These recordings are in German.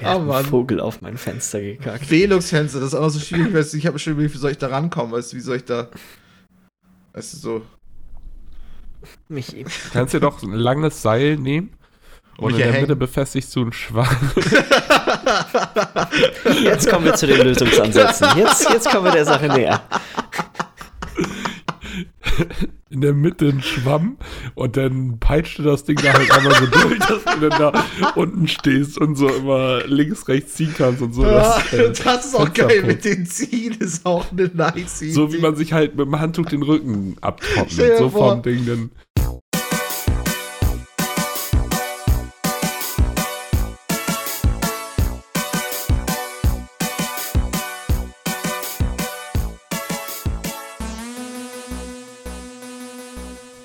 Der hat einen Vogel auf mein Fenster gekackt. Velux-Fenster, das ist auch so schwierig. Weißt du, ich habe schon überlegt, wie soll ich da rankommen? Weißt du, wie soll ich da. Weißt du, so. Michi. Kannst du doch ein langes Seil nehmen und in der hängen. Mitte befestigst du einen Schwan. Jetzt kommen wir zu den Lösungsansätzen. Jetzt, jetzt kommen wir der Sache näher in der Mitte ein Schwamm und dann peitscht du das Ding da halt einmal so durch, dass du dann da unten stehst und so immer links, rechts ziehen kannst und so. Ja, das, äh, das ist auch geil mit den Ziehen, ist auch eine nice Idee. So wie man sich halt mit dem Handtuch den Rücken abtrocknet. So vom Ding dann.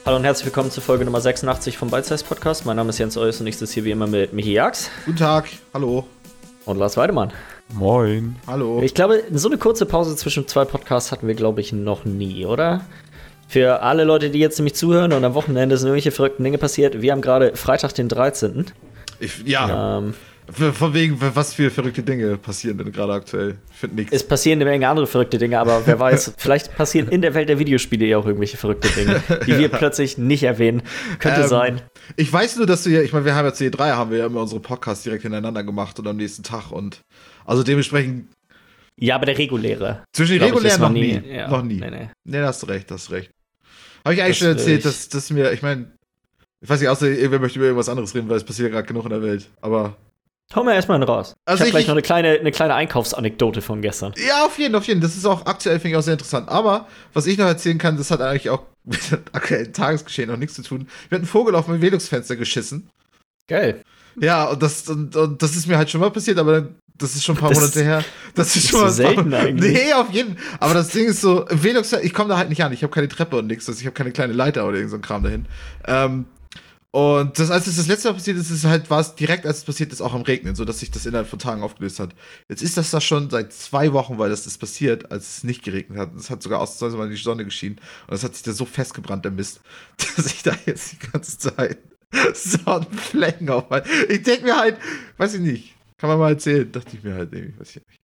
Hallo und herzlich willkommen zur Folge Nummer 86 vom Bite Podcast. Mein Name ist Jens Eus und ich sitze hier wie immer mit Michi Jax. Guten Tag, hallo. Und Lars Weidemann. Moin. Hallo. Ich glaube, so eine kurze Pause zwischen zwei Podcasts hatten wir, glaube ich, noch nie, oder? Für alle Leute, die jetzt nämlich zuhören und am Wochenende sind irgendwelche verrückten Dinge passiert. Wir haben gerade Freitag, den 13. Ich, ja. Ähm, von wegen, was für verrückte Dinge passieren denn gerade aktuell? Ich finde nichts. Es passieren eine Menge andere verrückte Dinge, aber wer weiß, vielleicht passieren in der Welt der Videospiele ja auch irgendwelche verrückte Dinge, die ja. wir plötzlich nicht erwähnen. Könnte ähm, sein. Ich weiß nur, dass du ja, ich meine, wir haben ja C3, haben wir ja immer unsere Podcasts direkt hintereinander gemacht und am nächsten Tag und also dementsprechend. Ja, aber der reguläre. Zwischen den regulären noch nie. nie. Ja. Noch nie. Nee, nee. nee, da hast du recht, hast du recht. Habe ich eigentlich das schon erzählt, dass, dass mir, ich meine, ich weiß nicht, außer irgendwer möchte über irgendwas anderes reden, weil es passiert ja gerade genug in der Welt. Aber Hau mir erstmal einen raus. Also ich habe gleich noch eine kleine, eine kleine Einkaufsanekdote von gestern. Ja, auf jeden, auf jeden. Das ist auch aktuell, finde ich auch sehr interessant. Aber was ich noch erzählen kann, das hat eigentlich auch mit dem aktuellen Tagesgeschehen noch nichts zu tun. Wir hatten einen Vogel auf mein Velux-Fenster geschissen. Geil. Ja, und das, und, und, das ist mir halt schon mal passiert, aber das ist schon ein paar das Monate her. Das ist schon mal so selten paar, eigentlich. Nee, auf jeden Fall. Aber das Ding ist so, Velux, ich komme da halt nicht an. Ich habe keine Treppe und nichts. Also ich habe keine kleine Leiter oder irgend so ein Kram dahin. Ähm, und das, als es das letzte Mal passiert ist, ist halt, war es direkt, als es passiert ist, auch am Regnen, sodass sich das innerhalb von Tagen aufgelöst hat. Jetzt ist das da schon seit zwei Wochen, weil das ist passiert, als es nicht geregnet hat. Es hat sogar ausnahmsweise mal die Sonne geschienen. Und das hat sich da so festgebrannt, der Mist, dass ich da jetzt die ganze Zeit Sonnenflecken auf mein. Ich denke mir halt, weiß ich nicht, kann man mal erzählen, dachte ich mir halt irgendwie, weiß ich nicht.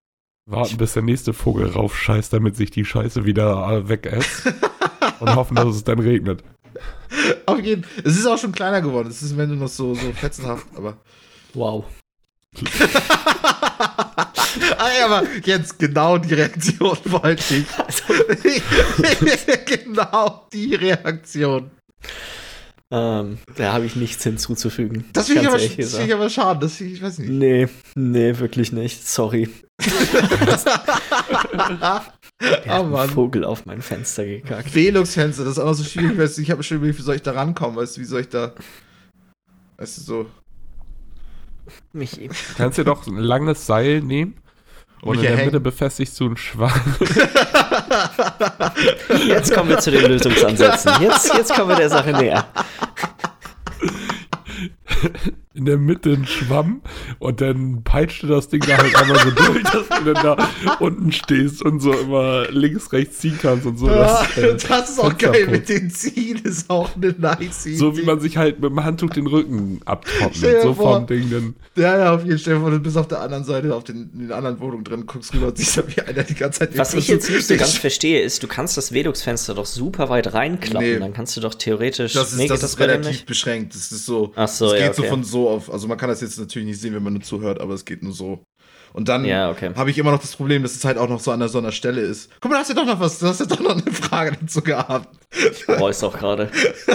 Warten, bis der nächste Vogel raufscheißt, damit sich die Scheiße wieder weg ist. und hoffen, dass es dann regnet. Auf jeden Fall. Es ist auch schon kleiner geworden. Es ist wenn du noch so, so fetzenhaft, aber. Wow. aber jetzt genau die Reaktion wollte ich. Also. genau die Reaktion. Ähm, da habe ich nichts hinzuzufügen. Das finde ich, aber, find ich aber schade. Das, ich weiß nicht. Nee, nee, wirklich nicht. Sorry. Der hat oh, einen Vogel auf mein Fenster gekackt. Velux-Fenster, das ist auch so schwierig. Weißt du, ich habe schon überlegt, wie soll ich da rankommen? Weißt du, wie soll ich da. Weißt du, so. Michi. Kannst du doch ein langes Seil nehmen und in der hängen. Mitte befestigst du einen Schwan. Jetzt kommen wir zu den Lösungsansätzen. Jetzt, jetzt kommen wir der Sache näher in der Mitte ein Schwamm und dann peitscht du das Ding da halt einmal so durch, dass du dann da unten stehst und so immer links, rechts ziehen kannst und so. Ja, das, äh, das ist auch geil mit den Ziehen, ist auch eine nice Idee. So wie man sich halt mit dem Handtuch den Rücken abtrocknet, so vom Ding dann. Ja, ja, auf jeden Fall. Du bist auf der anderen Seite, auf den, in den anderen Wohnungen drin, guckst rüber und siehst da, wie einer die ganze Zeit... Was ich jetzt nicht so ganz verstehe, ist, du kannst das Velux-Fenster doch super weit reinklappen, nee. dann kannst du doch theoretisch... Das ist, nee, das ist relativ beschränkt, das ist so... Ach so, das ja, geht okay. so von so auf, also man kann das jetzt natürlich nicht sehen, wenn man nur zuhört, aber es geht nur so. Und dann ja, okay. habe ich immer noch das Problem, dass es halt auch noch so an der so einer Stelle ist. Guck mal, du hast ja doch noch was, du hast ja doch noch eine Frage dazu gehabt. Ich es doch gerade.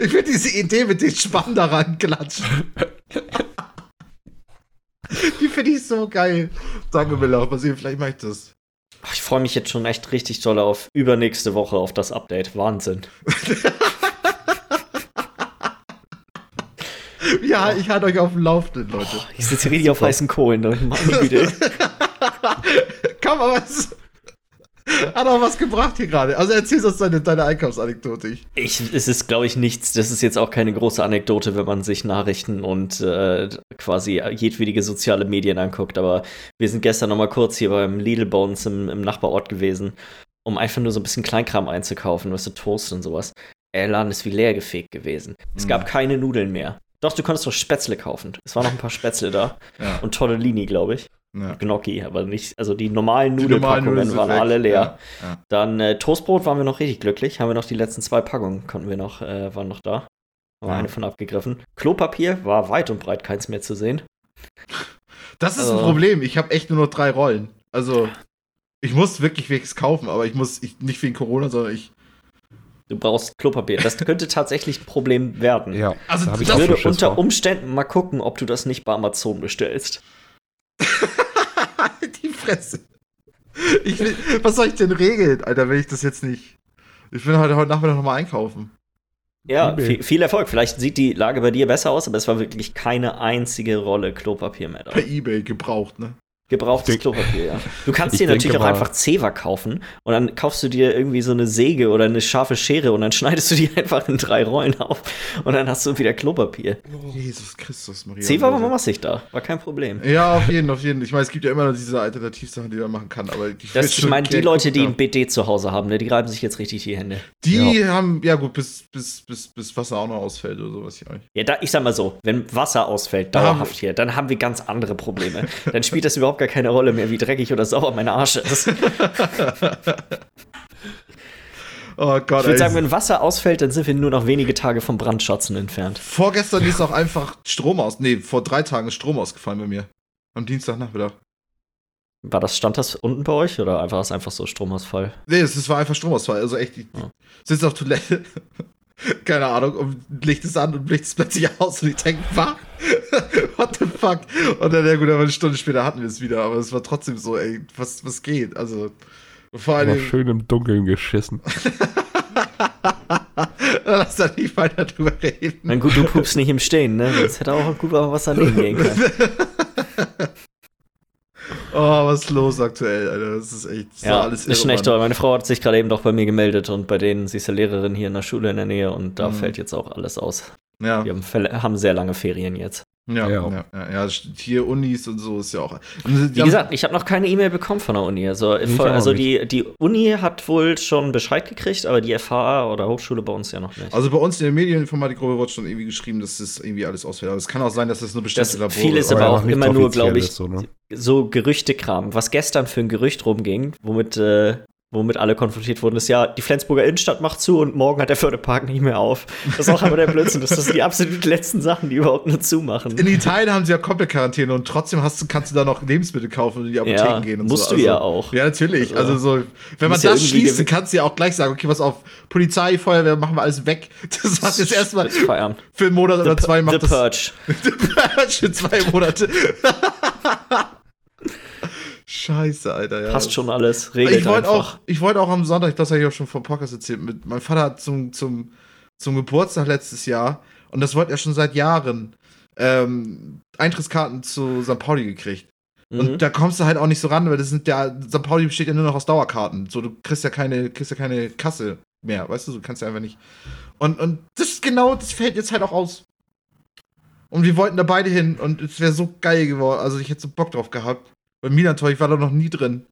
ich finde diese Idee mit den Spann daran klatschen. Die finde ich so geil. Danke, Miller. Mal sehen, vielleicht mache ich das. Ich freue mich jetzt schon echt richtig toll auf übernächste Woche auf das Update. Wahnsinn. ja, ich halte euch auf dem Laufenden, Leute. Oh, ich sitze richtig auf heißen Kohlen, Leute. Meine Güte. Komm, aber was. Hat auch was gebracht hier gerade. Also erzähl uns deine, deine Einkaufsanekdote. Ich, es ist, glaube ich, nichts. Das ist jetzt auch keine große Anekdote, wenn man sich Nachrichten und äh, quasi jedwede soziale Medien anguckt. Aber wir sind gestern noch mal kurz hier beim Lidl bei uns im, im Nachbarort gewesen, um einfach nur so ein bisschen Kleinkram einzukaufen, weißt du, Toast und sowas. Der Laden ist wie leer gefegt gewesen. Es gab hm. keine Nudeln mehr. Doch, du konntest doch Spätzle kaufen. Es waren noch ein paar Spätzle da. Ja. Und Tortellini, glaube ich. ja. Gnocchi, aber nicht, also die normalen Nudelpackungen waren weg. alle leer. Ja, ja. Dann äh, Toastbrot waren wir noch richtig glücklich. Haben wir noch die letzten zwei Packungen, konnten wir noch, äh, waren noch da. Ja. eine von abgegriffen. Klopapier war weit und breit keins mehr zu sehen. Das ist ein Also- Problem. Ich habe echt nur noch drei Rollen. Also, ich muss wirklich welches kaufen, aber ich muss ich, nicht wegen Corona, sondern ich. Du brauchst Klopapier. Das könnte tatsächlich ein Problem werden. Ja, Also, da ich das würde unter vor. Umständen mal gucken, ob du das nicht bei Amazon bestellst. die Fresse. Ich will, was soll ich denn regeln, Alter, wenn ich das jetzt nicht. Ich will heute, heute Nachmittag nochmal einkaufen. Ja, viel, viel Erfolg. Vielleicht sieht die Lage bei dir besser aus, aber es war wirklich keine einzige Rolle Klopapier mehr da. Per Ebay gebraucht, ne? Gebrauchtes Klopapier, ja. Du kannst dir natürlich auch mal- einfach Zewa kaufen und dann kaufst du dir irgendwie so eine Säge oder eine scharfe Schere und dann schneidest du die einfach in drei Rollen auf und dann hast du wieder Klopapier. Jesus Christus, Maria. Zewa war mal massig da, war kein Problem. Ja, auf jeden, auf jeden. Ich meine, es gibt ja immer noch diese Alternativsachen, die man machen kann, aber die Das, ich meine, die Leute, die ein BD zu Hause haben, ne, die reiben sich jetzt richtig die Hände. Die haben, ja gut, bis, bis, bis, bis Wasser auch noch ausfällt oder sowas. Ja. Ja, da, ich sag mal so, wenn Wasser ausfällt, dauerhaft hier, dann haben wir ganz andere Probleme. dann spielt das überhaupt gar keine Rolle mehr, wie dreckig oder sauer mein Arsch ist. Oh Gott, Ich würde sagen, wenn Wasser ausfällt, dann sind wir nur noch wenige Tage vom Brandschatzen entfernt. Vorgestern ist auch einfach Strom aus. Nee, vor drei Tagen ist Strom ausgefallen bei mir. Am Dienstagnachmittag. War das, stand das unten bei euch oder war es einfach so Stromausfall? Nee, es, es war einfach Stromausfall. Also echt, ich Ja. sitze auf Toilette. Keine Ahnung, und Licht ist an und Licht ist plötzlich aus und ich denke, was? What the fuck? Und dann, ja gut, aber eine Stunde später hatten wir es wieder, aber es war trotzdem so, ey, was, was geht? Also, vor allem, schön im Dunkeln geschissen. lass da nicht weiter drüber reden. Na gut, du pupst nicht im Stehen, ne? Das hätte auch gut mal was daneben gehen können. Oh, was ist los aktuell, Alter? Das ist echt, das Ja, war alles ist schon irre, echt toll. Meine Frau hat sich gerade eben doch bei mir gemeldet und bei denen, sie ist ja Lehrerin hier in der Schule in der Nähe und da Mhm. fällt jetzt auch alles aus. Ja, Die haben, haben sehr lange Ferien jetzt. Ja, Ja. ja, ja, ja, hier Unis und so ist ja auch. Wie gesagt, ich habe noch keine E-Mail bekommen von der Uni. Also, voll, also die, die Uni hat wohl schon Bescheid gekriegt, aber die FH oder Hochschule bei uns ja noch nicht. Also bei uns in der Medieninformatikgruppe wird schon irgendwie geschrieben, dass das irgendwie alles ausfällt. Aber es kann auch sein, dass das nur bestimmte Das- Labore viel ist Aber auch immer nur, glaube ich, so, ne? so Gerüchtekram. Was gestern für ein Gerücht rumging, womit, äh, womit alle konfrontiert wurden, ist ja, die Flensburger Innenstadt macht zu und morgen hat der Förderpark nicht mehr auf. Das ist auch aber der Blödsinn. Das sind die absolut letzten Sachen, die überhaupt nur zumachen. In Italien haben sie ja komplett Quarantäne und trotzdem hast du, kannst du da noch Lebensmittel kaufen und in die Apotheken Ja, gehen und musst so. du ja auch. Ja, natürlich. Also, Also, so, wenn man musst ja das irgendwie schließt, dann kannst du ja auch gleich sagen, okay, pass auf, Polizei, Feuerwehr, machen wir alles weg. Das hat jetzt erstmal für einen Monat oder zwei The macht das Purge. für zwei Monate. Scheiße, Alter. Ja. Passt schon alles. Regelt Ich wollte auch, ich wollte auch am Sonntag, das habe ich auch schon vor Podcast erzählt, mit, mein Vater hat zum, zum, zum Geburtstag letztes Jahr, und das wollte er schon seit Jahren, ähm, Eintrittskarten zu St. Pauli gekriegt. Mhm. Und da kommst du halt auch nicht so ran, weil das sind ja, St. Pauli besteht ja nur noch aus Dauerkarten. So, du kriegst ja keine, kriegst ja keine Kasse mehr, weißt du, du kannst ja einfach nicht. Und, und das ist genau, das fällt jetzt halt auch aus. Und wir wollten da beide hin und es wäre so geil geworden. Also ich hätte so Bock drauf gehabt. Bei Milan-Tor, ich war da noch nie drin.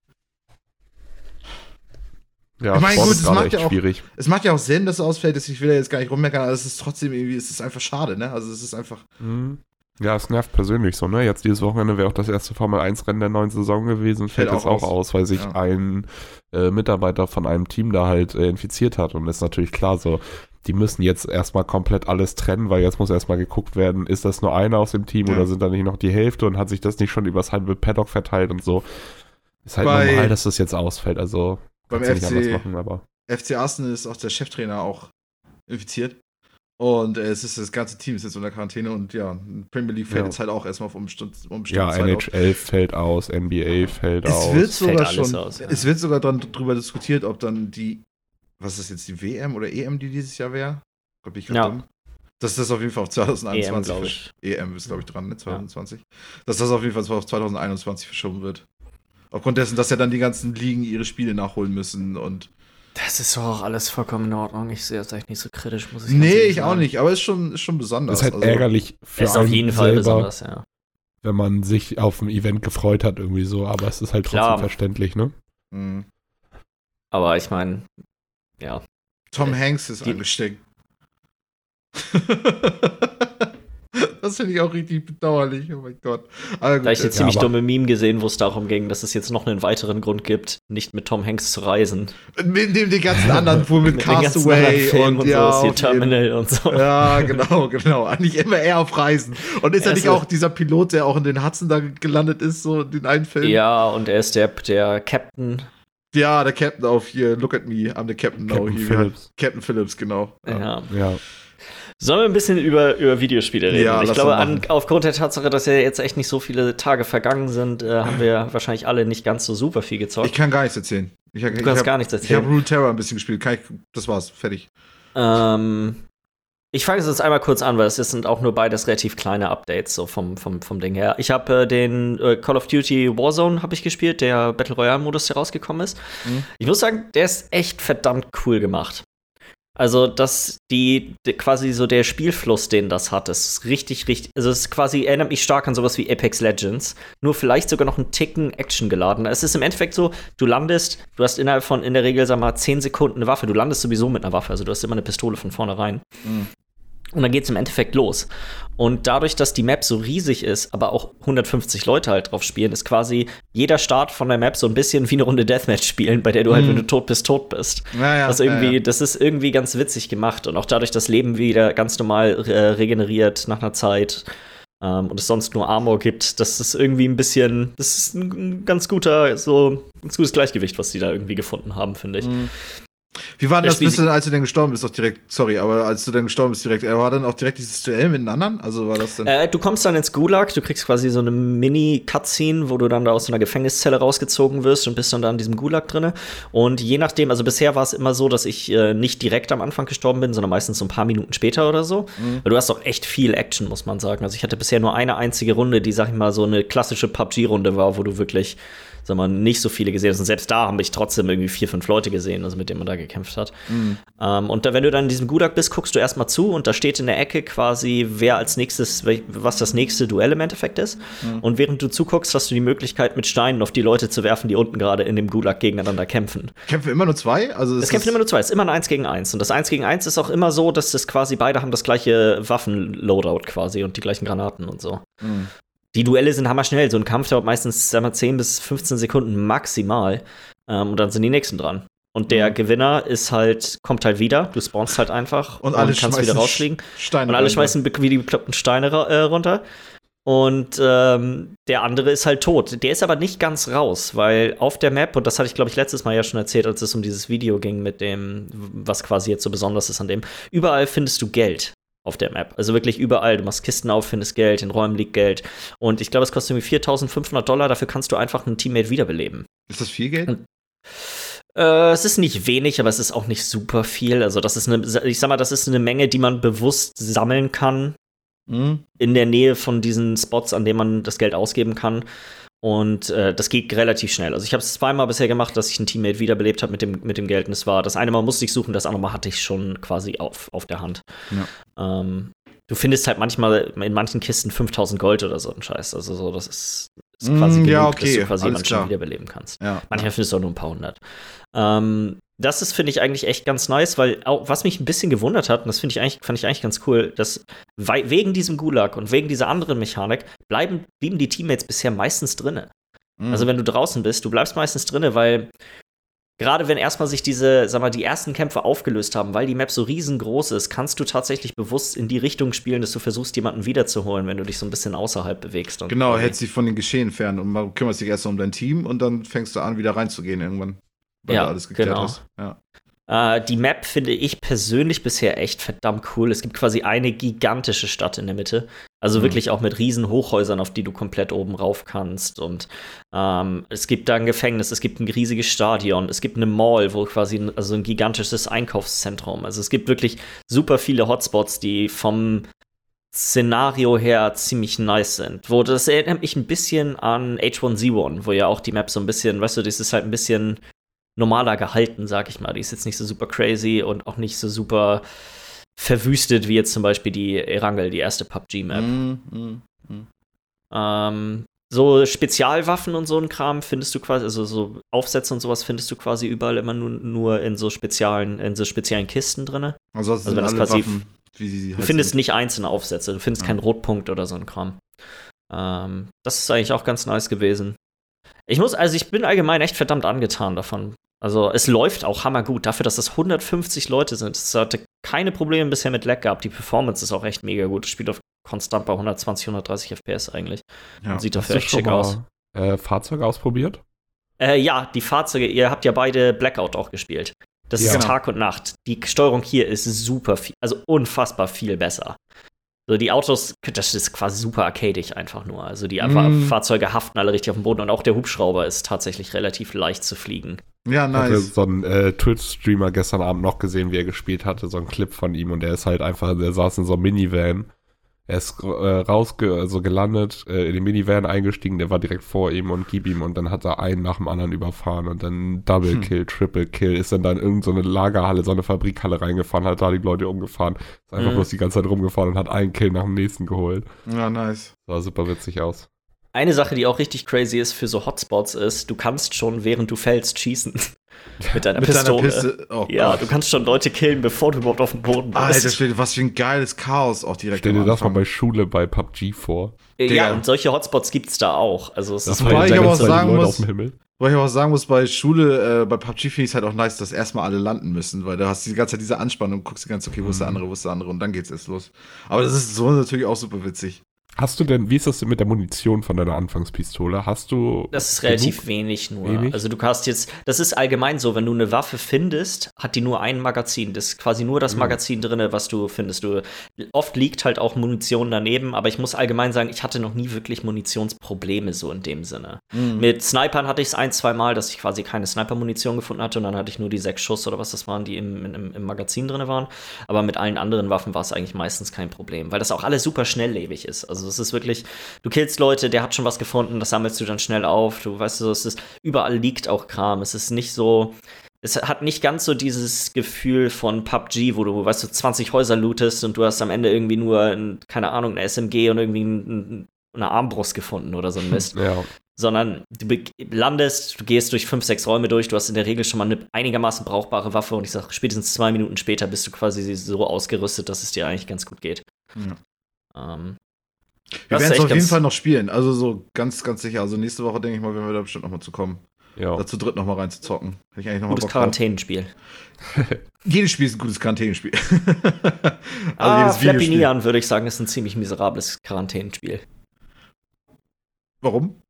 Ja, Ich meine, Sport gut, es macht ja auch- schwierig. Es macht ja auch Sinn, dass es ausfällt, dass ich will ja jetzt gar nicht rummeckern, aber es ist trotzdem irgendwie, es ist einfach schade, ne? Also es ist einfach. Mhm. Ja, es nervt persönlich so, ne? Jetzt dieses Wochenende wäre auch das erste Formel-1-Rennen der neuen Saison gewesen, fällt, Fällt jetzt auch auch aus, aus. weil sich Ja. ein äh, Mitarbeiter von einem Team da halt äh, infiziert hat. Und ist natürlich klar so, die müssen jetzt erstmal komplett alles trennen, weil jetzt muss erstmal geguckt werden, ist das nur einer aus dem Team Ja. oder sind da nicht noch die Hälfte und hat sich das nicht schon übers halbe Paddock verteilt und so. Ist halt Bei- normal, dass das jetzt ausfällt. Also Beim nicht FC anders machen, aber. FC Arsenal ist auch der Cheftrainer auch infiziert. Und äh, es ist das ganze Team ist jetzt unter Quarantäne und ja, Premier League fällt Ja. jetzt halt auch erstmal auf Umstand, Ja, NHL fällt aus, NBA fällt Es aus. wird sogar schon, aus, ja. es wird sogar dran, drüber diskutiert, ob dann die, was ist jetzt die WM oder EM, die dieses Jahr wäre? Glaub ich grad Ja. dumm? Dass das auf jeden Fall auf 2021 EM, EM ist, glaube ich, dran, ne? 2020. Dass das auf jeden Fall auf 2021 verschoben wird. Aufgrund dessen, dass ja dann die ganzen Ligen ihre Spiele nachholen müssen und. Das ist doch auch alles vollkommen in Ordnung. Ich sehe das echt nicht so kritisch, muss ich Nee, ich auch nicht, aber ist schon, ist schon besonders. Das ist halt Also, ärgerlich für Ist auf jeden Fall selber, besonders, ja. wenn man sich auf ein Event gefreut hat irgendwie so, aber es ist halt trotzdem Klar. verständlich, ne? mh. Aber ich meine, ja. Tom Hanks ist Die- angesteckt. das finde ich auch richtig bedauerlich. Oh mein Gott. Da habe ich eine gut, ziemlich dumme Meme gesehen, wo es darum ging, dass es jetzt noch einen weiteren Grund gibt, nicht mit Tom Hanks zu reisen. Neben dem den ganzen anderen, wo mit, Mit den ganzen anderen Castaway und, und, ja, so, hier auf jeden- Terminal und so. Ja, genau, genau. Eigentlich immer eher auf Reisen. Und ist Ja, er nicht so- auch dieser Pilot, der auch in den Hudson da gelandet ist, so in den einen Film? Ja, und er ist der, der Captain. Ja, der Captain auf hier, look at me, I'm the Captain now. Captain hier, Phillips. Captain Phillips, genau. Ja. Ja. Sollen wir ein bisschen über, über Videospiele reden? Ja, ich glaube, an, aufgrund der Tatsache, dass ja jetzt echt nicht so viele Tage vergangen sind, äh, haben wir wahrscheinlich alle nicht ganz so super viel Ich gezockt. kann gar nichts erzählen. Ich, ich, du kannst hab- gar nichts Ich habe erzählen. Rule Terror ein bisschen gespielt. Kann ich, das war's, fertig. Ähm, ich fange es jetzt einmal kurz an, weil es sind auch nur beides relativ kleine Updates so vom, vom, vom Ding her. Ich habe äh, den äh, Call of Duty Warzone habe ich gespielt, der Battle Royale Modus, der rausgekommen ist. Mhm. Ich muss sagen, der ist echt verdammt cool gemacht. Also, dass die, die quasi so der Spielfluss, den das hat, ist richtig, richtig. Also, es ist quasi erinnert mich stark an sowas wie Apex Legends. Nur vielleicht sogar noch einen Ticken Action geladen. Es ist im Endeffekt so, du landest, du hast innerhalb von in der Regel, sag mal, 10 Sekunden eine Waffe. Du landest sowieso mit einer Waffe. Also, du hast immer eine Pistole von vornherein. Mhm. Und dann geht es im Endeffekt los. Und dadurch, dass die Map so riesig ist, aber auch 150 Leute halt drauf spielen, ist quasi jeder Start von der Map so ein bisschen wie eine Runde Deathmatch spielen, bei der du halt, Mhm. wenn du tot bist, tot bist. Ja, ja, Was irgendwie, ja, ja. das ist irgendwie ganz witzig gemacht und auch dadurch das Leben wieder ganz normal äh, regeneriert nach einer Zeit ähm, und es sonst nur Armor gibt, das ist irgendwie ein bisschen, das ist ein, ein ganz guter, so ganz gutes Gleichgewicht, was die da irgendwie gefunden haben, finde ich. Mhm. Wie war denn das, denn, als du denn gestorben bist, auch direkt, sorry, aber als du dann gestorben bist direkt, äh, war dann auch direkt dieses Duell mit den anderen? Also war das dann. Äh, du kommst dann ins Gulag, du kriegst quasi so eine Mini-Cutscene, wo du dann da aus so einer Gefängniszelle rausgezogen wirst und bist dann da in diesem Gulag drinne. Und je nachdem, also bisher war es immer so, dass ich äh, nicht direkt am Anfang gestorben bin, sondern meistens so ein paar Minuten später oder so. Mhm. Weil du hast auch echt viel Action, muss man sagen. Also ich hatte bisher nur eine einzige Runde, die, sag ich mal, so eine klassische PUBG-Runde war, wo du wirklich, sag mal, nicht so viele gesehen hast. Und selbst da habe ich trotzdem irgendwie vier, fünf Leute gesehen, also mit denen man da gekämpft hat. Mhm. Ähm, und da, wenn du dann in diesem Gulag bist, guckst du erstmal zu und da steht in der Ecke quasi, wer als nächstes, was das nächste Duell im Endeffekt ist. Und während du zuguckst, hast du die Möglichkeit, mit Steinen auf die Leute zu werfen, die unten gerade in dem Gulag gegeneinander kämpfen. Kämpfen immer nur zwei? Also Es kämpfen immer nur zwei, es ist immer ein 1 gegen 1. Und das 1 gegen 1 ist auch immer so, dass das quasi beide haben das gleiche Waffen-Loadout quasi und die gleichen Granaten und so. Mhm. Die Duelle sind hammerschnell. So ein Kampf dauert meistens, sagen wir, 10 bis 15 Sekunden maximal. Ähm, und dann sind die nächsten dran. Und der Mhm. Gewinner ist halt, kommt halt wieder. Du spawnst halt einfach Und alle kannst wieder schmeißen rausfliegen. Steine. Und alle schmeißen wie die bekloppten Steine äh, runter. Und ähm, der andere ist halt tot. Der ist aber nicht ganz raus, weil auf der Map, und das hatte ich, glaube ich, letztes Mal ja schon erzählt, als es um dieses Video ging mit dem, was quasi jetzt so besonders ist an dem, überall findest du Geld auf der Map. Also wirklich überall. Du machst Kisten auf, findest Geld, in Räumen liegt Geld. Und ich glaube, es kostet irgendwie 4500 Dollar. Dafür kannst du einfach einen Teammate wiederbeleben. Ist das viel Geld? Äh, es ist nicht wenig, aber es ist auch nicht super viel. Also, das ist eine, ich sag mal, das ist eine Menge, die man bewusst sammeln kann, Mhm. in der Nähe von diesen Spots, an denen man das Geld ausgeben kann. Und äh, das geht relativ schnell. Also ich habe es zweimal bisher gemacht, dass ich ein Teammate wiederbelebt habe mit dem, mit dem Geld. Und es war, das eine Mal musste ich suchen, das andere Mal hatte ich schon quasi auf, auf der Hand. Ähm, du findest halt manchmal in manchen Kisten 5000 Gold oder so ein Scheiß. Also so, das ist, ist quasi Mm, ja, genug, dass okay, du quasi alles klar. wiederbeleben kannst. Ja. Manchmal findest du auch nur ein paar hundert. Ähm, das ist, finde ich, eigentlich echt ganz nice, weil auch, was mich ein bisschen gewundert hat, und das finde ich eigentlich, fand ich eigentlich ganz cool, dass wegen diesem Gulag und wegen dieser anderen Mechanik bleiben, blieben die Teammates bisher meistens drinne. Mhm. Also wenn du draußen bist, du bleibst meistens drinne, weil gerade wenn erstmal sich diese, sag mal, die ersten Kämpfe aufgelöst haben, weil die Map so riesengroß ist, kannst du tatsächlich bewusst in die Richtung spielen, dass du versuchst, jemanden wiederzuholen, wenn du dich so ein bisschen außerhalb bewegst. Und Genau, hältst dich von den Geschehen fern und man kümmerst dich erst um dein Team und dann fängst du an, wieder reinzugehen irgendwann. Weil Ja, alles geklärt genau. hast. Ja. Äh, die Map finde ich persönlich bisher echt verdammt cool. Es gibt quasi eine gigantische Stadt in der Mitte. Also Mhm. wirklich auch mit riesen Hochhäusern, auf die du komplett oben rauf kannst. Und ähm, es gibt da ein Gefängnis, es gibt ein riesiges Stadion, es gibt eine Mall, wo quasi ein, also ein gigantisches Einkaufszentrum. Also es gibt wirklich super viele Hotspots, die vom Szenario her ziemlich nice sind. Wo das erinnert mich ein bisschen an H1Z1, wo ja auch die Map so ein bisschen, weißt du, das ist halt ein bisschen normaler gehalten, sag ich mal. Die ist jetzt nicht so super crazy und auch nicht so super verwüstet wie jetzt zum Beispiel die Erangel, die erste PUBG-Map. Mhm, mhm, mhm. Ähm, so Spezialwaffen und so ein Kram findest du quasi, also so Aufsätze und sowas findest du quasi überall immer nur, nur in so speziellen, in so speziellen Kisten drinne. Also, das Also wenn das quasi- Waffen wie sie Du halt findest sind. nicht einzelne Aufsätze, du findest Ja. keinen Rotpunkt oder so ein Kram. Ähm, das ist eigentlich auch ganz nice gewesen. Ich muss, also ich bin allgemein echt verdammt angetan davon. Also es läuft auch hammergut. Dafür, dass es 150 Leute sind. Es hatte keine Probleme bisher mit Lag gehabt. Die Performance ist auch echt mega gut. Es spielt auf konstant bei 120, 130 FPS eigentlich. Ja. Und sieht dafür echt schick aus. äh, Fahrzeuge ausprobiert? Äh, ja, die Fahrzeuge, ihr habt ja beide Blackout auch gespielt. Das Ja. ist Tag und Nacht. Die Steuerung hier ist super viel, also unfassbar viel besser. So, die Autos, das ist quasi super arcadig einfach nur. Also die Mm. Fahrzeuge haften alle richtig auf dem Boden und auch der Hubschrauber ist tatsächlich relativ leicht zu fliegen. ja, Ich hatte nice. so einen äh, Twitch-Streamer gestern Abend noch gesehen, wie er gespielt hatte, so einen Clip von ihm und er ist halt einfach, der saß in so einem Minivan. Er ist äh, rausge also gelandet, äh, in den Minivan eingestiegen, der war direkt vor ihm und gib ihm und dann hat er einen nach dem anderen überfahren und dann Double Hm. Kill, Triple Kill, ist dann da in irgendeine Lagerhalle, so eine Fabrikhalle reingefahren, hat da die Leute umgefahren, ist einfach Mhm. bloß die ganze Zeit rumgefahren und hat einen Kill nach dem nächsten geholt. Ja, nice. Sah super witzig aus. Eine Sache, die auch richtig crazy ist für so Hotspots, ist, du kannst schon, während du fällst, schießen. Mit deiner Mit Pistole. deiner Piste. Oh Ja, Gott. du kannst schon Leute killen, bevor du überhaupt auf dem Boden bist. Alter Schwede, was für ein geiles Chaos auch direkt Stell dir das mal bei Schule bei PUBG vor. ja, Digga. und solche Hotspots gibt's da auch. Also es ist Wobei ich aber auch sagen muss- auf dem Himmel. Weil ich auch sagen muss, bei Schule, äh, bei PUBG finde ich es halt auch nice, dass erstmal alle landen müssen, weil da hast du die ganze Zeit diese Anspannung, guckst die ganze Zeit, okay, wo ist der Mhm. andere, wo ist der andere und dann geht's erst los. Aber das ist so natürlich auch super witzig. Hast du denn, wie ist das denn mit der Munition von deiner Anfangspistole? Hast du. Das ist relativ genug? wenig nur. Wenig? Also du hast jetzt, das ist allgemein so, wenn du eine Waffe findest, hat die nur ein Magazin. Das ist quasi nur das Mhm. Magazin drin, was du findest. Du, oft liegt halt auch Munition daneben, aber ich muss allgemein sagen, ich hatte noch nie wirklich Munitionsprobleme so in dem Sinne. Mit Snipern hatte ich es ein, zwei Mal, dass ich quasi keine Sniper-Munition gefunden hatte und dann hatte ich nur die sechs Schuss oder was das waren, die im, im, im Magazin drin waren. Aber mit allen anderen Waffen war es eigentlich meistens kein Problem, weil das auch alles super schnelllebig ist. Also es ist wirklich, du killst Leute, der hat schon was gefunden, das sammelst du dann schnell auf. Du weißt so, es ist, überall liegt auch Kram. Es ist nicht so, es hat nicht ganz so dieses Gefühl von PUBG, wo du, weißt du, 20 Häuser lootest und du hast am Ende irgendwie nur, ein, keine Ahnung, eine SMG und irgendwie ein, eine Armbrust gefunden oder so ein Mist Ja. sondern du landest, du gehst durch fünf, sechs Räume durch, du hast in der Regel schon mal eine einigermaßen brauchbare Waffe und ich sag, spätestens zwei Minuten später bist du quasi so ausgerüstet, dass es dir eigentlich ganz gut geht. Ja. Ähm, Wir werden es auf jeden Fall noch spielen, also so ganz, ganz sicher. Also nächste Woche denke ich mal, werden wir da bestimmt noch mal zu kommen. ja. Da zu dritt noch mal reinzuzocken. Hätte ich eigentlich noch mal gutes drauf. Quarantänenspiel. Jedes Spiel ist ein gutes Quarantänenspiel. also ah, jedes Flappy. Neon würde ich sagen, ist ein ziemlich miserables Quarantänenspiel. Warum?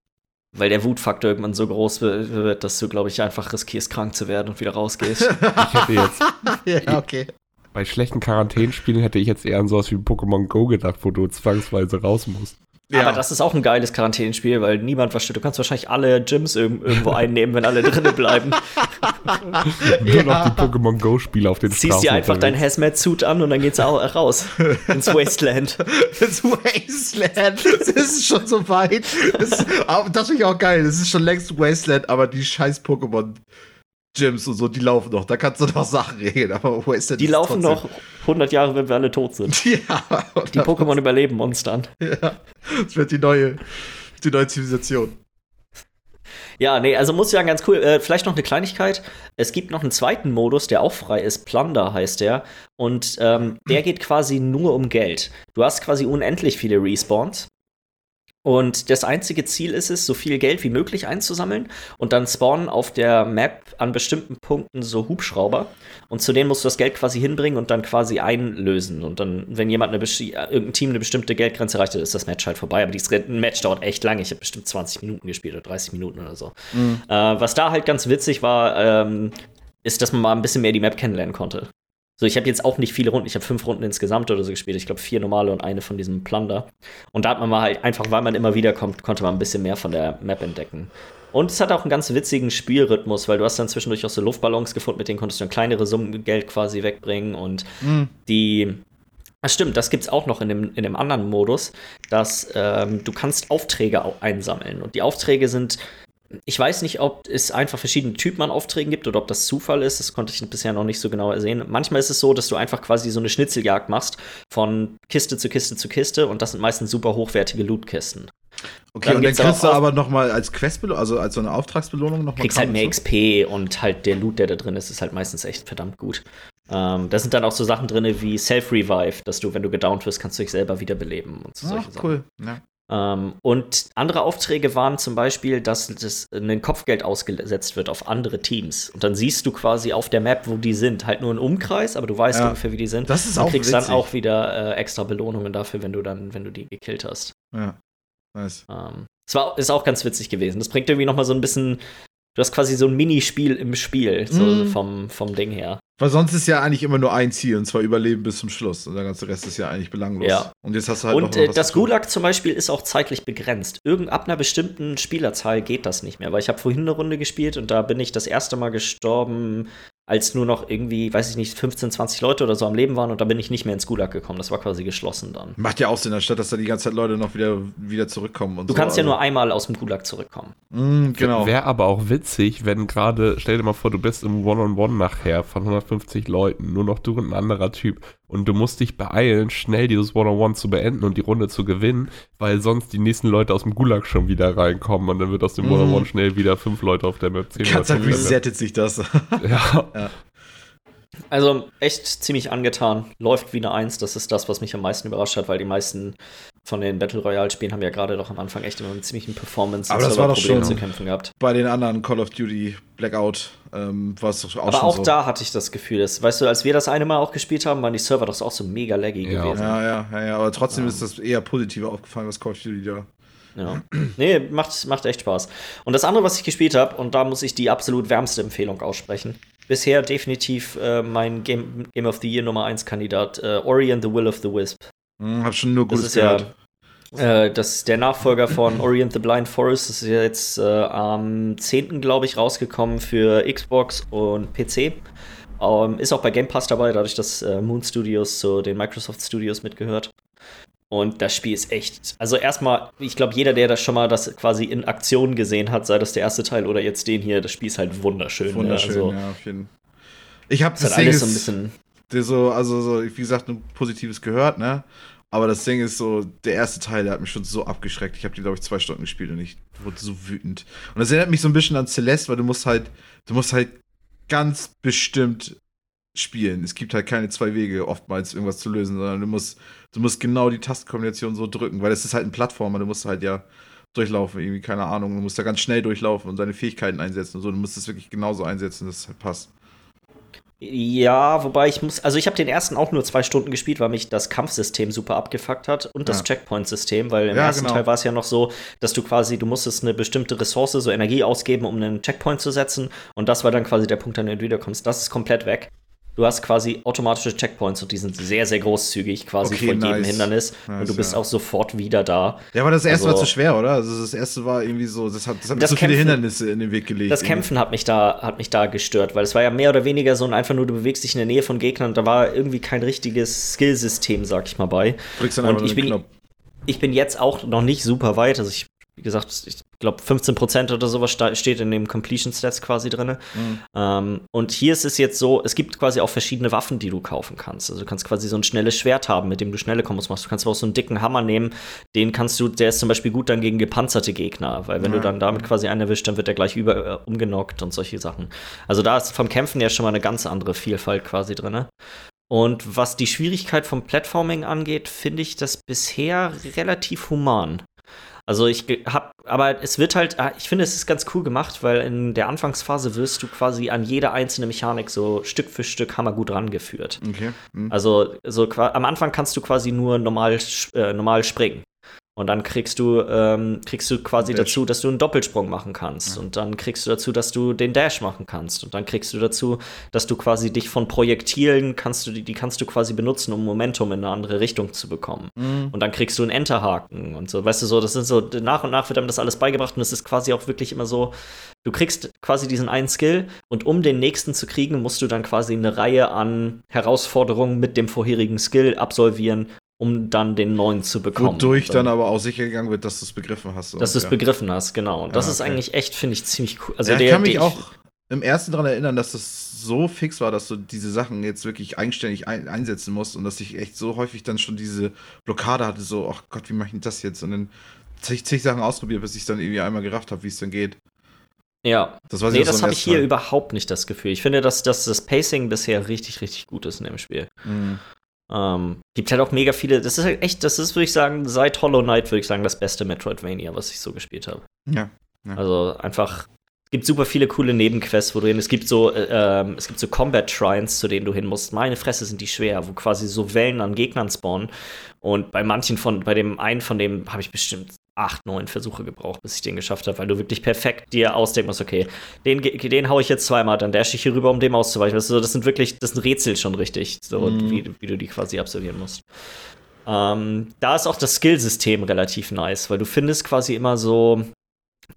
Weil der Wutfaktor irgendwann so groß wi- wird, dass du, glaube ich, einfach riskierst, krank zu werden und wieder rausgehst. Ich hätte jetzt, ja, okay. Bei schlechten Quarantänspielen hätte ich jetzt eher an sowas wie Pokémon Go gedacht, wo du zwangsweise raus musst. Aber das ist auch ein geiles Quarantänenspiel, weil niemand was steht. Du kannst wahrscheinlich alle Gyms irg irgendwo einnehmen, wenn alle drinnen bleiben. Nur noch die Pokémon Go-Spiele auf den Ziehst Straßen dir einfach dein. Hazmat-Suit an und dann geht's auch raus ins Wasteland. Das Wasteland. Das ist schon so weit. Das, das finde ich auch geil. Das ist schon längst Wasteland, aber die scheiß Pokémon Gyms und so, die laufen noch. Da kannst du noch Sachen regeln, aber Wasteland Die ist laufen trotzdem- noch 100 Jahre, wenn wir alle tot sind. Ja, Die Pokémon überleben uns dann. Ja, das wird die neue, die neue Zivilisation. Ja, nee, also muss ich sagen, ganz cool. Äh, vielleicht noch eine Kleinigkeit. Es gibt noch einen zweiten Modus, der auch frei ist. Plunder heißt der. Und ähm, der geht quasi nur um Geld. Du hast quasi unendlich viele Respawns. Und das einzige Ziel ist es, so viel Geld wie möglich einzusammeln. Und dann spawnen auf der Map an bestimmten Punkten so Hubschrauber. Und zu denen musst du das Geld quasi hinbringen und dann quasi einlösen. Und dann, wenn jemand eine äh, irgendein Team eine bestimmte Geldgrenze erreicht, dann ist das Match halt vorbei. Aber dieses Match dauert echt lange. Ich habe bestimmt 20 Minuten gespielt oder 30 Minuten oder so. Äh, was da halt ganz witzig war, ähm, ist, dass man mal ein bisschen mehr die Map kennenlernen konnte. So, ich habe jetzt auch nicht viele Runden, ich habe fünf Runden insgesamt oder so gespielt. Ich glaube, vier normale und eine von diesem Plunder. Und da hat man mal halt einfach, weil man immer wieder kommt, konnte man ein bisschen mehr von der Map entdecken. Und es hat auch einen ganz witzigen Spielrhythmus, weil du hast dann zwischendurch auch so Luftballons gefunden, mit denen konntest du dann kleinere Summen Geld quasi wegbringen und die das stimmt, das gibt's auch noch in dem, in dem anderen Modus, dass ähm, du kannst Aufträge au- einsammeln. Und die Aufträge sind, ich weiß nicht, ob es einfach verschiedene Typen an Aufträgen gibt oder ob das Zufall ist. Das konnte ich bisher noch nicht so genau sehen. Manchmal ist es so, dass du einfach quasi so eine Schnitzeljagd machst von Kiste zu Kiste zu Kiste und das sind meistens super hochwertige Lootkisten. Okay, Dann und dann kriegst du aber noch mal als Questbelohnung, also als so eine Auftragsbelohnung noch mal kriegst halt mehr? XP und halt der Loot, der da drin ist, ist halt meistens echt verdammt gut. Ähm, da sind dann auch so Sachen drin wie Self-Revive, dass du, wenn du gedownt wirst, kannst du dich selber wiederbeleben und so Ach, solche Sachen. cool. Ja. Ähm, und andere Aufträge waren zum Beispiel, dass das ein Kopfgeld ausgesetzt wird auf andere Teams. Und dann siehst du quasi auf der Map, wo die sind. Halt nur ein Umkreis, aber du weißt Ja. ungefähr, wie die sind. Das ist und auch kriegst witzig. dann auch wieder äh, extra Belohnungen dafür, wenn du dann, wenn du die gekillt hast. Ja. Nice. Ähm, das war, ist auch ganz witzig gewesen. Das bringt irgendwie noch mal so ein bisschen. Du hast quasi so ein Minispiel im Spiel, so Mhm. vom, vom Ding her. Weil sonst ist ja eigentlich immer nur ein Ziel, und zwar Überleben bis zum Schluss. Und der ganze Rest ist ja eigentlich belanglos. Ja. Und jetzt hast du halt Und noch äh, das. Gulag zum Beispiel ist auch zeitlich begrenzt. Irgend ab einer bestimmten Spielerzahl geht das nicht mehr. Weil ich habe vorhin eine Runde gespielt und da bin ich das erste Mal gestorben, als nur noch irgendwie, weiß ich nicht, 15, 20 Leute oder so am Leben waren und da bin ich nicht mehr ins Gulag gekommen. Das war quasi geschlossen dann. Macht ja auch Sinn, anstatt dass da die ganze Zeit Leute noch wieder, wieder zurückkommen und Du so. kannst ja also- nur einmal aus dem Gulag zurückkommen. Mm, genau. Wäre aber auch witzig, wenn gerade, stell dir mal vor, du bist im One-on-One nachher von 150 Leuten, nur noch du und ein anderer Typ. Und du musst dich beeilen, schnell dieses One-on-One zu beenden und die Runde zu gewinnen, weil sonst die nächsten Leute aus dem Gulag schon wieder reinkommen und dann wird aus dem Mhm. One-on-One schnell wieder fünf Leute auf der Map, zehn Ganz resettet sich das. Ja, Also echt ziemlich angetan. Läuft wie eine Eins. Das ist das, was mich am meisten überrascht hat, weil die meisten von den Battle Royale-Spielen haben ja gerade doch am Anfang echt immer mit ziemlichen Performance- Aber das war doch schon- zu kämpfen gehabt. Bei den anderen Call of Duty Blackout ähm, war es doch auch Aber schon auch so. da hatte ich das Gefühl, dass, weißt du, als wir das eine Mal auch gespielt haben, waren die Server doch auch so mega laggy Ja. gewesen. Ja, ja, ja, ja, aber trotzdem ist das eher positiver aufgefallen, was Call of Duty da. Ja. Nee, macht, macht echt Spaß. Und das andere, was ich gespielt habe, und da muss ich die absolut wärmste Empfehlung aussprechen. Bisher definitiv äh, mein Game, Game of the Year Nummer 1 Kandidat, äh, Ori and the Will of the Wisp. Hm, hab schon nur Das Gutes ist ja gehört. äh, das ist der Nachfolger von Ori and the Blind Forest. Das ist jetzt äh, am 10. glaube ich rausgekommen für Xbox und PC. Ähm, ist auch bei Game Pass dabei, dadurch, dass äh, Moon Studios zu den Microsoft Studios mitgehört. Und das Spiel ist echt. Also erstmal, ich glaube, jeder, der das schon mal das quasi in Aktion gesehen hat, sei das der erste Teil oder jetzt den hier, das Spiel ist halt wunderschön. Wunderschön, ne? Also, ja, auf jeden Ich habe das Ding alles so ein bisschen. so, also so, wie gesagt, nur Positives gehört, ne? Aber das Ding ist so, der erste Teil, der hat mich schon so abgeschreckt. Ich habe die, glaube ich, zwei Stunden gespielt und ich wurde so wütend. Und das erinnert mich so ein bisschen an Celeste, weil du musst halt, du musst halt ganz bestimmt spielen. Es gibt halt keine zwei Wege, oftmals irgendwas zu lösen, sondern du musst, du musst genau die Tastenkombination so drücken, weil es ist halt ein Plattformer, du musst halt ja durchlaufen, irgendwie, keine Ahnung, du musst da ganz schnell durchlaufen und deine Fähigkeiten einsetzen und so, du musst es wirklich genauso einsetzen, dass es halt passt. Ja, wobei ich muss, also ich habe den ersten auch nur zwei Stunden gespielt, weil mich das Kampfsystem super abgefuckt hat und das Ja. Checkpoint-System, weil im Ja, ersten genau. Teil war es ja noch so, dass du quasi, du musstest eine bestimmte Ressource, so Energie ausgeben, um einen Checkpoint zu setzen und das war dann quasi der Punkt, an den du wiederkommst. Das ist komplett weg. Du hast quasi automatische Checkpoints und die sind sehr, sehr großzügig quasi Okay, vor jedem nice. Hindernis Nice, und du bist ja. auch sofort wieder da. Ja, aber das erste Also- war zu schwer, oder? Also das erste war irgendwie so, das hat, das hat mir Das so viele Kämpfen- Hindernisse in den Weg gelegt. Das Kämpfen hat mich da, hat mich da gestört, weil es war ja mehr oder weniger so ein einfach nur, du bewegst dich in der Nähe von Gegnern und da war irgendwie kein richtiges Skillsystem, sag ich mal, bei. Drückst dann und ich bin- Knopf. Ich bin jetzt auch noch nicht super weit, also ich, wie gesagt, ich glaube 15% oder sowas steht in dem Completion Stats quasi drin. Mhm. Ähm, und hier ist es jetzt so, es gibt quasi auch verschiedene Waffen, die du kaufen kannst. Also du kannst quasi so ein schnelles Schwert haben, mit dem du schnelle Kombos machst. Du kannst aber auch so einen dicken Hammer nehmen, den kannst du, der ist zum Beispiel gut dann gegen gepanzerte Gegner, weil wenn Ja, du dann damit quasi einen erwischt, dann wird der gleich über äh, umgenockt und solche Sachen. Also da ist vom Kämpfen ja schon mal eine ganz andere Vielfalt quasi drin. Und was die Schwierigkeit vom Platforming angeht, finde ich das bisher relativ human. Also ich ge- hab, aber es wird halt, ah, ich finde, es ist ganz cool gemacht, weil in der Anfangsphase wirst du quasi an jede einzelne Mechanik so Stück für Stück hammergut rangeführt. Okay. Mhm. Also so am Anfang kannst du quasi nur normal, äh, normal springen. Und dann kriegst du, ähm, kriegst du quasi Dash. dazu, dass du einen Doppelsprung machen kannst. Und dann kriegst du dazu, dass du den Dash machen kannst. Und dann kriegst du dazu, dass du quasi dich von Projektilen kannst du, die, die kannst du quasi benutzen, um Momentum in eine andere Richtung zu bekommen. Mhm. Und dann kriegst du einen Enterhaken und so. Weißt du, so, das sind so, nach und nach wird einem das alles beigebracht und es ist quasi auch wirklich immer so, du kriegst quasi diesen einen Skill und um den nächsten zu kriegen, musst du dann quasi eine Reihe an Herausforderungen mit dem vorherigen Skill absolvieren, um dann den neuen zu bekommen. Wodurch Und dann aber auch sicher gegangen wird, dass du es begriffen hast. dass du es ja. begriffen hast, genau. Und das Ja, ist okay. eigentlich echt, finde ich, ziemlich cool. Also ja, ich der, kann mich der- auch im ersten daran erinnern, dass das so fix war, dass du diese Sachen jetzt wirklich eigenständig ein einsetzen musst und dass ich echt so häufig dann schon diese Blockade hatte, so, ach Gott, wie mache ich denn das jetzt? Und dann zig, zig Sachen ausprobiert, bis ich dann irgendwie einmal gerafft habe, wie es dann geht. Ja. Das weiß nee, ich das habe ich hier Teil. überhaupt nicht das Gefühl. Ich finde, dass, dass das Pacing bisher richtig, richtig gut ist in dem Spiel. Mhm. Ähm, gibt halt auch mega viele. Das ist halt echt, das ist, würde ich sagen, seit Hollow Knight, würde ich sagen, das beste Metroidvania, was ich so gespielt habe. Ja. Also einfach, es gibt super viele coole Nebenquests, wo du hin. Es gibt so, äh, ähm, es gibt so Combat Shrines, zu denen du hin musst. Meine Fresse sind die schwer, wo quasi so Wellen an Gegnern spawnen. Und bei manchen von, bei dem einen von dem habe ich bestimmt acht, neun Versuche gebraucht, bis ich den geschafft habe, weil du wirklich perfekt dir ausdenken musst, okay, den, den hau ich jetzt zweimal, dann dash ich hier rüber, um dem auszuweichen. Weißt du, das sind wirklich, das sind Rätsel schon richtig, so Mhm. wie, wie du die quasi absolvieren musst. Ähm, da ist auch das Skillsystem relativ nice, weil du findest quasi immer so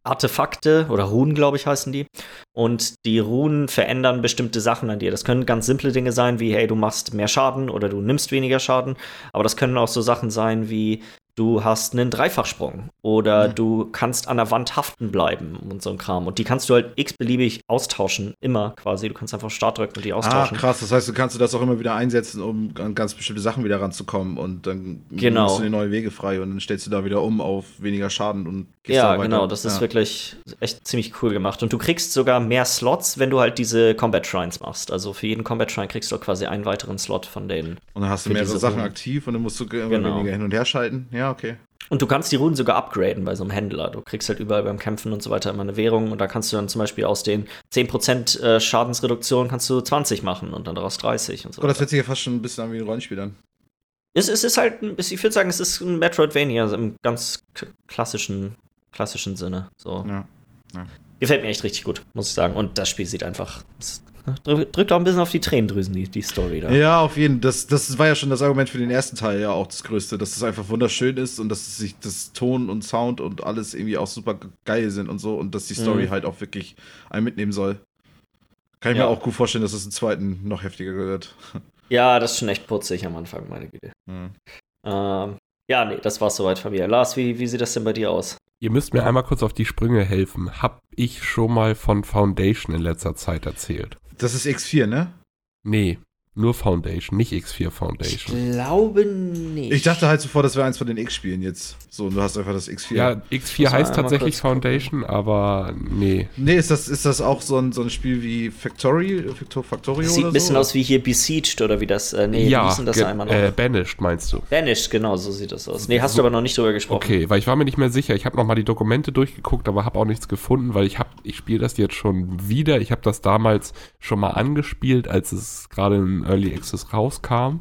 Artefakte oder Runen, glaube ich, heißen die. Und die Runen verändern bestimmte Sachen an dir. Das können ganz simple Dinge sein, wie, hey, du machst mehr Schaden oder du nimmst weniger Schaden. Aber das können auch so Sachen sein wie, du hast einen Dreifachsprung oder Mhm. du kannst an der Wand haften bleiben und so ein Kram. Und die kannst du halt x-beliebig austauschen, immer quasi. Du kannst einfach Start drücken und die Ah, austauschen. krass. Das heißt, du kannst du das auch immer wieder einsetzen, um an ganz bestimmte Sachen wieder ranzukommen. Und dann Genau. machst du dir neue Wege frei und dann stellst du da wieder um auf weniger Schaden und gehst Ja, genau, das ist ja. wirklich echt ziemlich cool gemacht. Und du kriegst sogar mehr Slots, wenn du halt diese Combat Shrines machst. Also für jeden Combat Shrine kriegst du quasi einen weiteren Slot von denen. Und dann hast du mehrere Sachen Runen. aktiv und dann musst du immer Genau. weniger hin und her schalten. Ja, okay. Und du kannst die Runen sogar upgraden bei so einem Händler. Du kriegst halt überall beim Kämpfen und so weiter immer eine Währung und da kannst du dann zum Beispiel aus den 10% äh, Schadensreduktion kannst du 20 machen und dann daraus 30 und so Oh, das hört sich ja fast schon ein bisschen an wie ein Rollenspiel an. Es, es ist halt, ein bisschen- ich würde sagen, es ist ein Metroidvania also im ganz klassischen, klassischen Sinne. So. Ja. Gefällt mir echt richtig gut, muss ich sagen. Und das Spiel sieht einfach, drückt auch ein bisschen auf die Tränendrüsen, die, die Story da. Ja, auf jeden Fall. Das, das war ja schon das Argument für den ersten Teil ja auch das Größte, dass es einfach wunderschön ist und dass sich das Ton und Sound und alles irgendwie auch super geil sind und so und dass die Story Mhm. halt auch wirklich einen mitnehmen soll. Kann ich Ja. mir auch gut vorstellen, dass es im zweiten noch heftiger wird. Ja, das ist schon echt putzig am Anfang, meine Güte. Mhm. Ähm, ja, nee, das war's soweit von mir. Lars, wie, wie sieht das denn bei dir aus? Ihr müsst mir einmal kurz auf die Sprünge helfen. Hab ich schon mal von Foundation in letzter Zeit erzählt? Das ist X4, ne? Nee, nur Foundation, nicht X4 Foundation. glaube nicht. Ich dachte halt sofort, das wäre eins von den X-Spielen jetzt. So, und du hast einfach das X4. Ja, X4 Muss man heißt tatsächlich. Foundation, aber nee. Nee, ist das, ist das auch so ein, so ein Spiel wie Factory, Factor, Factorio Sieht oder ein bisschen so? aus wie hier Besieged oder wie das. Äh, nee, wie ja, denn das einmal noch? äh, Banished meinst du? Banished, genau, so sieht das aus. Nee, hast du aber noch nicht drüber gesprochen. Okay, weil ich war mir nicht mehr sicher. Ich habe noch mal die Dokumente durchgeguckt, aber habe auch nichts gefunden, weil ich habe, ich spiele das jetzt schon wieder. Ich habe das damals schon mal angespielt, als es gerade Early Access rauskam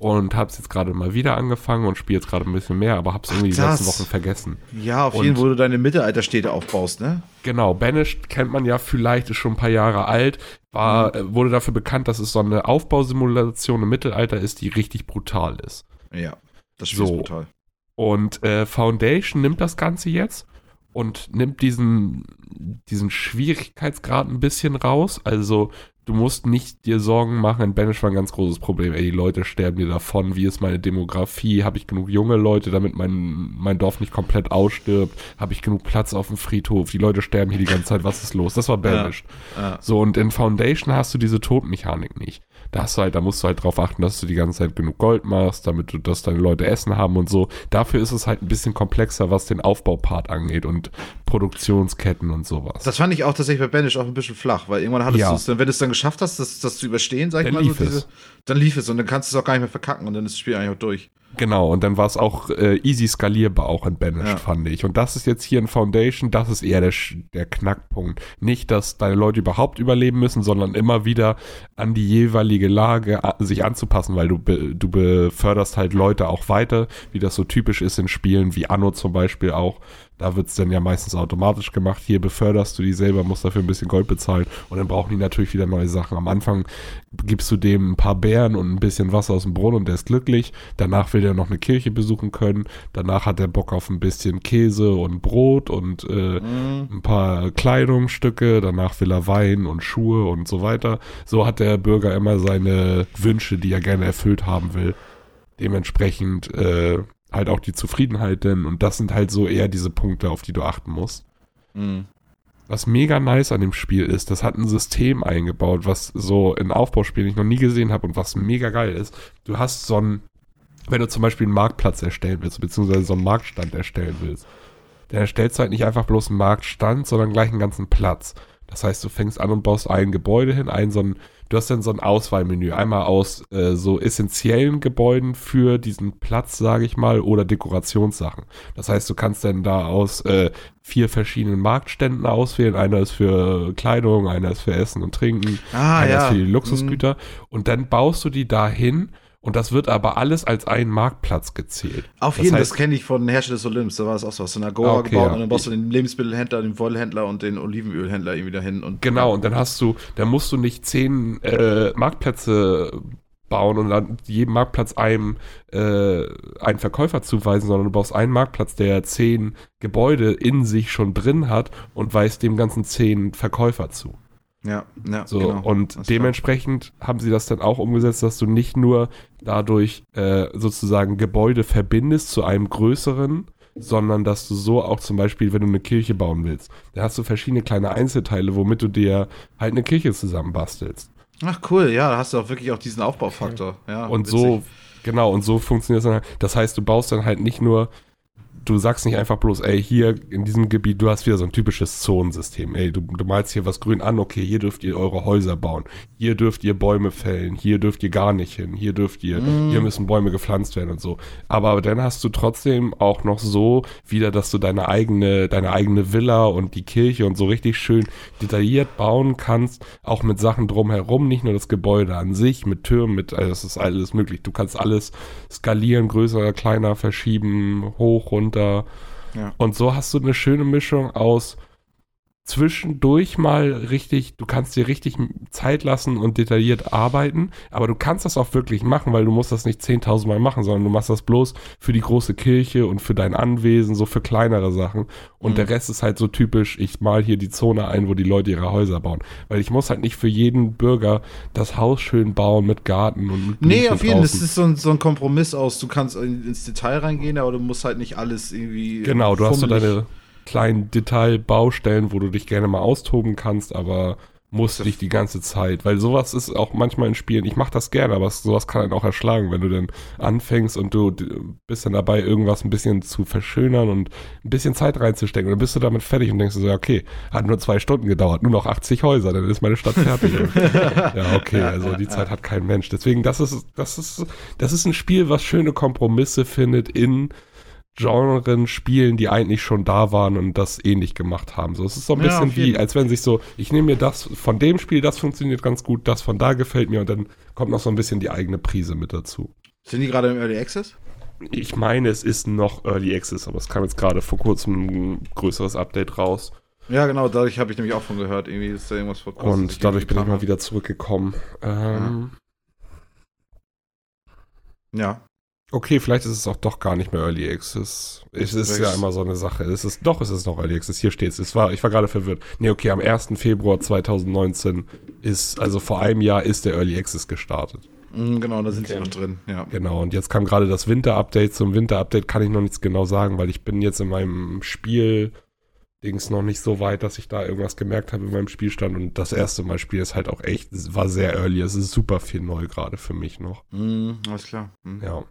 und habe es jetzt gerade mal wieder angefangen und spiele jetzt gerade ein bisschen mehr, aber habe es irgendwie die das. letzten Wochen vergessen. Ja, auf Und- jeden Fall, wo du deine Mittelalterstädte aufbaust, ne? Genau, Banished kennt man ja vielleicht, ist schon ein paar Jahre alt, war, äh, wurde dafür bekannt, dass es so eine Aufbausimulation im Mittelalter ist, die richtig brutal ist. Ja, das Spiel So. ist brutal. Und äh, Foundation nimmt das Ganze jetzt und nimmt diesen, diesen Schwierigkeitsgrad ein bisschen raus. Also du musst nicht dir Sorgen machen. In Banish war ein ganz großes Problem. Ey, die Leute sterben dir davon. Wie ist meine Demografie? Habe ich genug junge Leute, damit mein, mein Dorf nicht komplett ausstirbt? Habe ich genug Platz auf dem Friedhof? Die Leute sterben hier die ganze Zeit. Was ist los? Das war Banished. Ja. So, und in Foundation hast du diese Todmechanik nicht. Da hast du halt, da musst du halt drauf achten, dass du die ganze Zeit genug Gold machst, damit du, dass deine Leute Essen haben und so. Dafür ist es halt ein bisschen komplexer, was den Aufbaupart angeht und Produktionsketten und sowas. Das fand ich auch tatsächlich bei Banish auch ein bisschen flach, weil irgendwann hattest Ja. du es dann, wenn es dann geschafft hast, das, das zu überstehen, sag ich Dann mal, lief so es. dann lief es und dann kannst du es auch gar nicht mehr verkacken und dann ist das Spiel eigentlich auch durch. Genau, und dann war es auch äh, easy skalierbar auch in Banished, Ja. fand ich. Und das ist jetzt hier in Foundation, das ist eher der, der Knackpunkt. Nicht, dass deine Leute überhaupt überleben müssen, sondern immer wieder an die jeweilige Lage sich anzupassen, weil du, be, du beförderst halt Leute auch weiter, wie das so typisch ist in Spielen wie Anno zum Beispiel auch. Da wird es dann ja meistens automatisch gemacht. Hier beförderst du die selber, musst dafür ein bisschen Gold bezahlen und dann brauchen die natürlich wieder neue Sachen. Am Anfang gibst du dem ein paar Beeren und ein bisschen Wasser aus dem Brunnen und der ist glücklich. Danach will er noch eine Kirche besuchen können. Danach hat er Bock auf ein bisschen Käse und Brot und äh, ein paar Kleidungsstücke. Danach will er Wein und Schuhe und so weiter. So hat der Bürger immer seine Wünsche, die er gerne erfüllt haben will. Dementsprechend äh, halt auch die Zufriedenheit denn. Und das sind halt so eher diese Punkte, auf die du achten musst. Mhm. Was mega nice an dem Spiel ist, das hat ein System eingebaut, was so in Aufbauspielen ich noch nie gesehen habe und was mega geil ist. Du hast so ein, wenn du zum Beispiel einen Marktplatz erstellen willst, beziehungsweise so einen Marktstand erstellen willst, dann erstellst du halt nicht einfach bloß einen Marktstand, sondern gleich einen ganzen Platz. Das heißt, du fängst an und baust ein Gebäude hin, ein so ein, du hast dann so ein Auswahlmenü, einmal aus äh, so essentiellen Gebäuden für diesen Platz, sage ich mal, oder Dekorationssachen. Das heißt, du kannst dann da aus äh, vier verschiedenen Marktständen auswählen. Einer ist für Kleidung, einer ist für Essen und Trinken, Ah, einer ja. ist für die Luxusgüter. Und dann baust du die dahin und das wird aber alles als ein Marktplatz gezählt. Auf Das jeden, heißt- das kenne ich von Hersteller des Olymps. Da war es auch so. Hast du eine Agora okay, gebaut ja. und dann baust du den Lebensmittelhändler, den Wollhändler und den Olivenölhändler irgendwie dahin. Und Genau, und dann hast du, dann musst du nicht zehn äh, Marktplätze bauen und dann jedem Marktplatz einem äh, einen Verkäufer zuweisen, sondern du baust einen Marktplatz, der zehn Gebäude in sich schon drin hat und weist dem ganzen zehn Verkäufer zu. Ja, ja, So, genau. und Das dementsprechend haben sie das dann auch umgesetzt, dass du nicht nur dadurch äh, sozusagen Gebäude verbindest zu einem größeren, sondern dass du so auch zum Beispiel, wenn du eine Kirche bauen willst, dann hast du verschiedene kleine Einzelteile, womit du dir halt eine Kirche zusammenbastelst. Ach cool, ja, da hast du auch wirklich auch diesen Aufbaufaktor. Ja, und witzig. so, genau, und so funktioniert es dann halt. Das heißt, du baust dann halt nicht nur, du sagst nicht einfach bloß, ey, hier in diesem Gebiet, du hast wieder so ein typisches Zonensystem. Ey, du, du malst hier was grün an, okay, hier dürft ihr eure Häuser bauen. Hier dürft ihr Bäume fällen, hier dürft ihr gar nicht hin, hier dürft ihr, hier müssen Bäume gepflanzt werden und so. Aber dann hast du trotzdem auch noch so wieder, dass du deine eigene, deine eigene Villa und die Kirche und so richtig schön detailliert bauen kannst, auch mit Sachen drumherum, nicht nur das Gebäude an sich, mit Türmen, mit, also es ist alles möglich. Du kannst alles skalieren, größer, kleiner, verschieben, hoch, runter. Ja. Und so hast du eine schöne Mischung aus zwischendurch mal richtig, du kannst dir richtig Zeit lassen und detailliert arbeiten, aber du kannst das auch wirklich machen, weil du musst das nicht 10.000 Mal machen, sondern du machst das bloß für die große Kirche und für dein Anwesen, so für kleinere Sachen. Und Mhm. der Rest ist halt so typisch, ich mal hier die Zone ein, wo die Leute ihre Häuser bauen. Weil ich muss halt nicht für jeden Bürger das Haus schön bauen mit Garten und mit Nee, auf jeden Fall. Das ist so ein, so ein Kompromiss aus. Du kannst in, ins Detail reingehen, aber du musst halt nicht alles irgendwie. Genau, du hast so deine kleinen Detailbaustellen, wo du dich gerne mal austoben kannst, aber musst nicht die ganze Zeit, weil sowas ist auch manchmal in Spielen, ich mache das gerne, aber sowas kann einen auch erschlagen, wenn du dann anfängst und du bist dann dabei, irgendwas ein bisschen zu verschönern und ein bisschen Zeit reinzustecken und dann bist du damit fertig und denkst du so, ja, okay, hat nur zwei Stunden gedauert, nur noch 80 Häuser, dann ist meine Stadt fertig. ja, okay, also die Zeit hat kein Mensch. Deswegen, das ist, das ist, das ist ein Spiel, was schöne Kompromisse findet in Genren spielen, die eigentlich schon da waren und das ähnlich gemacht haben. So, es ist so ein Ja, bisschen wie, als wenn sich so, ich nehme mir das von dem Spiel, das funktioniert ganz gut, das von da gefällt mir und dann kommt noch so ein bisschen die eigene Prise mit dazu. Sind die gerade im Early Access? Ich meine, es ist noch Early Access, aber es kam jetzt gerade vor kurzem ein größeres Update raus Ja, genau, dadurch habe ich nämlich auch von gehört. Irgendwie ist da irgendwas vor kurzem und dadurch bin ich mal wieder zurückgekommen. Ähm, Ja. Okay, vielleicht ist es auch doch gar nicht mehr Early Access. Es ist ja immer so eine Sache. Es ist, doch, es ist noch Early Access. Hier steht es. Es war, ich war gerade verwirrt. Nee, okay, am 1. Februar 2019 ist, also vor einem Jahr ist der Early Access gestartet. Mhm, genau, da sind sie Okay. noch drin. Ja. Genau, und jetzt kam gerade das Winter-Update. Zum Winter-Update kann ich noch nichts genau sagen, weil ich bin jetzt in meinem Spiel Dings noch nicht so weit, dass ich da irgendwas gemerkt habe in meinem Spielstand. Und das erste Mal Spiel ist halt auch echt, es war sehr early. Es ist super viel neu gerade für mich noch. Mhm, alles klar. Mhm. Ja.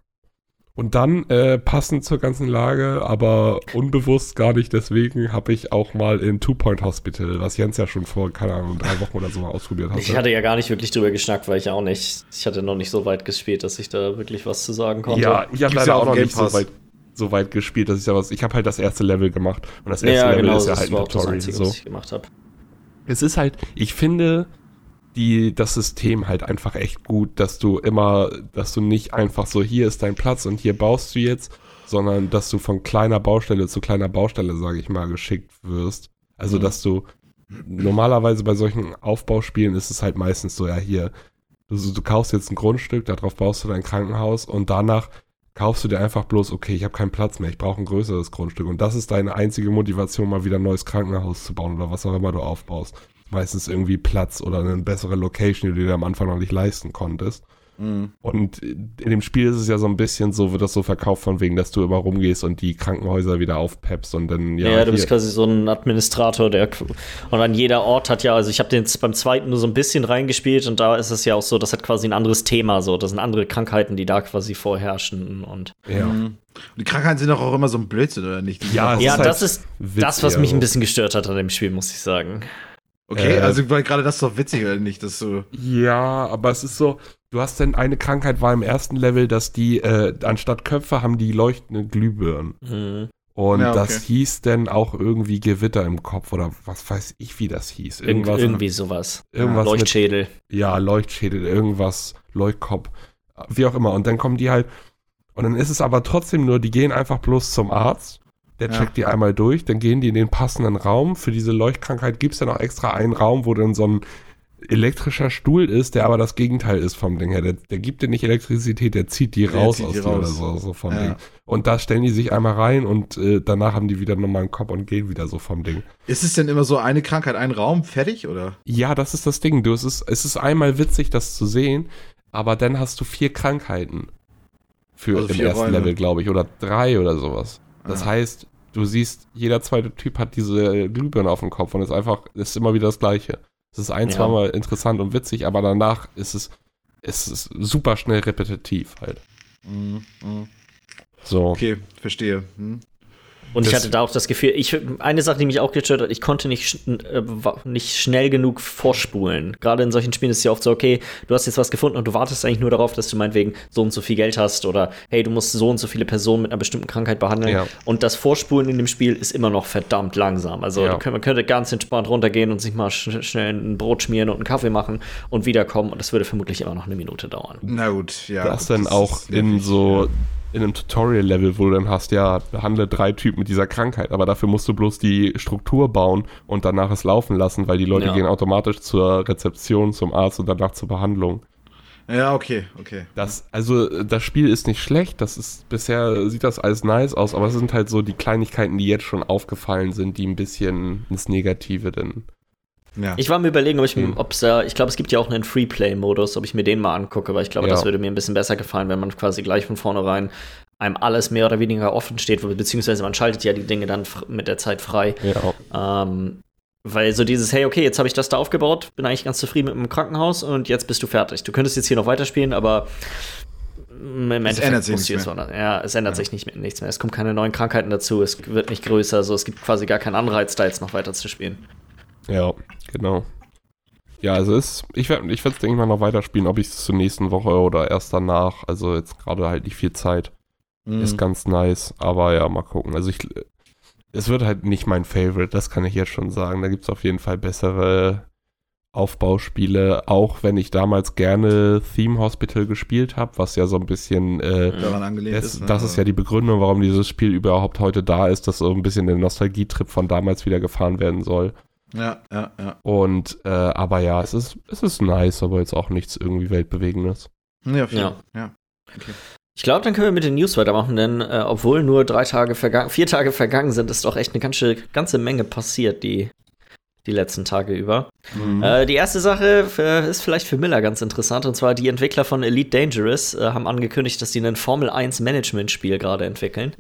Und dann, äh, passend zur ganzen Lage, aber unbewusst gar nicht deswegen, habe ich auch mal in Two Point Hospital, was Jens ja schon vor, keine Ahnung, drei Wochen oder so mal ausprobiert hatte. Ich hatte ja gar nicht wirklich drüber geschnackt, weil ich auch nicht, ich hatte noch nicht so weit gespielt, dass ich da wirklich was zu sagen konnte. ja, ich habe leider ja auch auf noch Game nicht so weit, so weit gespielt, dass ich da was. Ich habe halt das erste Level gemacht und das erste ja Level genau, ist ja halt ein auch Tutorial. Einzige, So. was ich gemacht habe. Es ist halt, ich finde die, das System halt einfach echt gut, dass du immer, dass du nicht einfach so, hier ist dein Platz und hier baust du jetzt, sondern dass du von kleiner Baustelle zu kleiner Baustelle, sage ich mal, geschickt wirst. Also, Mhm. dass du normalerweise bei solchen Aufbauspielen ist es halt meistens so, ja, hier, du, du kaufst jetzt ein Grundstück, darauf baust du dein Krankenhaus und danach kaufst du dir einfach bloß, okay, ich habe keinen Platz mehr, ich brauche ein größeres Grundstück. Und das ist deine einzige Motivation, mal wieder ein neues Krankenhaus zu bauen oder was auch immer du aufbaust. Meistens irgendwie Platz oder eine bessere Location, die du dir am Anfang noch nicht leisten konntest. Mhm. Und in dem Spiel ist es ja so ein bisschen so, wird das so verkauft von wegen, dass du immer rumgehst und die Krankenhäuser wieder aufpeppst und dann, ja. Ja, du bist hier- quasi so ein Administrator, der und an jeder Ort hat ja, also ich habe den jetzt beim zweiten nur so ein bisschen reingespielt und da ist es ja auch so, das hat quasi ein anderes Thema, so, das sind andere Krankheiten, die da quasi vorherrschen und ja. Mhm. Und die Krankheiten sind doch auch immer so ein Blödsinn, oder nicht? Die Ja, ja, ist halt das ist Witz das, was mich ein bisschen gestört hat an dem Spiel, muss ich sagen. Okay, Äh, also weil gerade das ist doch witzig, oder nicht? Dass du. Ja, aber es ist so, du hast denn eine Krankheit war im ersten Level, dass die, äh, anstatt Köpfe haben die leuchtende Glühbirnen. Mhm. Und Ja, okay. das hieß denn auch irgendwie Gewitter im Kopf oder was weiß ich, wie das hieß. Irgend, Irgendwas, irgendwie sowas. irgendwas mit, Leuchtschädel. ja, Leuchtschädel, irgendwas, Leuchtkopf, wie auch immer. Und dann kommen die halt, und dann ist es aber trotzdem nur, die gehen einfach bloß zum Arzt, der Ja. checkt die einmal durch, dann gehen die in den passenden Raum. Für diese Leuchtkrankheit gibt es dann auch extra einen Raum, wo dann so ein elektrischer Stuhl ist, der aber das Gegenteil ist vom Ding her. Der, der gibt dir nicht Elektrizität, der zieht die Der raus zieht aus die dir oder raus. so, so vom Ja. Ding. Und da stellen die sich einmal rein und äh, danach haben die wieder einen normalen Kopf und gehen wieder so vom Ding. Ist es denn immer so eine Krankheit, ein Raum, fertig, oder? Ja, das ist das Ding. Du, es, ist, es ist einmal witzig, das zu sehen, aber dann hast du vier Krankheiten. Für Also im ersten Räume. Level, glaube ich, oder drei oder sowas. Das Ah. heißt, du siehst, jeder zweite Typ hat diese Glühbirne auf dem Kopf und ist einfach, ist immer wieder das Gleiche. Es ist ein, Ja. zweimal interessant und witzig, aber danach ist es, es ist super schnell repetitiv halt. Mhm. Mhm. So. Okay, verstehe. Hm. Und ich Das- hatte da auch das Gefühl, ich, eine Sache, die mich auch gestört hat, ich konnte nicht, äh, nicht schnell genug vorspulen. Gerade in solchen Spielen ist es ja oft so, okay, du hast jetzt was gefunden und du wartest eigentlich nur darauf, dass du meinetwegen so und so viel Geld hast oder hey, du musst so und so viele Personen mit einer bestimmten Krankheit behandeln. Ja. Und das Vorspulen in dem Spiel ist immer noch verdammt langsam. Also Ja. man könnte ganz entspannt runtergehen und sich mal sch schnell ein Brot schmieren und einen Kaffee machen und wiederkommen und das würde vermutlich immer noch eine Minute dauern. Na gut, ja. das gut, dann auch in so ja. In einem Tutorial-Level, wo du dann hast, ja, behandle drei Typen mit dieser Krankheit, aber dafür musst du bloß die Struktur bauen und danach es laufen lassen, weil die Leute Ja. gehen automatisch zur Rezeption, zum Arzt und danach zur Behandlung. Ja, okay, okay. Das, also das Spiel ist nicht schlecht, das ist bisher sieht das alles nice aus, aber es sind halt so die Kleinigkeiten, die jetzt schon aufgefallen sind, die ein bisschen ins Negative denn. Ja. Ich war mir überlegen, ob ich, Hm. ob's, äh, ich glaube, es gibt ja auch einen Freeplay-Modus, ob ich mir den mal angucke, weil ich glaube, Ja. das würde mir ein bisschen besser gefallen, wenn man quasi gleich von vornherein einem alles mehr oder weniger offen steht, beziehungsweise man schaltet ja die Dinge dann mit der Zeit frei. Ja, Ähm, weil so dieses, hey, okay, jetzt habe ich das da aufgebaut, bin eigentlich ganz zufrieden mit dem Krankenhaus und jetzt bist du fertig. Du könntest jetzt hier noch weiterspielen, aber im Endeffekt ändert sich nichts noch- Ja, es ändert sich nicht, mehr- nichts mehr. Es kommen keine neuen Krankheiten dazu, es wird nicht größer, also es gibt quasi gar keinen Anreiz, da jetzt noch weiter zu spielen. Ja, genau. Ja, also ist, ich werde ich es, denke ich mal, noch weiterspielen, ob ich es zur nächsten Woche oder erst danach. Also jetzt gerade halt nicht viel Zeit. Mhm. Ist ganz nice, aber ja, mal gucken. Also ich, es wird halt nicht mein Favorite, das kann ich jetzt schon sagen. Da gibt es auf jeden Fall bessere Aufbauspiele, auch wenn ich damals gerne Theme Hospital gespielt habe, was ja so ein bisschen, äh, daran angelehnt das, ist. ne? das ist ja die Begründung, warum dieses Spiel überhaupt heute da ist, dass so ein bisschen der Nostalgietrip von damals wieder gefahren werden soll. Ja, ja, ja. Und, äh, aber ja, es ist, es ist nice, aber jetzt auch nichts irgendwie Weltbewegendes. Ja, viel. Ja. ja. Ich glaube, dann können wir mit den News weitermachen, denn äh, obwohl nur drei Tage vergangen, vier Tage vergangen sind, ist doch echt eine ganze, ganze Menge passiert, die, die letzten Tage über. Mhm. Äh, die erste Sache für, ist vielleicht für Miller ganz interessant, und zwar die Entwickler von Elite Dangerous äh, haben angekündigt, dass sie ein Formel 1 Management-Spiel gerade entwickeln.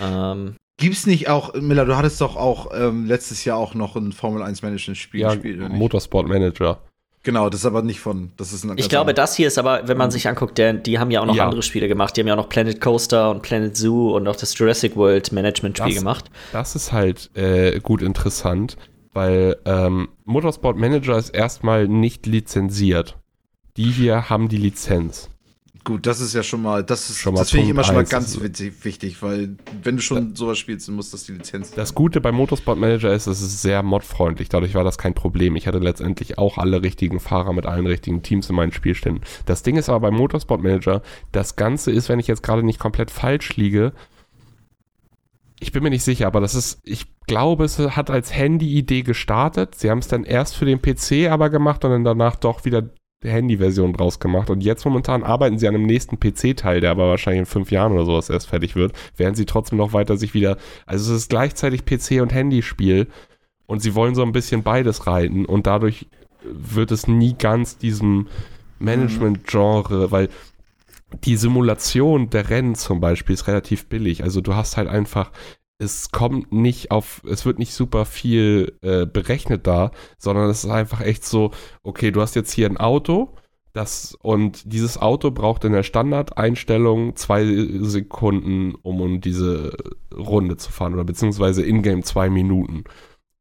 Ähm, Gibt's nicht auch, Miller, du hattest doch auch ähm, letztes Jahr auch noch ein Formel 1 Management-Spiel Ja, gespielt, oder nicht? Motorsport Manager. Genau, das ist aber nicht von, das ist ein ich glaube, anderes. das hier ist aber, wenn man sich anguckt, der, die haben ja auch noch Ja. andere Spiele gemacht. Die haben ja auch noch Planet Coaster und Planet Zoo und auch das Jurassic World Management-Spiel Das- gemacht. Das ist halt äh, gut interessant, weil ähm, Motorsport Manager ist erstmal nicht lizenziert. Die hier haben die Lizenz. Gut, das ist ja schon mal, das ist, Schon mal das finde ich immer schon mal ganz witzig, wichtig, weil wenn du schon sowas spielst, dann muss das die Lizenz. Das Gute bei Motorsport Manager ist, es ist sehr modfreundlich. Dadurch war das kein Problem. Ich hatte letztendlich auch alle richtigen Fahrer mit allen richtigen Teams in meinen Spielständen. Das Ding ist aber bei Motorsport Manager, das Ganze ist, wenn ich jetzt gerade nicht komplett falsch liege, ich bin mir nicht sicher, aber das ist, ich glaube, es hat als Handy-Idee gestartet. Sie haben es dann erst für den PC aber gemacht und dann danach doch wieder Handy-Version draus gemacht. Und jetzt momentan arbeiten sie an einem nächsten PC-Teil, der aber wahrscheinlich in fünf Jahren oder sowas erst fertig wird, während sie trotzdem noch weiter sich wieder, also es ist gleichzeitig PC- und Handyspiel und sie wollen so ein bisschen beides reiten und dadurch wird es nie ganz diesem Management-Genre, weil die Simulation der Rennen zum Beispiel ist relativ billig. Also du hast halt einfach, es kommt nicht auf, es wird nicht super viel äh, berechnet da, sondern es ist einfach echt so, okay, du hast jetzt hier ein Auto, das, und dieses Auto braucht in der Standardeinstellung zwei Sekunden, um, um diese Runde zu fahren, oder beziehungsweise in-game zwei Minuten.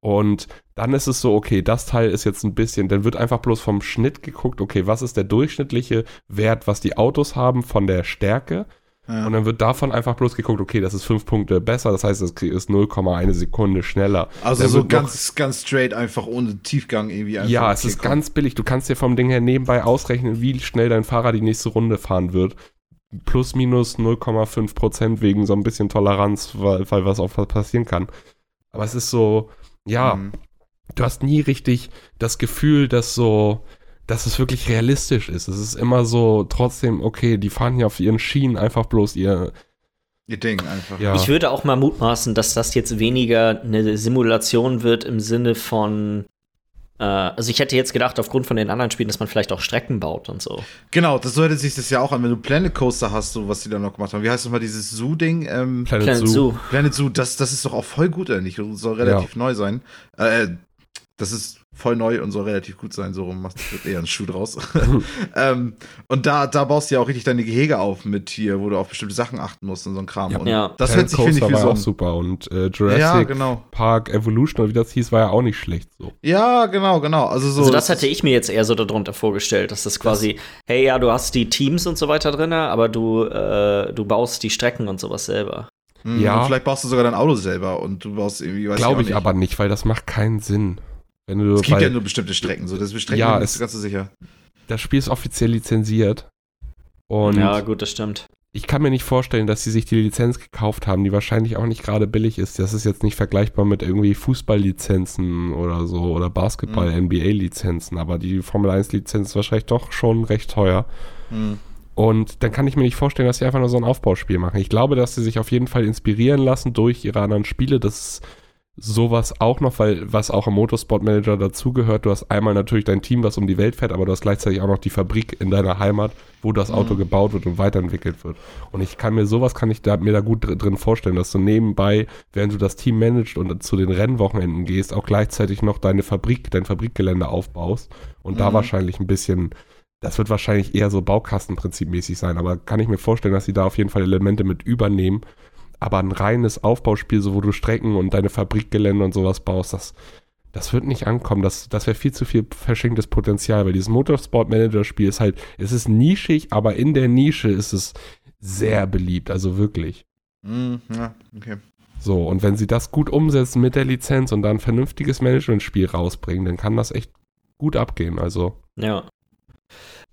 Und dann ist es so, okay, das Teil ist jetzt ein bisschen, dann wird einfach bloß vom Schnitt geguckt, okay, was ist der durchschnittliche Wert, was die Autos haben von der Stärke? Ja. Und dann wird davon einfach bloß geguckt, okay, das ist fünf Punkte besser, das heißt, es ist 0,1 Sekunde schneller. Also dann so ganz, ganz straight, einfach ohne Tiefgang irgendwie. Einfach ja, es ist ganz billig. Du kannst dir vom Ding her nebenbei ausrechnen, wie schnell dein Fahrer die nächste Runde fahren wird. Plus minus 0,5 Prozent wegen so ein bisschen Toleranz, weil, weil was auch passieren kann. Aber es ist so, ja, mhm. du hast nie richtig das Gefühl, dass so, dass es wirklich realistisch ist. Es ist immer so trotzdem, okay, die fahren hier auf ihren Schienen einfach bloß ihr. Ihr Ding einfach. Ja. Ich würde auch mal mutmaßen, dass das jetzt weniger eine Simulation wird im Sinne von äh, also ich hätte jetzt gedacht, aufgrund von den anderen Spielen, dass man vielleicht auch Strecken baut und so. Genau, das sollte sich das ja auch an, wenn du Planet Coaster hast, so was die da noch gemacht haben. Wie heißt nochmal dieses Zoo-Ding? Ähm, Planet, Planet Zoo. Zoo. Planet Zoo, das, das ist doch auch voll gut, oder nicht? Soll relativ ja. neu sein. Äh, das ist voll neu und soll relativ gut sein. So rum machst du eher einen Schuh draus. ähm, und da, da baust du ja auch richtig deine Gehege auf mit hier, wo du auf bestimmte Sachen achten musst und so ein Kram. Ja. Und ja. das hört sich, finde ich, wie so. auch super. Und äh, Jurassic ja, genau. Park Evolution, oder wie das hieß, war ja auch nicht schlecht so. Ja, genau, genau. Also, so, also das hätte ich mir jetzt eher so darunter vorgestellt, dass das quasi, das hey, ja, du hast die Teams und so weiter drin, aber du, äh, du baust die Strecken und sowas selber. Mhm, ja. Und vielleicht baust du sogar dein Auto selber und du baust irgendwie, weiß Glaube ich, ich aber nicht, weil das macht keinen Sinn. Wenn du, es gibt ja nur bestimmte Strecken, so das ist Strecken ja, ist ganz so sicher. Das Spiel ist offiziell lizenziert. Und ja, gut, das stimmt. Ich kann mir nicht vorstellen, dass sie sich die Lizenz gekauft haben, die wahrscheinlich auch nicht gerade billig ist. Das ist jetzt nicht vergleichbar mit irgendwie Fußballlizenzen oder so oder Basketball-NBA-Lizenzen, mhm. aber die Formel 1-Lizenz ist wahrscheinlich doch schon recht teuer. Mhm. Und dann kann ich mir nicht vorstellen, dass sie einfach nur so ein Aufbauspiel machen. Ich glaube, dass sie sich auf jeden Fall inspirieren lassen durch ihre anderen Spiele. Das ist sowas auch noch, weil was auch im Motorsport Manager dazugehört, du hast einmal natürlich dein Team, was um die Welt fährt, aber du hast gleichzeitig auch noch die Fabrik in deiner Heimat, wo das Auto mhm. gebaut wird und weiterentwickelt wird. Und ich kann mir sowas kann ich da, mir da gut drin vorstellen, dass du nebenbei, während du das Team managst und zu den Rennwochenenden gehst, auch gleichzeitig noch deine Fabrik, dein Fabrikgelände aufbaust und mhm. da wahrscheinlich ein bisschen das wird wahrscheinlich eher so Baukastenprinzipmäßig sein, aber kann ich mir vorstellen, dass sie da auf jeden Fall Elemente mit übernehmen, aber ein reines Aufbauspiel, so wo du Strecken und deine Fabrikgelände und sowas baust, das, das wird nicht ankommen. Das, das wäre viel zu viel verschenktes Potenzial, weil dieses Motorsport-Manager-Spiel ist halt, es ist nischig, aber in der Nische ist es sehr beliebt, also wirklich. Mm, ja, okay. So, und wenn sie das gut umsetzen mit der Lizenz und dann ein vernünftiges Management-Spiel rausbringen, dann kann das echt gut abgehen. Also. Ja.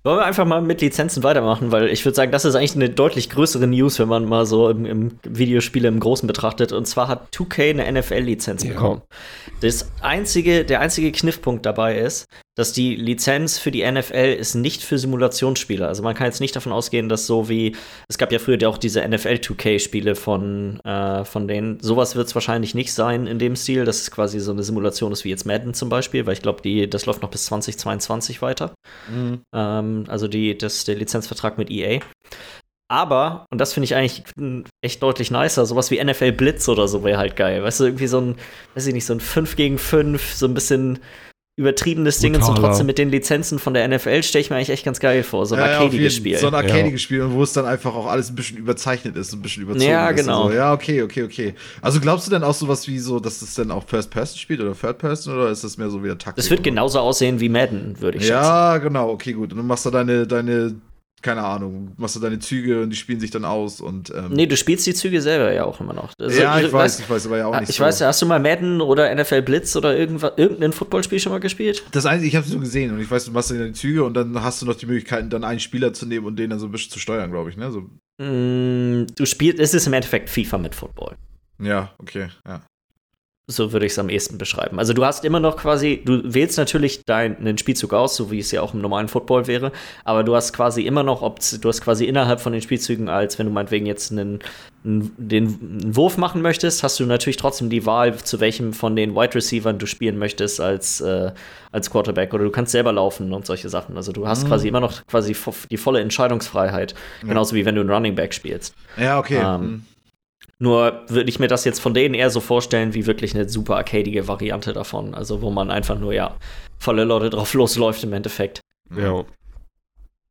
Wollen wir einfach mal mit Lizenzen weitermachen, weil ich würde sagen, das ist eigentlich eine deutlich größere News, wenn man mal so im, im Videospiele im Großen betrachtet. Und zwar hat 2K eine NFL-Lizenz ja. bekommen. Das einzige, der einzige Kniffpunkt dabei ist, dass die Lizenz für die NFL ist nicht für Simulationsspiele. Also man kann jetzt nicht davon ausgehen, dass so wie es gab ja früher auch diese NFL 2K-Spiele von, äh, von denen. Sowas wird es wahrscheinlich nicht sein in dem Stil, dass es quasi so eine Simulation ist wie jetzt Madden zum Beispiel, weil ich glaube, das läuft noch bis 2022 weiter. Mhm. Ähm, also die, das, der Lizenzvertrag mit EA. Aber, und das finde ich eigentlich echt deutlich nicer, sowas wie NFL Blitz oder so wäre halt geil. Weißt du, irgendwie so ein, weiß ich nicht, so ein 5 gegen 5, so ein bisschen übertriebenes Ding und trotzdem mit den Lizenzen von der NFL stelle ich mir eigentlich echt ganz geil vor. So ein ja, arcadiges Spiel. So ein arcadiges ja. Spiel, wo es dann einfach auch alles ein bisschen überzeichnet ist, ein bisschen überzogen ja, ist. Genau. So. Ja, okay, okay, okay. Also glaubst du denn auch sowas wie so, dass es dann auch First Person spielt oder Third Person oder ist das mehr so wieder Taktik? Das wird genauso aussehen wie Madden, würde ich sagen. Ja, genau, okay, gut. Und dann machst du deine, deine keine Ahnung, machst du deine Züge und die spielen sich dann aus und ähm Nee, du spielst die Züge selber ja auch immer noch. Also, ja, ich, weiß, ich weiß, aber ja auch nicht Ich so. weiß, hast du mal Madden oder NFL Blitz oder irgendein Footballspiel schon mal gespielt? Das Einzige, ich habe es nur gesehen und ich weiß, du machst dann die Züge und dann hast du noch die Möglichkeit, dann einen Spieler zu nehmen und den dann so ein bisschen zu steuern, glaube ich, ne? So. Mm, du spielst, es ist im Endeffekt FIFA mit Football. Ja, okay, ja. So würde ich es am ehesten beschreiben. Also du hast immer noch quasi, du wählst natürlich deinen Spielzug aus, so wie es ja auch im normalen Football wäre, aber du hast quasi immer noch, ob du hast quasi innerhalb von den Spielzügen, als wenn du meinetwegen jetzt einen, einen, den einen Wurf machen möchtest, hast du natürlich trotzdem die Wahl, zu welchem von den Wide Receivern du spielen möchtest als, äh, als Quarterback oder du kannst selber laufen und solche Sachen. Also du hast mhm. quasi immer noch quasi die volle Entscheidungsfreiheit, ja. genauso wie wenn du einen Running Back spielst. Ja, okay. Ähm, mhm. Nur würde ich mir das jetzt von denen eher so vorstellen, wie wirklich eine super arcadige Variante davon. Also, wo man einfach nur, ja, volle Leute drauf losläuft im Endeffekt. Ja.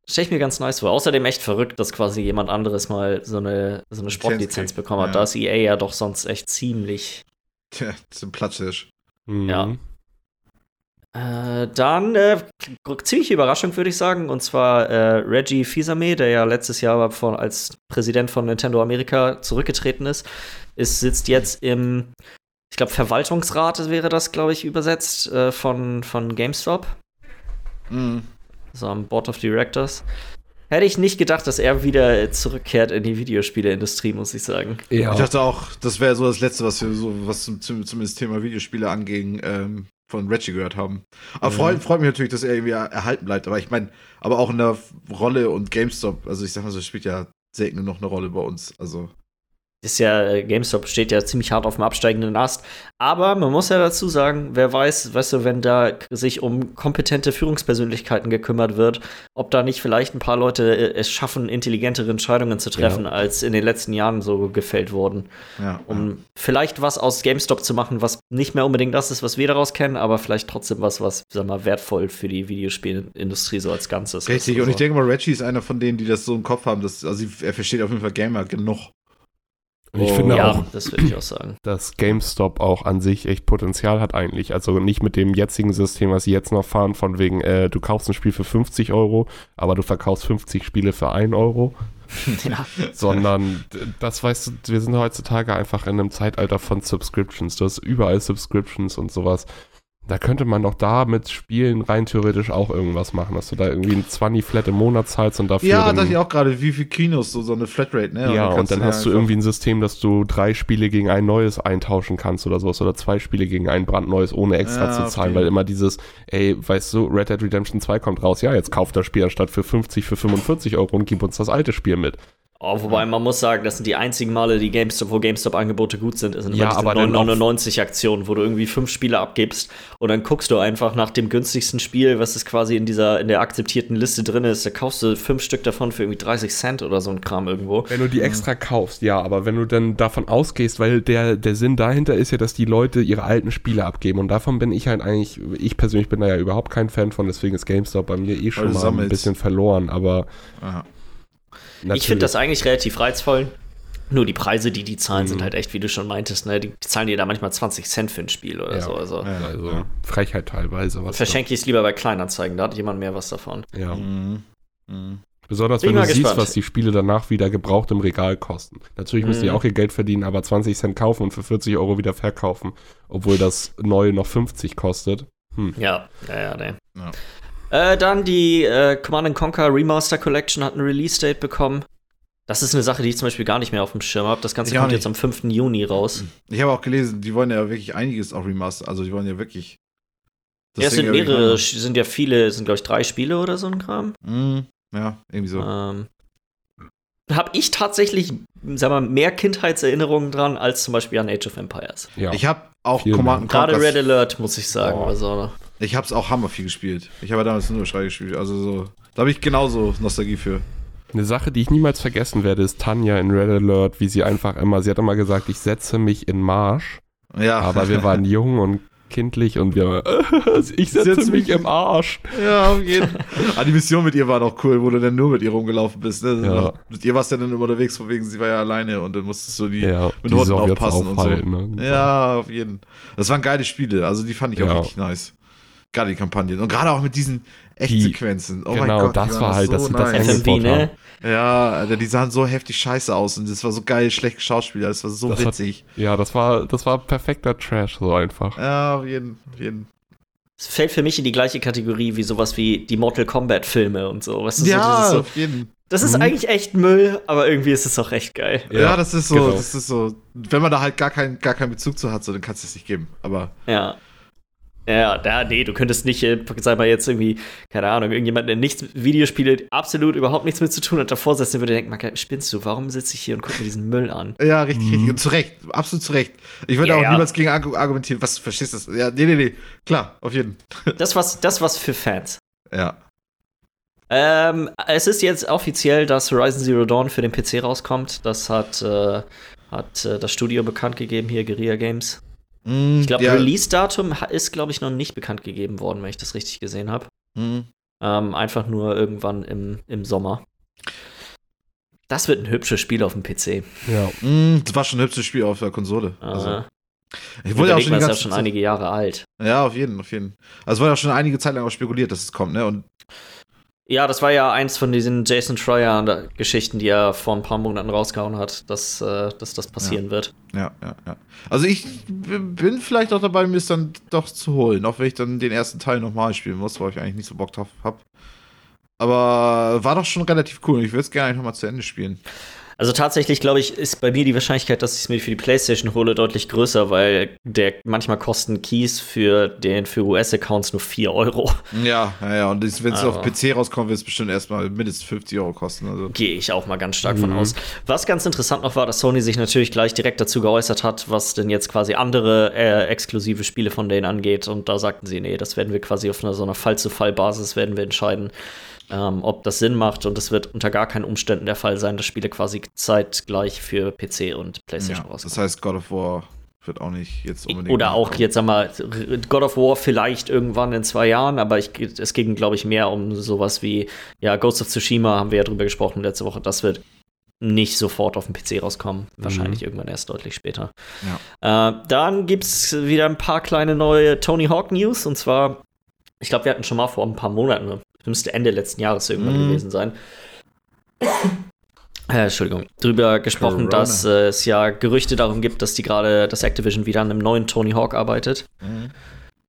Stelle ich mir ganz nice vor. Außerdem echt verrückt, dass quasi jemand anderes mal so eine, so eine Sportlizenz bekommen hat. Ja. Da ist EA ja doch sonst echt ziemlich. Tja, zum Platzisch. Mhm. Ja. Äh, dann äh, ziemliche Überraschung, würde ich sagen. Und zwar äh, Reggie Fils-Aimé, der ja letztes Jahr von, als Präsident von Nintendo Amerika zurückgetreten ist, ist sitzt jetzt im, ich glaube, Verwaltungsrat wäre das, glaube ich, übersetzt, äh, von, von GameStop. Mhm. So am Board of Directors. Hätte ich nicht gedacht, dass er wieder zurückkehrt in die Videospieleindustrie, muss ich sagen. Ja. Ich dachte auch, das wäre so das Letzte, was wir so, was zum, zumindest Thema Videospiele anging, ähm, von Reggie gehört haben. Aber mhm. freut, freut mich natürlich, dass er irgendwie erhalten bleibt. Aber ich meine, aber auch in der Rolle und GameStop, also ich sag mal so, spielt ja selten noch eine Rolle bei uns. Also ist ja, äh, GameStop steht ja ziemlich hart auf dem absteigenden Ast. Aber man muss ja dazu sagen, wer weiß, weißt du, wenn da sich um kompetente Führungspersönlichkeiten gekümmert wird, ob da nicht vielleicht ein paar Leute äh, es schaffen, intelligentere Entscheidungen zu treffen, ja. als in den letzten Jahren so gefällt wurden. Ja, um ja. vielleicht was aus GameStop zu machen, was nicht mehr unbedingt das ist, was wir daraus kennen, aber vielleicht trotzdem was, was, sag mal, wertvoll für die Videospielindustrie so als Ganzes ist. Richtig, und ich denke mal, Reggie ist einer von denen, die das so im Kopf haben, dass, also er versteht auf jeden Fall Gamer genug. Und ich oh, finde ja, auch, das würde ich auch sagen. dass GameStop auch an sich echt Potenzial hat eigentlich. Also nicht mit dem jetzigen System, was sie jetzt noch fahren, von wegen, äh, du kaufst ein Spiel für 50 Euro, aber du verkaufst 50 Spiele für 1 Euro. ja. Sondern das weißt du, wir sind heutzutage einfach in einem Zeitalter von Subscriptions. Du hast überall Subscriptions und sowas. Da könnte man doch da mit Spielen rein theoretisch auch irgendwas machen, dass du da irgendwie ein 20 Flat im Monat zahlst und dafür. Ja, dachte ich auch gerade, wie viel Kinos, so, so eine Flatrate, ne? Ja, und, und dann hast du irgendwie ein System, dass du drei Spiele gegen ein neues eintauschen kannst oder sowas oder zwei Spiele gegen ein brandneues, ohne extra ja, zu zahlen, okay. weil immer dieses, ey, weißt du, Red Dead Redemption 2 kommt raus, ja, jetzt kauft das Spiel anstatt für 50, für 45 Euro und gib uns das alte Spiel mit. Oh, wobei man muss sagen, das sind die einzigen Male, die GameStop, wo GameStop-Angebote gut sind, sind ja, aber 999 Aktionen, wo du irgendwie fünf Spiele abgibst und dann guckst du einfach nach dem günstigsten Spiel, was ist quasi in dieser in der akzeptierten Liste drin ist, da kaufst du fünf Stück davon für irgendwie 30 Cent oder so ein Kram irgendwo. Wenn du die extra kaufst, ja, aber wenn du dann davon ausgehst, weil der der Sinn dahinter ist ja, dass die Leute ihre alten Spiele abgeben und davon bin ich halt eigentlich, ich persönlich bin da ja überhaupt kein Fan von, deswegen ist GameStop bei mir eh schon mal ein bisschen verloren, aber Aha. Natürlich. Ich finde das eigentlich relativ reizvoll. Nur die Preise, die die zahlen, mhm. sind halt echt, wie du schon meintest, ne? Die zahlen dir da manchmal 20 Cent für ein Spiel oder ja. so. Also, ja, also Frechheit teilweise. Verschenke ich es lieber bei Kleinanzeigen, da hat jemand mehr was davon. Ja. Mhm. Mhm. Besonders wenn du gespannt. siehst, was die Spiele danach wieder gebraucht im Regal kosten. Natürlich müssen die mhm. auch ihr Geld verdienen, aber 20 Cent kaufen und für 40 Euro wieder verkaufen, obwohl das neue noch 50 kostet. Hm. Ja, ja, ja, ne. Ja. Äh, dann die äh, Command Conquer Remaster Collection hat ein Release-Date bekommen. Das ist eine Sache, die ich zum Beispiel gar nicht mehr auf dem Schirm habe. Das Ganze ich kommt jetzt am 5. Juni raus. Ich habe auch gelesen, die wollen ja wirklich einiges auch remaster. Also die wollen ja wirklich. Ja, es sind mehrere, sind ja viele, sind glaube ich drei Spiele oder so ein Kram. Mm, ja, irgendwie so. Ähm, habe ich tatsächlich, sag mal, mehr Kindheitserinnerungen dran als zum Beispiel an Age of Empires. Ja. Ich habe auch Command Gerade Red Alert, muss ich sagen. Oh. Also, ich habe es auch hammer viel gespielt. Ich habe damals nur Schrei gespielt. Also so, da habe ich genauso Nostalgie für. Eine Sache, die ich niemals vergessen werde, ist Tanja in Red Alert, wie sie einfach immer, sie hat immer gesagt, ich setze mich in Marsch. Ja. Aber wir waren jung und kindlich und wir, ich setze mich, mich im Arsch. Ja, auf jeden Fall. ah, die Mission mit ihr war noch cool, wo du dann nur mit ihr rumgelaufen bist. Ne? Ja. Mit ihr warst du dann immer unterwegs, von wegen, sie war ja alleine und dann musstest du die ja, mit Hunden aufpassen und so. Ne? Ja, auf jeden Fall. Das waren geile Spiele, also die fand ich auch ja. wirklich nice. Gerade die Kampagnen. Und gerade auch mit diesen Echtsequenzen. Oh genau, Gott, das war halt, so das, nice. das FMV, ne? Ja, Alter, die sahen so heftig scheiße aus und das war so geil, schlecht Schauspieler, das war so das witzig. Hat, ja, das war, das war perfekter Trash, so einfach. Ja, auf jeden, auf jeden. Es fällt für mich in die gleiche Kategorie wie sowas wie die Mortal Kombat Filme und so. Weißt du, ja, so, so, auf jeden. Das ist Mhm. eigentlich echt Müll, aber irgendwie ist es auch echt geil. Ja, Ja, das ist so, genau. das ist so, wenn man da halt gar keinen gar keinen Bezug zu hat, so, dann kannst du es nicht geben. Aber Ja. Ja, da, nee, du könntest nicht, äh, sag mal jetzt irgendwie, keine Ahnung, irgendjemand, der nichts Videospiele absolut überhaupt nichts mit zu tun hat, davor sitzen würde, denken, Marke, spinnst du, warum sitze ich hier und gucke mir diesen Müll an? ja, richtig, Mhm. richtig. Und zu Recht, absolut zu Recht. Ich würde Ja, auch ja. niemals gegen argu- argumentieren. Was, verstehst du das? Ja, nee, nee, nee. Klar, auf jeden. Das was, das was für Fans. Ja. Ähm, es ist jetzt offiziell, dass Horizon Zero Dawn für den PC rauskommt. Das hat, äh, hat äh, das Studio bekannt gegeben, hier Guerilla Games. Ich glaube, ja, Release-Datum ist, glaube ich, noch nicht bekannt gegeben worden, wenn ich das richtig gesehen habe. mhm. Ähm, einfach nur irgendwann im, im Sommer. Das wird ein hübsches Spiel auf dem PC. Ja. Mhm, Das war schon ein hübsches Spiel auf der Konsole. Also, Äh, ich wurde ja auch schon, ist ja schon einige Jahre alt. Ja, auf jeden, auf jeden. Also es wurde ja schon einige Zeit lang auch spekuliert, dass es kommt, ne? Und Ja, das war ja eins von diesen Jason Schreier-Geschichten, die er vor ein paar Monaten rausgehauen hat, dass, äh, dass das passieren wird. ja, ja, ja. Also ich bin vielleicht auch dabei, mir es dann doch zu holen, auch wenn ich dann den ersten Teil nochmal spielen muss, weil ich eigentlich nicht so Bock drauf hab. Aber war doch schon relativ cool und ich würde es gerne nochmal zu Ende spielen. Also tatsächlich, glaube ich, ist bei mir die Wahrscheinlichkeit, dass ich es mir für die PlayStation hole, deutlich größer, weil der manchmal kosten Keys für den für US-Accounts nur 4 Euro. Ja, ja, ja. Und wenn es auf Aber- PC rauskommt, wird es bestimmt erstmal mindestens 50 Euro kosten. Also. Gehe ich auch mal ganz stark von Mhm. aus. Was ganz interessant noch war, dass Sony sich natürlich gleich direkt dazu geäußert hat, was denn jetzt quasi andere äh, exklusive Spiele von denen angeht. Und da sagten sie, nee, das werden wir quasi auf einer so einer Fall-zu-Fall-Basis werden wir entscheiden, ähm, ob das Sinn macht. Und es wird unter gar keinen Umständen der Fall sein, dass Spiele quasi zeitgleich für PC und PlayStation Ja, rauskommen. das heißt, God of War wird auch nicht jetzt unbedingt. Oder auch jetzt, sag mal, God of War vielleicht irgendwann in zwei Jahren, aber ich, es ging, glaube ich, mehr um sowas wie, ja, Ghost of Tsushima haben wir ja drüber gesprochen letzte Woche, das wird nicht sofort auf dem PC rauskommen. Wahrscheinlich irgendwann erst deutlich später. Äh, dann gibt es wieder ein paar kleine neue Tony Hawk News und zwar, ich glaube, wir hatten schon mal vor ein paar Monaten, das müsste Ende letzten Jahres irgendwann Mhm. gewesen sein. Äh, Entschuldigung, drüber gesprochen, Corona. dass äh, es ja Gerüchte darum gibt, dass die gerade, dass Activision wieder an einem neuen Tony Hawk arbeitet. Mhm.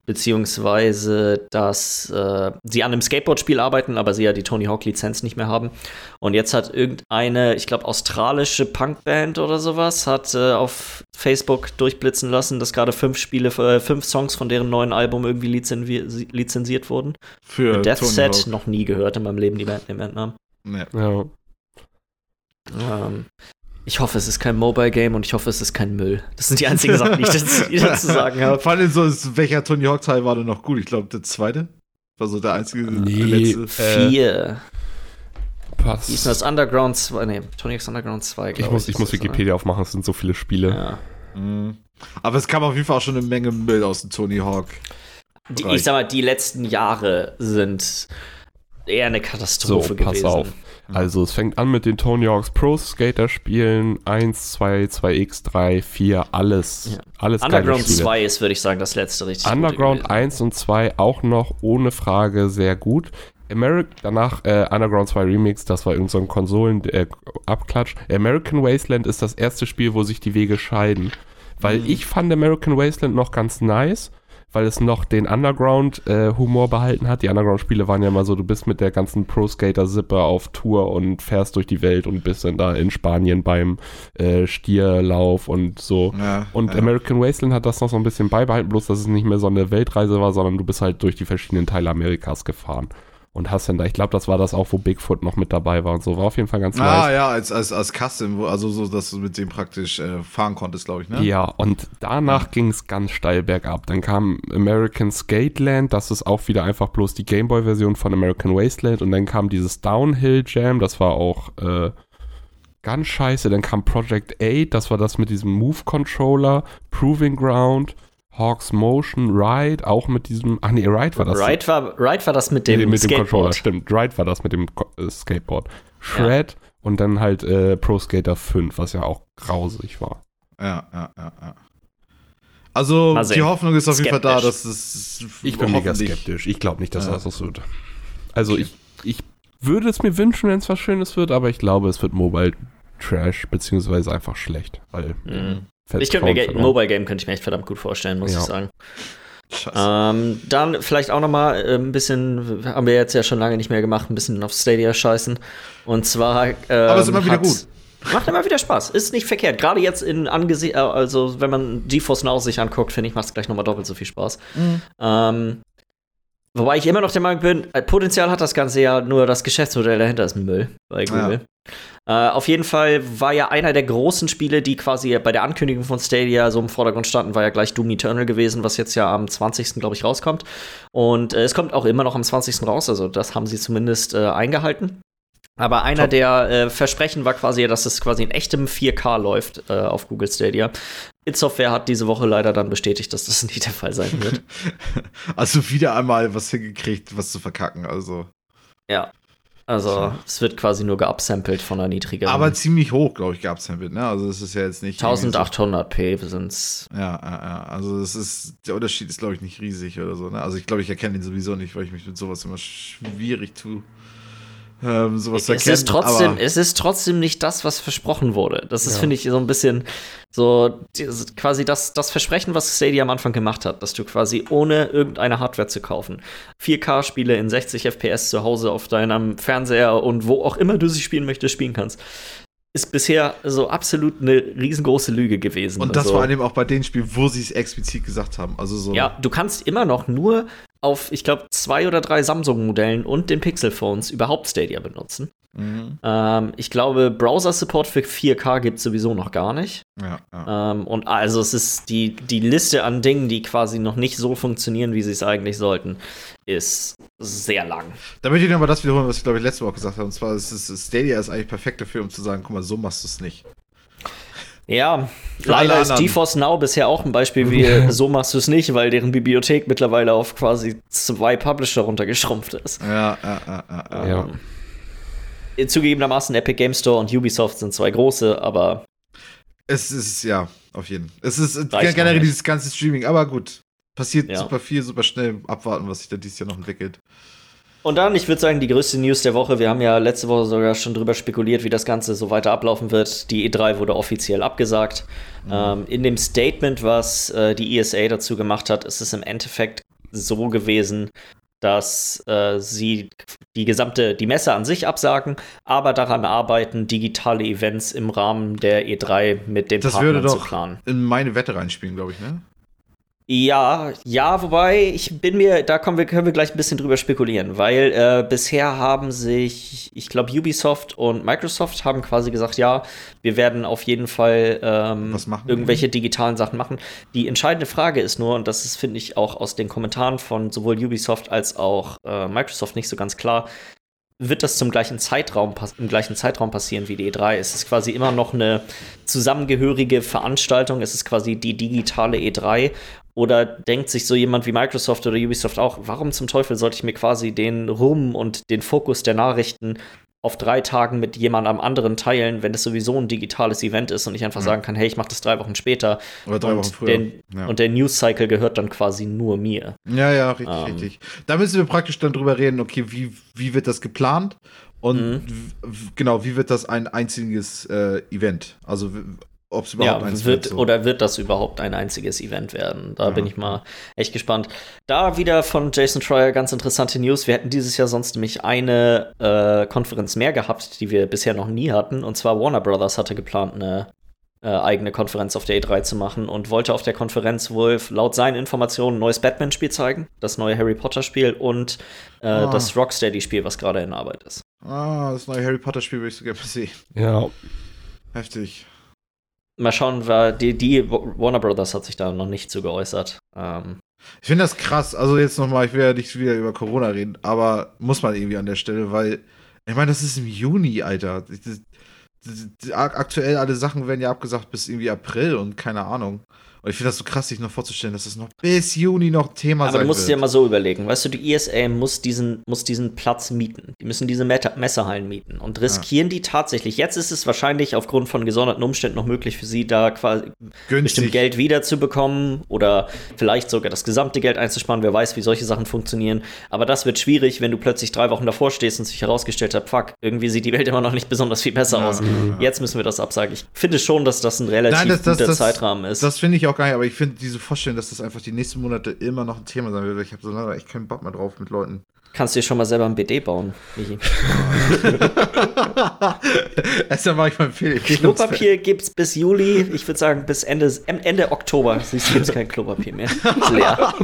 Beziehungsweise, dass äh, sie an einem Skateboard-Spiel arbeiten, aber sie ja die Tony Hawk-Lizenz nicht mehr haben. Und jetzt hat irgendeine, ich glaube, australische Punkband oder sowas, hat äh, auf Facebook durchblitzen lassen, dass gerade fünf Spiele, äh, fünf Songs von deren neuen Album irgendwie lizenzi lizenziert wurden. Für Death Tony Set Hawk. noch nie gehört in meinem Leben, die Band, den Bandnamen. Nee. Ja. Ähm, ich hoffe, es ist kein Mobile-Game und ich hoffe, es ist kein Müll. Das sind die einzigen Sachen, die ich dazu, ich sagen habe. Vor allem so, ist- welcher Tony Hawk Teil war denn noch gut? Ich glaube, der zweite war so der einzige, Nee, der letzte. Äh, Vier. Pass. Wie ist das Underground 2? Nee, Tony Hawk's Underground 2, ich glaube muss, ich muss ist das, Wikipedia aufmachen, es sind so viele Spiele. oder? Ja. Mhm. Aber es kam auf jeden Fall auch schon eine Menge Müll aus dem Tony Hawk. Die, ich sag mal, die letzten Jahre sind eher eine Katastrophe So, pass gewesen. auf. Also es fängt an mit den Tony Hawk's Pro Skater Spielen 1, 2, 2X, 3, 4, alles. Ja. Alles Underground Spiele. 2 ist, würde ich sagen, das letzte richtig Underground gewesen. 1 und 2 auch noch ohne Frage sehr gut. Ameri danach äh, Underground 2 Remix, das war irgendein so Konsolen-Abklatsch. American Wasteland ist das erste Spiel, wo sich die Wege scheiden. Weil Mhm. ich fand American Wasteland noch ganz nice, weil es noch den Underground-Humor behalten hat. Die Underground-Spiele waren ja immer so, du bist mit der ganzen Pro-Skater-Sippe auf Tour und fährst durch die Welt und bist dann da in Spanien beim äh, Stierlauf und so. Ja, Und ja. American Wasteland hat das noch so ein bisschen beibehalten, bloß dass es nicht mehr so eine Weltreise war, sondern du bist halt durch die verschiedenen Teile Amerikas gefahren. Und hast dann da, ich glaube, das war das auch, wo Bigfoot noch mit dabei war und so. War auf jeden Fall ganz Ah, nice. ja, als, als, als Custom, also so, dass du mit dem praktisch äh, fahren konntest, glaube ich, ne? Ja, und danach ging es ganz steil bergab. Dann kam American Skateland, das ist auch wieder einfach bloß die Gameboy-Version von American Wasteland. Und dann kam dieses Downhill Jam, das war auch äh, ganz scheiße. Dann kam Project 8, das war das mit diesem Move-Controller, Proving Ground, Hawks Motion, Ride, auch mit diesem, ach nee, Ride war das. Ride war, Ride war das mit dem, Nee, mit dem Controller, Skateboard. stimmt. Ride war das mit dem Ko äh, Skateboard. Shred und dann halt äh, Pro Skater 5, was ja auch grausig war. Ja, ja, ja, ja. Also, die Hoffnung ist auf jeden Fall da, Skeptisch. dass es. Ich bin mega skeptisch. Ich glaube nicht, dass Ja. das so wird. Also ich, ich würde es mir wünschen, wenn es was Schönes wird, aber ich glaube, es wird Mobile Trash, beziehungsweise einfach schlecht. Weil Mhm. Vertrauen Ich könnte mir Ga-. Mobile Game könnte ich mir echt verdammt gut vorstellen, muss Ja. ich sagen. Ähm, dann vielleicht auch noch mal äh, ein bisschen, haben wir jetzt ja schon lange nicht mehr gemacht, ein bisschen auf Stadia scheißen. Und zwar. Ähm, Aber es ist immer wieder gut. Macht immer wieder Spaß. Ist nicht verkehrt. Gerade jetzt in angesichts, also wenn man GeForce Now sich anguckt, finde ich, macht es gleich noch mal doppelt so viel Spaß. Mhm. Ähm, wobei ich immer noch der Meinung bin, äh, Potenzial hat das Ganze ja, nur das Geschäftsmodell dahinter ist Müll bei Google. Ja. Äh, auf jeden Fall war ja einer der großen Spiele, die quasi bei der Ankündigung von Stadia so im Vordergrund standen, war ja gleich Doom Eternal gewesen, was jetzt ja am 20. glaube ich rauskommt. Und äh, es kommt auch immer noch am 20. raus, also das haben sie zumindest äh, eingehalten. Aber einer Top. der äh, Versprechen war quasi, dass es quasi in echtem 4K läuft äh, auf Google Stadia. It Software hat diese Woche leider dann bestätigt, dass das nicht der Fall sein wird. also wieder einmal was hingekriegt, was zu verkacken, also. Ja, also es wird quasi nur geupsampelt von einer niedrigeren. Aber ziemlich hoch, glaube ich, geupsampelt, ne? Also es ist ja jetzt nicht 1800p sind's. Ja, ja, ja. Also es ist der Unterschied ist glaube ich nicht riesig oder so, ne? Also ich glaube, ich erkenne ihn sowieso nicht, weil ich mich mit sowas immer schwierig tue ähm, sowas es erkennen. Ist trotzdem, es ist trotzdem nicht das, was versprochen wurde. Das ist, ja. finde ich, so ein bisschen so quasi das, das Versprechen, was Stadia am Anfang gemacht hat, dass du quasi ohne irgendeine Hardware zu kaufen 4K-Spiele in 60 FPS zu Hause auf deinem Fernseher und wo auch immer du sie spielen möchtest, spielen kannst ist bisher so absolut eine riesengroße Lüge gewesen. Und das also, vor allem auch bei den Spielen, wo sie es explizit gesagt haben. Also so. Ja, du kannst immer noch nur auf, ich glaube, zwei oder drei Samsung-Modellen und den Pixel-Phones überhaupt Stadia benutzen. Mhm. Ähm, ich glaube, Browser-Support für 4K gibt es sowieso noch gar nicht. Ja, ja. Ähm, und also es ist die, die Liste an Dingen, die quasi noch nicht so funktionieren, wie sie es eigentlich sollten, ist sehr lang. Da möchte ich nochmal das wiederholen, was ich glaube ich letzte Woche gesagt habe. Und zwar ist Stadia ist eigentlich perfekt dafür, um zu sagen, guck mal, so machst du es nicht. Ja, leider ist GeForce Now bisher auch ein Beispiel, wie so machst du es nicht, weil deren Bibliothek mittlerweile auf quasi zwei Publisher runtergeschrumpft ist. Ja, ja, ja, ja. ja. Zugegebenermaßen Epic Game Store und Ubisoft sind zwei große, aber. Es ist, ja, auf jeden Fall. Es ist generell dieses ganze Streaming, aber gut. Passiert ja. super viel, super schnell. Abwarten, was sich da dieses Jahr noch entwickelt. Und dann, ich würde sagen, die größte News der Woche. Wir haben ja letzte Woche sogar schon drüber spekuliert, wie das Ganze so weiter ablaufen wird. Die E3 wurde offiziell abgesagt. Mhm. Ähm, in dem Statement, was äh, die ESA dazu gemacht hat, ist es im Endeffekt so gewesen, dass äh, sie die gesamte, die Messe an sich absagen, aber daran arbeiten, digitale Events im Rahmen der E3 mit dem das Partnern zu planen. In meine Wette reinspielen, glaube ich, ne? Ja, ja, wobei ich bin mir, da kommen wir, können wir gleich ein bisschen drüber spekulieren, weil äh, bisher haben sich, ich glaube, Ubisoft und Microsoft haben quasi gesagt, ja, wir werden auf jeden Fall ähm, irgendwelche digitalen Sachen machen. Die entscheidende Frage ist nur, und das ist, finde ich, auch aus den Kommentaren von sowohl Ubisoft als auch äh, Microsoft nicht so ganz klar, wird das zum gleichen Zeitraum im gleichen Zeitraum passieren wie die E3? Es ist quasi immer noch eine zusammengehörige Veranstaltung. Es ist quasi die digitale E3 oder denkt sich so jemand wie Microsoft oder Ubisoft auch, warum zum Teufel sollte ich mir quasi den Ruhm und den Fokus der Nachrichten auf drei Tagen mit jemand am anderen teilen, wenn es sowieso ein digitales Event ist und ich einfach ja. sagen kann, hey, ich mache das drei Wochen später. Oder drei Wochen früher. Den, ja. Und der News-Cycle gehört dann quasi nur mir. Ja, ja, richtig, ähm. richtig. Da müssen wir praktisch dann drüber reden, okay, wie, wie wird das geplant? Und mhm. genau, wie wird das ein einziges äh, Event? Also ob es überhaupt ja, eins wird. So. Oder wird das überhaupt ein einziges Event werden? Da ja. bin ich mal echt gespannt. Da wieder von Jason Troyer ganz interessante News. Wir hätten dieses Jahr sonst nämlich eine äh, Konferenz mehr gehabt, die wir bisher noch nie hatten. Und zwar Warner Brothers hatte geplant, eine äh, eigene Konferenz auf der E3 zu machen und wollte auf der Konferenz wohl laut seinen Informationen ein neues Batman-Spiel zeigen, das neue Harry Potter-Spiel und äh, ah. das Rocksteady-Spiel, was gerade in Arbeit ist. Ah, das neue Harry Potter-Spiel würde ich so gerne sehen. Ja. Heftig mal schauen, die, die Warner Brothers hat sich da noch nicht zu geäußert. Ähm, ich finde das krass. Also jetzt nochmal, ich will ja nicht wieder über Corona reden, aber muss man irgendwie an der Stelle, weil ich meine, das ist im Juni, Alter. Das, das, aktuell alle Sachen werden ja abgesagt bis irgendwie April und keine Ahnung. Und ich finde das so krass, sich noch vorzustellen, dass das noch bis Juni noch Thema Aber sein wird. Aber du musst dir mal so überlegen, weißt du, die ESA muss diesen, muss diesen Platz mieten. Die müssen diese Meta Messehallen mieten und riskieren ja. die tatsächlich. Jetzt ist es wahrscheinlich aufgrund von gesonderten Umständen noch möglich für sie, da quasi Günstig. bestimmt Geld wiederzubekommen oder vielleicht sogar das gesamte Geld einzusparen. Wer weiß, wie solche Sachen funktionieren. Aber das wird schwierig, wenn du plötzlich drei Wochen davor stehst und sich herausgestellt hat, fuck, irgendwie sieht die Welt immer noch nicht besonders viel besser ja. aus. Jetzt müssen wir das absagen. Ich finde schon, dass das ein relativ Nein, das, das, guter das, Zeitrahmen ist. Das finde ich auch auch gar nicht, aber ich finde diese Vorstellung, dass das einfach die nächsten Monate immer noch ein Thema sein wird. Ich habe so lange echt keinen Bock mehr drauf mit Leuten. Kannst du dir schon mal selber ein BD bauen, Michi. Erstmal mache ich mal Fehler. Klopapier gibt's bis Juli. Ich würde sagen, bis Ende, Ende Oktober siehst gibt es kein Klopapier mehr. Ist leer.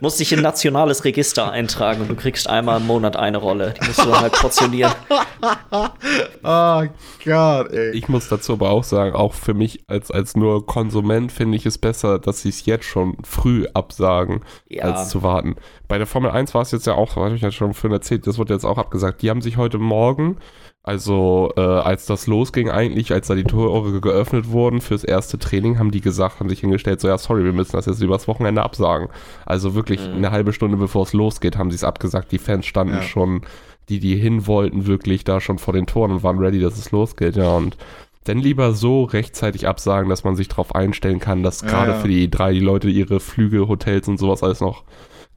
musst dich in nationales Register eintragen und du kriegst einmal im Monat eine Rolle. Die musst du dann halt portionieren. oh Gott, ey. Ich muss dazu aber auch sagen, auch für mich als, als nur Konsument finde ich es besser, dass sie es jetzt schon früh absagen, Ja. als zu warten. Bei der Formel 1 war es jetzt ja auch, habe ich ja schon vorhin erzählt, das wurde jetzt auch abgesagt. Die haben sich heute Morgen, also äh, als das losging eigentlich, als da die Tore geöffnet wurden fürs erste Training, haben die gesagt, haben sich hingestellt, so ja, sorry, wir müssen das jetzt übers Wochenende absagen. Also wirklich Mhm. eine halbe Stunde bevor es losgeht, haben sie es abgesagt. Die Fans standen Ja. schon, die, die hin wollten, wirklich da schon vor den Toren und waren ready, dass es losgeht, ja. Und dann lieber so rechtzeitig absagen, dass man sich darauf einstellen kann, dass Ja, gerade ja. für die drei die Leute ihre Flüge, Hotels und sowas alles noch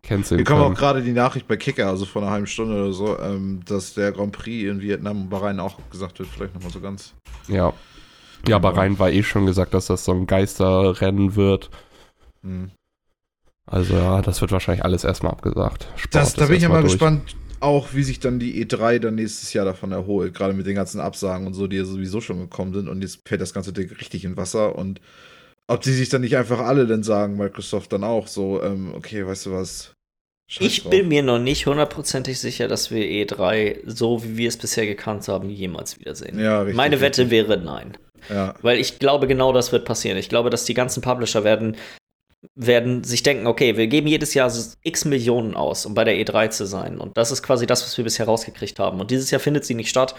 canceln Wir kommen auch gerade die Nachricht bei Kicker, also vor einer halben Stunde oder so, ähm, dass der Grand Prix in Vietnam und Bahrain auch gesagt wird, vielleicht nochmal so ganz. Ja. Ja, aber rein war eh schon gesagt, dass das so ein Geisterrennen wird. Hm. Also ja, das wird wahrscheinlich alles erstmal abgesagt. Sport Das, da bin ich ja mal durch. gespannt, auch wie sich dann die E3 dann nächstes Jahr davon erholt, gerade mit den ganzen Absagen und so, die ja sowieso schon gekommen sind und jetzt fällt das ganze Ding richtig in Wasser und ob die sich dann nicht einfach alle dann sagen, Microsoft dann auch so, ähm, okay, weißt du was? Scheiß Ich drauf. bin mir noch nicht hundertprozentig sicher, dass wir E3 so wie wir es bisher gekannt haben, jemals wiedersehen. Ja, richtig, Meine Wette richtig. wäre nein. Ja, Weil ich glaube, genau das wird passieren. Ich glaube, dass die ganzen Publisher werden, werden sich denken, okay, wir geben jedes Jahr x Millionen aus, um bei der E3 zu sein. Und das ist quasi das, was wir bisher rausgekriegt haben. Und dieses Jahr findet sie nicht statt.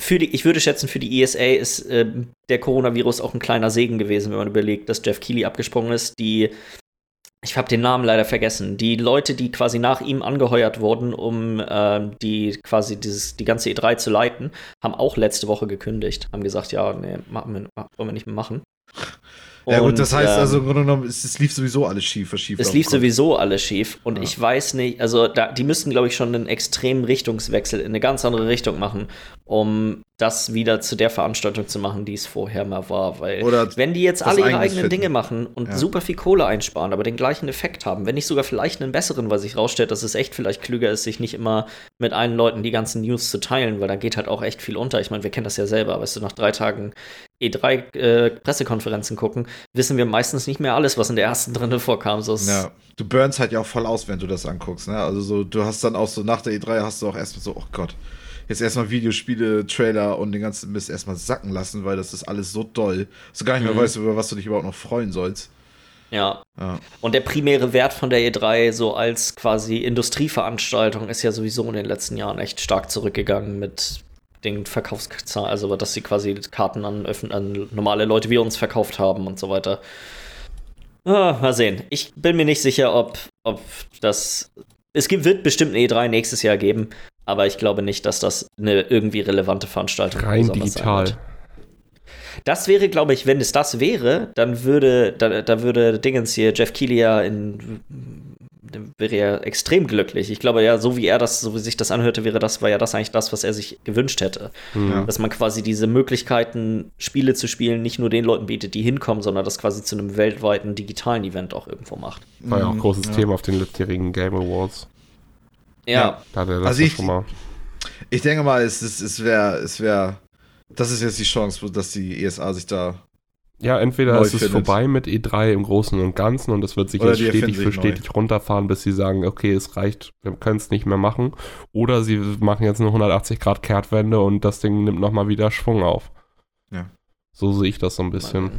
Für die, ich würde schätzen, für die ESA ist ähm, der Coronavirus auch ein kleiner Segen gewesen, wenn man überlegt, dass Jeff Keighley abgesprungen ist. Die, ich habe den Namen leider vergessen, die Leute, die quasi nach ihm angeheuert wurden, um ähm, die quasi dieses, die ganze E3 zu leiten, haben auch letzte Woche gekündigt. Haben gesagt, ja, nee, machen wir, wollen wir nicht mehr machen. ja gut, Und, das heißt ähm, also im Grunde genommen, es, es lief sowieso alles schief, was schief es lief konnte. sowieso alles schief und Ja. ich weiß nicht, also da, die müssten, glaube ich, schon einen extremen Richtungswechsel in eine ganz andere Richtung machen, um das wieder zu der Veranstaltung zu machen, die es vorher mal war. Weil Oder wenn die jetzt alle ihre eigenen finden. Dinge machen und Ja. super viel Kohle einsparen, aber den gleichen Effekt haben, wenn nicht sogar vielleicht einen besseren, weil sich rausstellt, dass es echt vielleicht klüger ist, sich nicht immer mit allen Leuten die ganzen News zu teilen, weil dann geht halt auch echt viel unter. Ich meine, wir kennen das ja selber, weißt du, nach drei Tagen E3 äh, Pressekonferenzen gucken, wissen wir meistens nicht mehr alles, was in der ersten drinne vorkam. So Ja, du burnst halt ja auch voll aus, wenn du das anguckst, ne? Also so, du hast dann auch so nach der E3 hast du auch erstmal so, oh Gott, jetzt erstmal Videospiele, Trailer und den ganzen Mist erstmal sacken lassen, weil das ist alles so doll, dass du gar nicht mehr Mhm. weißt, über was du dich überhaupt noch freuen sollst. ja. Ja. Und der primäre Wert von der E3 so als quasi Industrieveranstaltung ist ja sowieso in den letzten Jahren echt stark zurückgegangen mit den Verkaufszahlen, also dass sie quasi Karten an, an normale Leute wie uns verkauft haben und so weiter. Ah, mal sehen. Ich bin mir nicht sicher, ob, ob das. Es gibt, wird bestimmt eine E3 nächstes Jahr geben, aber ich glaube nicht, dass das eine irgendwie relevante Veranstaltung Rein sein digital. wird. Das wäre, glaube ich, wenn es das wäre, dann würde, da, da würde Dingens hier, Jeff Keighley ja in, wäre ja extrem glücklich. Ich glaube ja, so wie er das, so wie sich das anhörte, wäre das, war ja das eigentlich das, was er sich gewünscht hätte. Hm. Dass man quasi diese Möglichkeiten, Spiele zu spielen, nicht nur den Leuten bietet, die hinkommen, sondern das quasi zu einem weltweiten digitalen Event auch irgendwo macht. War ja auch ein Mhm, großes ja. Thema auf den letztjährigen Game Awards. Ja, Da hat er das Also ich- schon mal. Ich denke mal, es, es, es wäre, es wäre, das ist jetzt die Chance, dass die ESA sich da, Ja, entweder neu ist es findet. vorbei mit E3 im Großen und Ganzen und es wird sich Oder jetzt stetig für sich neu. stetig runterfahren, bis sie sagen, okay, es reicht, wir können es nicht mehr machen. Oder sie machen jetzt eine 180 Grad Kehrtwende und das Ding nimmt nochmal wieder Schwung auf. Ja. So sehe ich das so ein bisschen.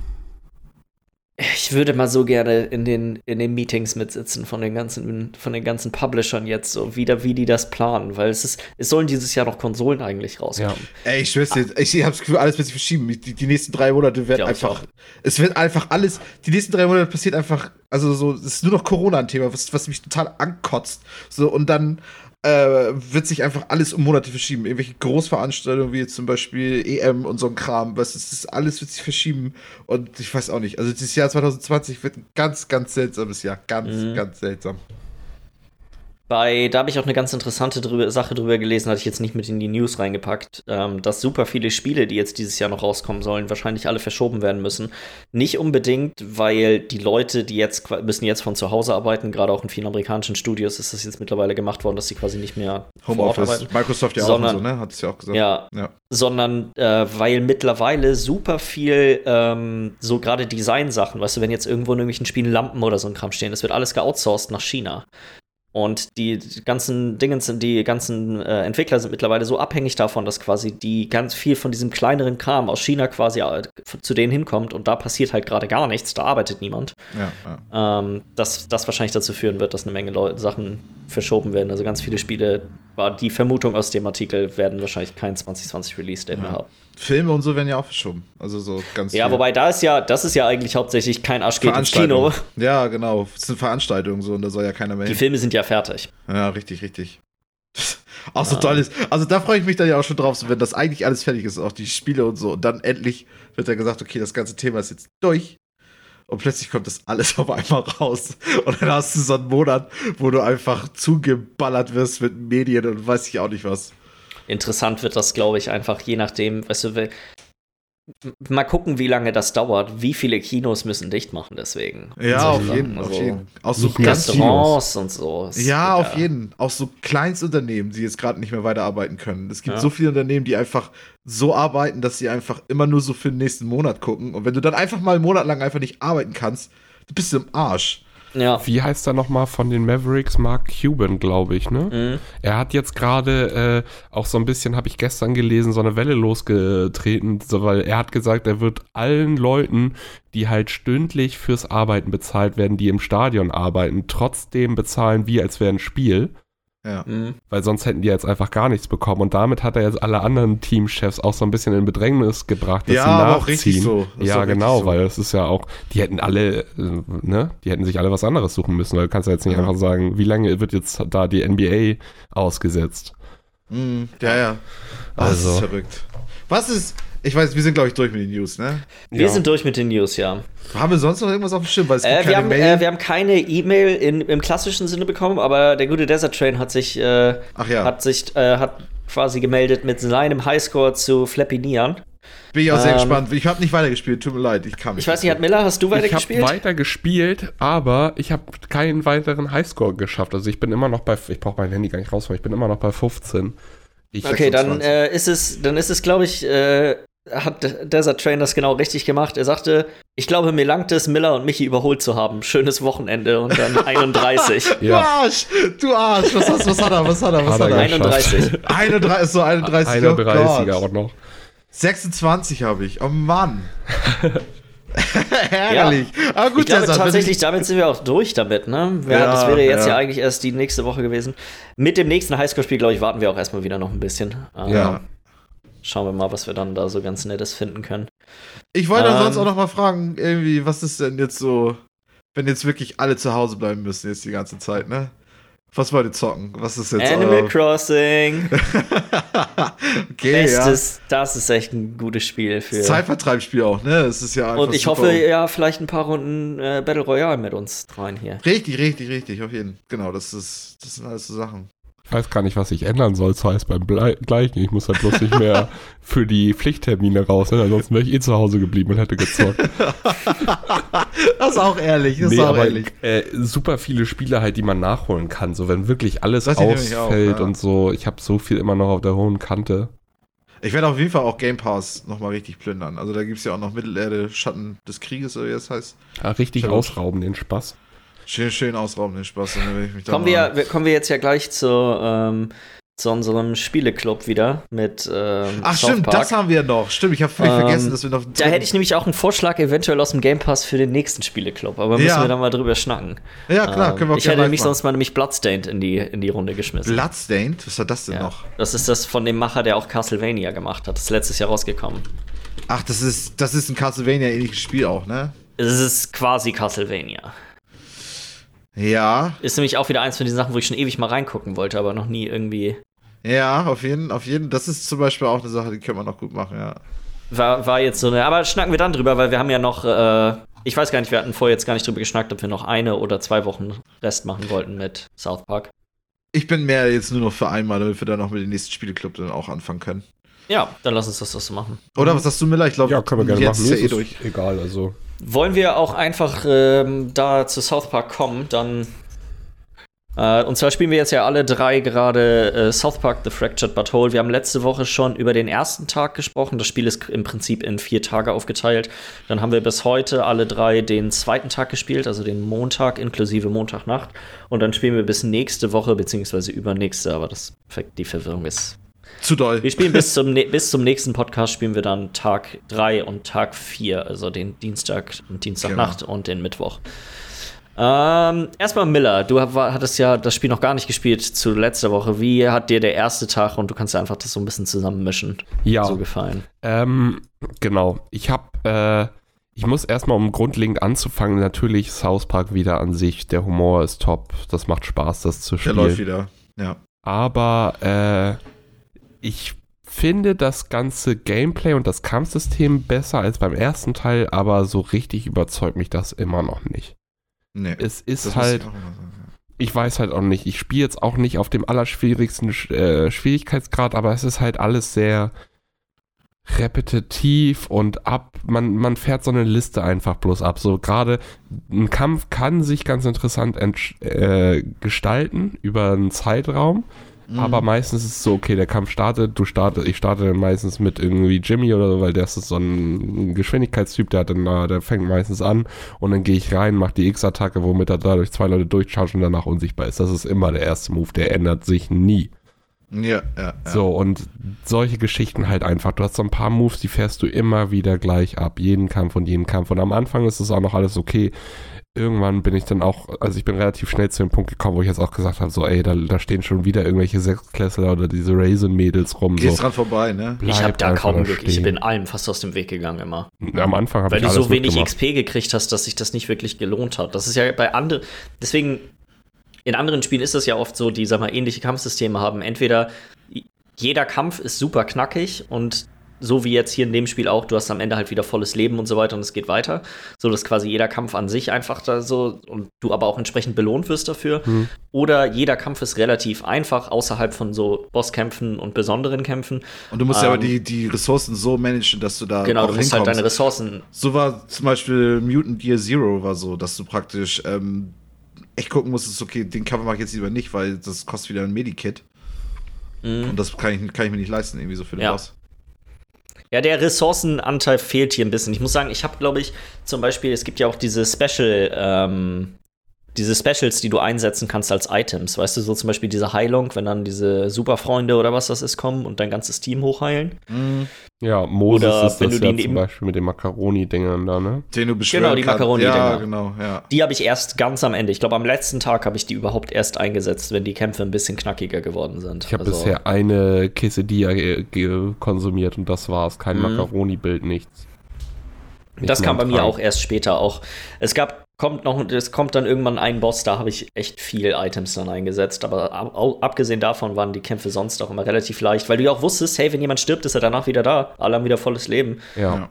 Ich würde mal so gerne in den, in den Meetings mitsitzen von den ganzen, von den ganzen Publishern jetzt, so wieder, wie die das planen, weil es ist, es sollen dieses Jahr noch Konsolen eigentlich rauskommen. ey, ich schwör's dir, ich habe das Gefühl, alles wird sich verschieben. Die, die nächsten drei Monate werden Ja, einfach, es wird einfach alles, die nächsten drei Monate passiert einfach, also so, es ist nur noch Corona ein Thema, was, was mich total ankotzt. So, und dann äh, wird sich einfach alles um Monate verschieben. Irgendwelche Großveranstaltungen wie jetzt zum Beispiel EM und so ein Kram, was ist, alles wird sich verschieben. Und ich weiß auch nicht. Also dieses Jahr 2020 wird ein ganz, ganz seltsames Jahr. Ganz, Mhm. ganz seltsam. Bei, da habe ich auch eine ganz interessante drüber, Sache drüber gelesen, hatte ich jetzt nicht mit in die News reingepackt, ähm, dass super viele Spiele, die jetzt dieses Jahr noch rauskommen sollen, wahrscheinlich alle verschoben werden müssen. Nicht unbedingt, weil die Leute, die jetzt müssen jetzt von zu Hause arbeiten, gerade auch in vielen amerikanischen Studios ist das jetzt mittlerweile gemacht worden, dass sie quasi nicht mehr Homeoffice. Microsoft ja sondern, auch so, ne? Hat es ja auch gesagt. Ja, ja. sondern äh, weil mittlerweile super viel ähm, so gerade Design-Sachen, weißt du, wenn jetzt irgendwo in irgendwelchen Spielen Lampen oder so ein Kram stehen, das wird alles geoutsourced nach China. Und die ganzen Dinge sind, die ganzen äh, Entwickler sind mittlerweile so abhängig davon, dass quasi die ganz viel von diesem kleineren Kram aus China quasi äh, zu denen hinkommt und da passiert halt gerade gar nichts, da arbeitet niemand. Ja, ja. Ähm, dass das wahrscheinlich dazu führen wird, dass eine Menge Leute, Sachen verschoben werden. Also ganz viele Spiele, war die Vermutung aus dem Artikel, werden wahrscheinlich kein 2020 Release-Date ja. mehr haben. Filme und so werden ja auch verschoben. Also so ganz Ja, viel. wobei da ist ja, das ist ja eigentlich hauptsächlich kein Arsch geht ins Kino. Ja, genau. Es sind Veranstaltungen so und da soll ja keiner mehr Die Filme sind ja fertig. Ja, richtig, richtig. auch so ah. toll ist. Also da freue ich mich dann ja auch schon drauf, wenn das eigentlich alles fertig ist, auch die Spiele und so. Und dann endlich wird dann gesagt, okay, das ganze Thema ist jetzt durch. Und plötzlich kommt das alles auf einmal raus. Und dann hast du so einen Monat, wo du einfach zugeballert wirst mit Medien und weiß ich auch nicht was. Interessant wird das, glaube ich, einfach je nachdem, weißt du, mal gucken, wie lange das dauert. Wie viele Kinos müssen dicht machen deswegen? Ja, auf jeden, also, auf jeden. Auch so Restaurants und so. Ja, auf jeden. Auch so Kleinstunternehmen, die jetzt gerade nicht mehr weiterarbeiten können. Es gibt ja. so viele Unternehmen, die einfach so arbeiten, dass sie einfach immer nur so für den nächsten Monat gucken. Und wenn du dann einfach mal einen Monat lang einfach nicht arbeiten kannst, bist du im Arsch. Ja. Wie heißt er nochmal von den Mavericks? Mark Cuban, glaube ich, ne? Mhm. Er hat jetzt gerade äh, auch so ein bisschen, habe ich gestern gelesen, so eine Welle losgetreten, so, weil er hat gesagt, er wird allen Leuten, die halt stündlich fürs Arbeiten bezahlt werden, die im Stadion arbeiten, trotzdem bezahlen wie als wäre ein Spiel. Ja. Mhm. Weil sonst hätten die jetzt einfach gar nichts bekommen. Und damit hat er jetzt alle anderen Teamchefs auch so ein bisschen in Bedrängnis gebracht, dass ja, sie nachziehen. Auch richtig so. ja, genau, so. weil es ist ja auch, die hätten alle, äh, ne, die hätten sich alle was anderes suchen müssen, weil du kannst ja jetzt nicht ja. einfach sagen, wie lange wird jetzt da die NBA ausgesetzt. Mhm. Ja, ja. Also. Das ist verrückt. Was ist, ich weiß, wir sind, glaube ich, durch mit den News, ne? Wir ja. sind durch mit den News, ja. Haben wir sonst noch irgendwas auf dem Schirm? Weil es äh, wir, haben, äh, wir haben keine E-Mail im klassischen Sinne bekommen, aber der gute Desert Train hat sich, äh, Ach ja. hat sich, äh, hat quasi gemeldet mit seinem Highscore zu Flappy Neon. Bin ich auch sehr ähm, gespannt. Ich habe nicht weitergespielt, tut mir leid, ich kann nicht. Ich weiß nicht, hat Miller, hast du weitergespielt? Ich habe weitergespielt, aber ich habe keinen weiteren Highscore geschafft. Also ich bin immer noch bei, ich brauche mein Handy gar nicht raus, ich bin immer noch bei 15. Ich okay, dann äh, ist es, dann ist es, glaube ich, äh, hat Desert Train das genau richtig gemacht. Er sagte, ich glaube, mir langt es, Miller und Michi überholt zu haben. Schönes Wochenende und dann 31. ja. Du Arsch, du Arsch. Was, hast, was hat er, was hat er, was hat er? 31. 31, so 31. 31 oh auch noch. 26 habe ich. Oh Mann. Ärgerlich. Ja. Aber gut, ich glaube, Desert, tatsächlich, damit sind wir auch durch damit, ne? Ja, das wäre jetzt ja. ja. eigentlich erst die nächste Woche gewesen. Mit dem nächsten Highscore-Spiel, glaube ich, warten wir auch erstmal wieder noch ein bisschen. Ja. Schauen wir mal, was wir dann da so ganz Nettes finden können. Ich wollte ähm, sonst auch noch mal fragen, irgendwie, was ist denn jetzt so, wenn jetzt wirklich alle zu Hause bleiben müssen jetzt die ganze Zeit, ne? Was wollt ihr zocken? Was ist jetzt Animal eure... Crossing. okay, Bestes, ja. das ist echt ein gutes Spiel für. Zeitvertreibspiel auch, ne? Es ist ja Und ich hoffe, ja, vielleicht ein paar Runden äh, Battle Royale mit uns rein hier. Richtig, richtig, richtig, auf jeden Fall. Genau, das ist, das sind alles so Sachen. Ich weiß gar nicht, was ich ändern soll, zwar ist beim Ble Gleichen. Ich muss halt bloß nicht mehr für die Pflichttermine raus, ne? ansonsten wäre ich eh zu Hause geblieben und hätte gezockt. das ist auch ehrlich, das nee, ist auch aber, ehrlich. Äh, super viele Spiele halt, die man nachholen kann, so wenn wirklich alles das ausfällt auch, ja. und so. Ich habe so viel immer noch auf der hohen Kante. Ich werde auf jeden Fall auch Game Pass nochmal richtig plündern. Also da gibt es ja auch noch Mittelerde, Schatten des Krieges, oder wie das heißt. Ja, richtig ausrauben, den Spaß. Schön, schön ausrauben, den Spaß. kommen, wir, kommen wir jetzt ja gleich zu, ähm, zu unserem Spieleclub wieder mit. Ähm, Ach, South stimmt, Park. das haben wir noch. Stimmt, ich habe völlig ähm, vergessen, dass wir noch. Da hätte ich nämlich auch einen Vorschlag eventuell aus dem Game Pass für den nächsten Spieleclub, aber müssen ja. wir dann mal drüber schnacken. Ja, klar, ähm, können wir auch Ich hätte nämlich sonst mal nämlich Bloodstained in die, in die Runde geschmissen. Bloodstained? Was war das denn ja. noch? Das ist das von dem Macher, der auch Castlevania gemacht hat. Das ist letztes Jahr rausgekommen. Ach, das ist, das ist ein Castlevania-ähnliches Spiel auch, ne? Es ist quasi Castlevania. Ja. Ist nämlich auch wieder eins von den Sachen, wo ich schon ewig mal reingucken wollte, aber noch nie irgendwie. Ja, auf jeden, auf jeden. Das ist zum Beispiel auch eine Sache, die können wir noch gut machen, ja. War, war jetzt so eine. Aber schnacken wir dann drüber, weil wir haben ja noch. Äh, ich weiß gar nicht, wir hatten vorher jetzt gar nicht drüber geschnackt, ob wir noch eine oder zwei Wochen Rest machen wollten mit South Park. Ich bin mehr jetzt nur noch für einmal, damit wir dann noch mit dem nächsten Spieleclub dann auch anfangen können. Ja, dann lass uns das, so machen. Oder was sagst du, Miller? Ich glaube, Ja, können wir gerne jetzt machen. ist ja Mir eh ist durch. es egal, also. Wollen wir auch einfach ähm, da zu South Park kommen, dann. Äh, und zwar spielen wir jetzt ja alle drei gerade äh, South Park The Fractured But Whole. Wir haben letzte Woche schon über den ersten Tag gesprochen. Das Spiel ist im Prinzip in vier Tage aufgeteilt. Dann haben wir bis heute alle drei den zweiten Tag gespielt, also den Montag inklusive Montagnacht. Und dann spielen wir bis nächste Woche, beziehungsweise übernächste, aber das, die Verwirrung ist Zu doll. wir spielen bis zum, bis zum nächsten Podcast spielen wir dann Tag 3 und Tag 4, also den Dienstag und Dienstagnacht und den Mittwoch. Ähm, erstmal Miller, du ha- hattest ja das Spiel noch gar nicht gespielt zu letzter Woche. Wie hat dir der erste Tag und du kannst ja einfach das so ein bisschen zusammenmischen Ja. so gefallen? Ähm, genau. Ich habe, äh, ich muss erstmal, um grundlegend anzufangen, natürlich South Park wieder an sich. Der Humor ist top. Das macht Spaß, das zu Der spielen. läuft wieder. Ja. Aber äh, ich finde das ganze Gameplay und das Kampfsystem besser als beim ersten Teil, aber so richtig überzeugt mich das immer noch nicht. Nee. Es ist halt, sagen. ich weiß halt auch nicht, ich spiele jetzt auch nicht auf dem allerschwierigsten äh, Schwierigkeitsgrad, aber es ist halt alles sehr repetitiv und ab, man, man fährt so eine Liste einfach bloß ab. So gerade ein Kampf kann sich ganz interessant äh, gestalten über einen Zeitraum, Mhm. aber meistens ist es so, okay, der Kampf startet, du startest, ich starte dann meistens mit irgendwie Jimmy oder so, weil der ist so ein Geschwindigkeitstyp, der hat dann, äh, der fängt meistens an und dann gehe ich rein, mache die X-Attacke, womit er dadurch zwei Leute durchchargen und danach unsichtbar ist. Das ist immer der erste Move, der ändert sich nie. Ja, ja, ja. So, und solche Geschichten halt einfach. Du hast so ein paar Moves, die fährst du immer wieder gleich ab. Jeden Kampf und jeden Kampf. Und am Anfang ist es auch noch alles okay. Irgendwann bin ich dann auch, also ich bin relativ schnell zu dem Punkt gekommen, wo ich jetzt auch gesagt habe, so ey, da, da stehen schon wieder irgendwelche Sechsklässler oder diese Raisin-Mädels rum. Gehst So. dran vorbei, ne? Ich habe Bleib da kaum da Glück. Ich stehen. bin allem fast aus dem Weg gegangen immer. Am Anfang habe Weil ich du alles so wenig. XP gekriegt hast, dass sich das nicht wirklich gelohnt hat. Das ist ja bei anderen, deswegen, in anderen Spielen ist das ja oft so, die, sag mal, ähnliche Kampfsysteme haben. Entweder jeder Kampf ist super knackig und so wie jetzt hier in dem Spiel auch, du hast am Ende halt wieder volles Leben und so weiter und es geht weiter. So dass quasi jeder Kampf an sich einfach da so und du aber auch entsprechend belohnt wirst dafür. Hm. Oder jeder Kampf ist relativ einfach, außerhalb von so Bosskämpfen und besonderen Kämpfen. Und du musst ja Ähm, aber die, die Ressourcen so managen, dass du da Genau, auch du musst halt hinkommst. deine Ressourcen So war zum Beispiel Mutant Year Zero war so, dass du praktisch ähm, echt gucken musstest, okay, den Cover mache ich jetzt lieber nicht, weil das kostet wieder ein Medikit. Mhm. Und das kann ich, kann ich mir nicht leisten, irgendwie so für den Ja. Boss. Ja, der Ressourcenanteil fehlt hier ein bisschen. Ich muss sagen, ich habe, glaube ich, zum Beispiel, es gibt ja auch diese Special, ähm, diese Specials, die du einsetzen kannst als Items. Weißt du, so zum Beispiel diese Heilung, wenn dann diese Superfreunde oder was das ist kommen und dein ganzes Team hochheilen. Mhm. Ja, Moses Oder ist wenn das du ja zum Beispiel mit den Macaroni-Dingern da, ne? Den du beschwören Genau, die. Macaroni-Dinger. Ja, genau, ja. Die habe ich erst ganz am Ende. Ich glaube, am letzten Tag habe ich die überhaupt erst eingesetzt, wenn die Kämpfe ein bisschen knackiger geworden sind. Ich habe Also, bisher eine Quesadilla konsumiert und das war's. Kein Mhm. Macaroni-Bild, nichts. Nicht Das kam bei mir auch erst später auch. Es gab, kommt noch, es kommt dann irgendwann ein Boss, da habe ich echt viel Items dann eingesetzt. Aber abgesehen davon waren die Kämpfe sonst auch immer relativ leicht, weil du ja auch wusstest, hey, wenn jemand stirbt, ist er danach wieder da. Alle haben wieder volles Leben. Ja. Ja.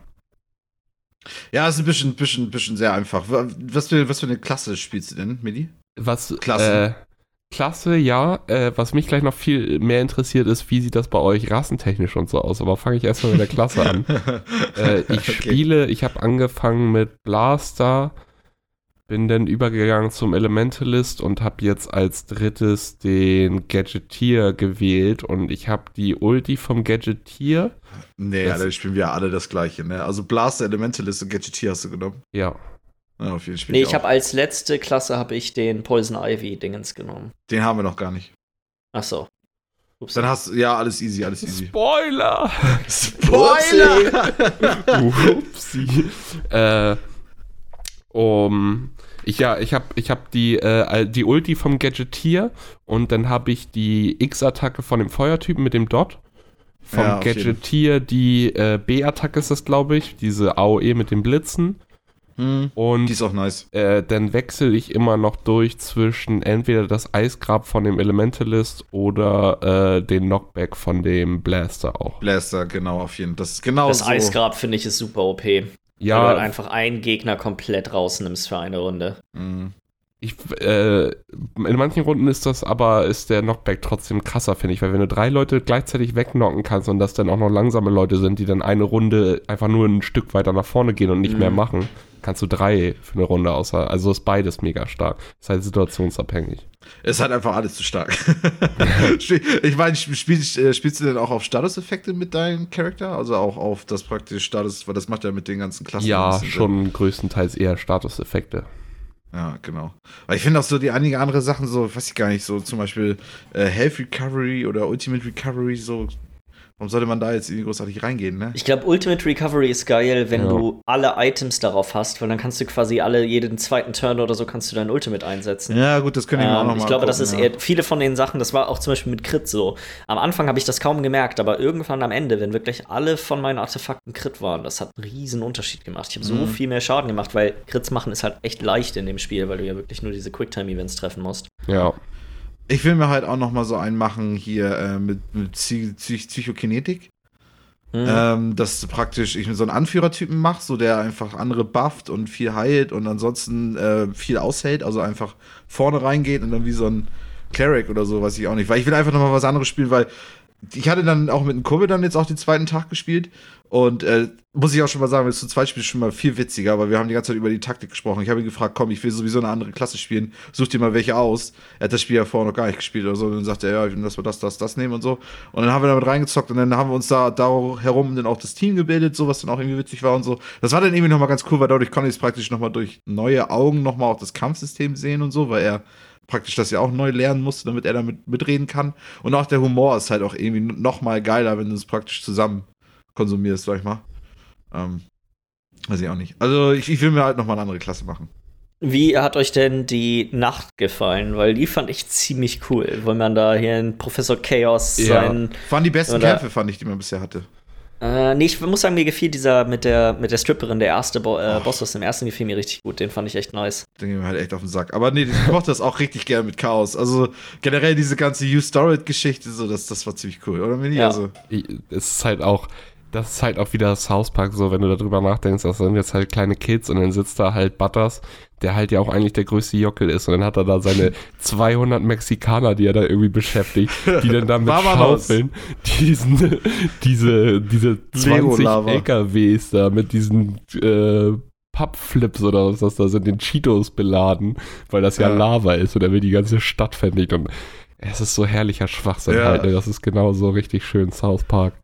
Ja, ist ein bisschen, bisschen, bisschen sehr einfach. Was für, was für eine Klasse spielst du denn, Midi? Was, Klasse. Äh, Klasse, ja. Äh, was mich gleich noch viel mehr interessiert ist, wie sieht das bei euch rassentechnisch und so aus? Aber fange ich erstmal mit der Klasse an. äh, ich Okay. spiele, ich habe angefangen mit Blaster, bin dann übergegangen zum Elementalist und habe jetzt als drittes den Gadgetier gewählt und ich habe die Ulti vom Gadgetier. Nee, Das- Alter, spielen wir alle das gleiche, ne? Also Blaster, Elementalist und Gadgetier hast du genommen. Ja, Ja, auf jeden Fall. Nee, ich habe als letzte Klasse habe ich den Poison Ivy Dingens genommen. Den haben wir noch gar nicht. Ach so. Ups. Dann hast du, ja, alles easy, alles easy. Spoiler! Spoiler! Upsi. äh, um, ich ja, ich habe ich hab die, äh, die Ulti vom Gadgetier und dann habe ich die X-Attacke von dem Feuertypen mit dem Dot. Vom Ja. Gadgetier die äh, B-Attacke ist das, glaube ich, diese AOE mit den Blitzen. Hm, Und die ist auch nice. äh, dann wechsle ich immer noch durch zwischen entweder das Eisgrab von dem Elementalist oder äh, den Knockback von dem Blaster auch. Blaster, genau, auf jeden Fall. Das ist genau das so. Eisgrab finde ich ist super OP. Weil du Ja, halt einfach einen Gegner komplett rausnimmst für eine Runde. Mhm. Ich, äh, in manchen Runden ist das aber, ist der Knockback trotzdem krasser, finde ich, weil wenn du drei Leute gleichzeitig wegknocken kannst und das dann auch noch langsame Leute sind, die dann eine Runde einfach nur ein Stück weiter nach vorne gehen und nicht Mhm. mehr machen, kannst du drei für eine Runde außer, also ist beides mega stark. Ist halt situationsabhängig. Es hat einfach alles zu stark. ich meine, spiel, äh, spielst du denn auch auf Statuseffekte mit deinem Charakter? Also auch auf das praktisch Status, weil das macht ja mit den ganzen Klassen. Ja, bisschen Sinn. schon größtenteils eher Statuseffekte. Ja, genau. Aber ich finde auch so die einige andere Sachen so, weiß ich gar nicht, so zum Beispiel äh, Health Recovery oder Ultimate Recovery, so. Warum sollte man da jetzt irgendwie großartig reingehen, ne? Ich glaube, Ultimate Recovery ist geil, wenn Ja. du alle Items darauf hast, weil dann kannst du quasi alle, jeden zweiten Turn oder so kannst du dein Ultimate einsetzen. Ja, gut, das können wir auch Ähm, noch mal ich glaube, das ist gucken, ja. eher viele von den Sachen, das war auch zum Beispiel mit Crit so. Am Anfang habe ich das kaum gemerkt, aber irgendwann am Ende, wenn wirklich alle von meinen Artefakten Crit waren, das hat einen riesen Unterschied gemacht. Ich habe so Mhm. viel mehr Schaden gemacht, weil Crits machen ist halt echt leicht in dem Spiel, weil du ja wirklich nur diese Quicktime-Events treffen musst. Ja. Ich will mir halt auch noch mal so einen machen hier äh, mit, mit Psy Psy Psychokinetik. Mhm. Ähm, dass du praktisch ich mir so einen Anführertypen mache, so der einfach andere bufft und viel heilt und ansonsten äh, viel aushält, also einfach vorne reingeht und dann wie so ein Cleric oder so, weiß ich auch nicht. Weil ich will einfach noch mal was anderes spielen, weil ich hatte dann auch mit einem Kumpel dann jetzt auch den zweiten Tag gespielt und äh, muss ich auch schon mal sagen, das zu zweit spielt schon mal viel witziger, weil wir haben die ganze Zeit über die Taktik gesprochen. Ich habe ihn gefragt, komm, ich will sowieso eine andere Klasse spielen, such dir mal welche aus. Er hat das Spiel ja vorher noch gar nicht gespielt oder so. Und dann sagte er, ja, ich dass wir das, das, das nehmen und so. Und dann haben wir damit reingezockt und dann haben wir uns da, da herum dann auch das Team gebildet, so was dann auch irgendwie witzig war und so. Das war dann irgendwie nochmal ganz cool, weil dadurch konnte ich es praktisch nochmal durch neue Augen nochmal auch das Kampfsystem sehen und so, weil er praktisch das ja auch neu lernen musste, damit er damit mitreden kann. Und auch der Humor ist halt auch irgendwie nochmal geiler, wenn du es praktisch zusammen konsumierst, sag ich mal. Ähm, weiß ich auch nicht. Also ich, ich will mir halt nochmal eine andere Klasse machen. Wie hat euch denn die Nacht gefallen? Weil die fand ich ziemlich cool, weil man da hier in Professor Chaos Ja. sein. Waren die besten Kämpfe, fand ich, die man bisher hatte. Äh, nee, ich muss sagen, mir gefiel dieser mit der, mit der Stripperin, der erste Bo äh. Boss aus dem ersten gefiel mir richtig gut. Den fand ich echt nice. Den gehen wir halt echt auf den Sack. Aber nee, ich mochte das auch richtig gerne mit Chaos. Also generell diese ganze You Storage-Geschichte, so, das, das war ziemlich cool, oder Mini? Ja. Also, Ich- Es ist halt auch, das ist halt auch wieder South Park so, wenn du darüber nachdenkst, das sind jetzt halt kleine Kids und dann sitzt da halt Butters, der halt ja auch eigentlich der größte Jockel ist und dann hat er da seine 200 Mexikaner, die er da irgendwie beschäftigt, die dann da mit Vamonos. Schaufeln diesen, diese, diese 20 Lego-Lava. LKWs da mit diesen äh, Pappflips oder was das da sind, den Cheetos beladen, weil das ja, Ja. Lava ist und er will die ganze Stadt vernichten und es ist so herrlicher Schwachsinn Ja. halt, ne? das ist genau so richtig schön South Park.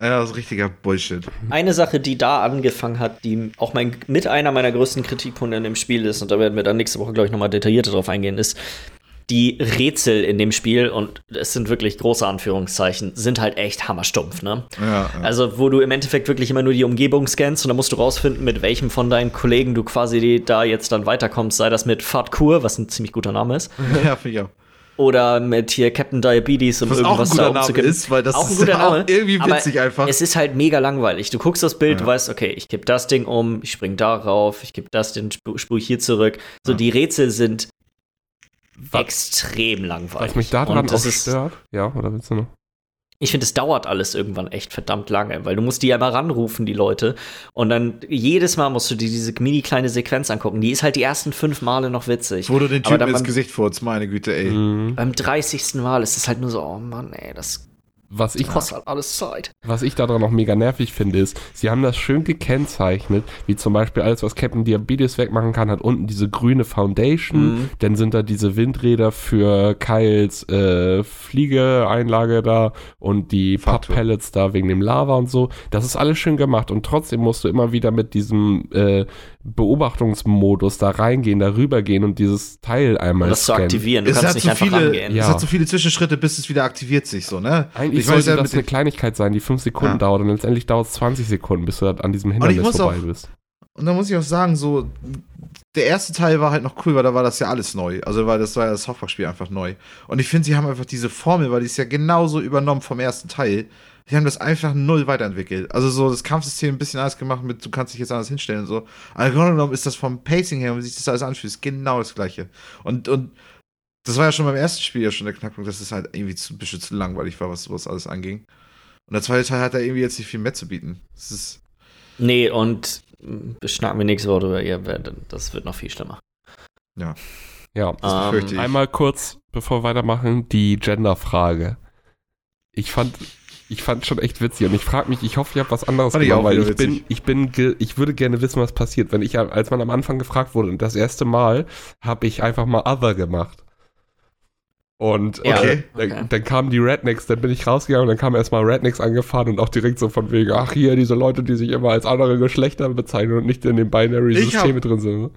Ja, das ist richtiger Bullshit. Eine Sache, die da angefangen hat, die auch mein, mit einer meiner größten Kritikpunkte in dem Spiel ist, und da werden wir dann nächste Woche, glaube ich, nochmal detaillierter drauf eingehen, ist, die Rätsel in dem Spiel, und es sind wirklich große Anführungszeichen, sind halt echt hammerstumpf, ne? Ja, ja. Also, wo du im Endeffekt wirklich immer nur die Umgebung scannst und dann musst du rausfinden, mit welchem von deinen Kollegen du quasi da jetzt dann weiterkommst, sei das mit Fatkur, was ein ziemlich guter Name ist, ja, auch. Oder mit hier Captain Diabetes, um Was auch ein irgendwas guter da Name ist, weil das auch ein ist guter Name. irgendwie witzig einfach. Es ist halt mega langweilig. Du guckst das Bild, Ja. du weißt, okay, ich kipp das Ding um, ich spring darauf, ich kipp das, den sp spur ich hier zurück. So, Ja. die Rätsel sind Was- extrem langweilig. Was mich daran auch stört, ja, oder willst du noch? Ich finde, es dauert alles irgendwann echt verdammt lange, weil du musst die ja immer ranrufen, die Leute. Und dann jedes Mal musst du dir diese mini kleine Sequenz angucken. Die ist halt die ersten fünf Male noch witzig. Wo du den Typen ins beim- Gesicht furzt, meine Güte, ey. Beim 30. Mal ist es halt nur so, oh Mann, ey, das Was ich, kostet halt alles Zeit. was ich daran auch mega nervig finde, ist, sie haben das schön gekennzeichnet, wie zum Beispiel alles, was Captain Diabetes wegmachen kann, hat unten diese grüne Foundation, Mhm. dann sind da diese Windräder für Kyles äh, Fliegeeinlage da und die. Papp-Pellets da wegen dem Lava und so. Das ist alles schön gemacht und trotzdem musst du immer wieder mit diesem äh, Beobachtungsmodus da reingehen, da rübergehen und dieses Teil einmal das zu scannen. aktivieren. Du Es kannst hat, nicht so einfach viele, rangehen. Ja. es hat so viele Zwischenschritte, bis es wieder aktiviert sich, so, ne? Eigentlich Ich sollte ja, das eine Kleinigkeit sein, die fünf Sekunden Ja. dauert und letztendlich dauert es 20 Sekunden, bis du an diesem ich Hindernis muss vorbei auch- bist. Und da muss ich auch sagen, so, der erste Teil war halt noch cool, weil da war das ja alles neu. Also, weil das war ja das South Park-Spiel einfach neu. Und ich finde, sie haben einfach diese Formel, weil die ist ja genauso übernommen vom ersten Teil. Die haben das einfach null weiterentwickelt. Also, so das Kampfsystem ein bisschen anders gemacht mit, du kannst dich jetzt anders hinstellen und so. Aber Grunde genommen ist das vom Pacing her, wie sich das alles anfühlt, ist genau das Gleiche. Und, und das war ja schon beim ersten Spiel ja schon der Knackpunkt, dass es halt irgendwie zu, ein bisschen zu langweilig war, was, was alles anging. Und der zweite Teil hat da irgendwie jetzt nicht viel mehr zu bieten. Das ist. Nee, und mh, beschnacken wir nächste Woche drüber. Ihr werdet, das wird noch viel schlimmer. Ja. Das Ähm, befürchte ich. Einmal kurz, bevor wir weitermachen, die Gender-Frage. Ich fand, ich fand schon echt witzig und ich frage mich, ich hoffe, ich habe was anderes Fand ich gemacht, auch weil ich bin, ich bin, ge- ich würde gerne wissen, was passiert. Wenn ich, als man am Anfang gefragt wurde und das erste Mal, habe ich einfach mal Other gemacht. Und Ja, äh, okay. dann, dann kamen die Rednecks, dann bin ich rausgegangen und dann kamen erstmal Rednecks angefahren und auch direkt so von wegen, ach hier, diese Leute, die sich immer als andere Geschlechter bezeichnen und nicht in den Ich Binary-Systeme drin sind.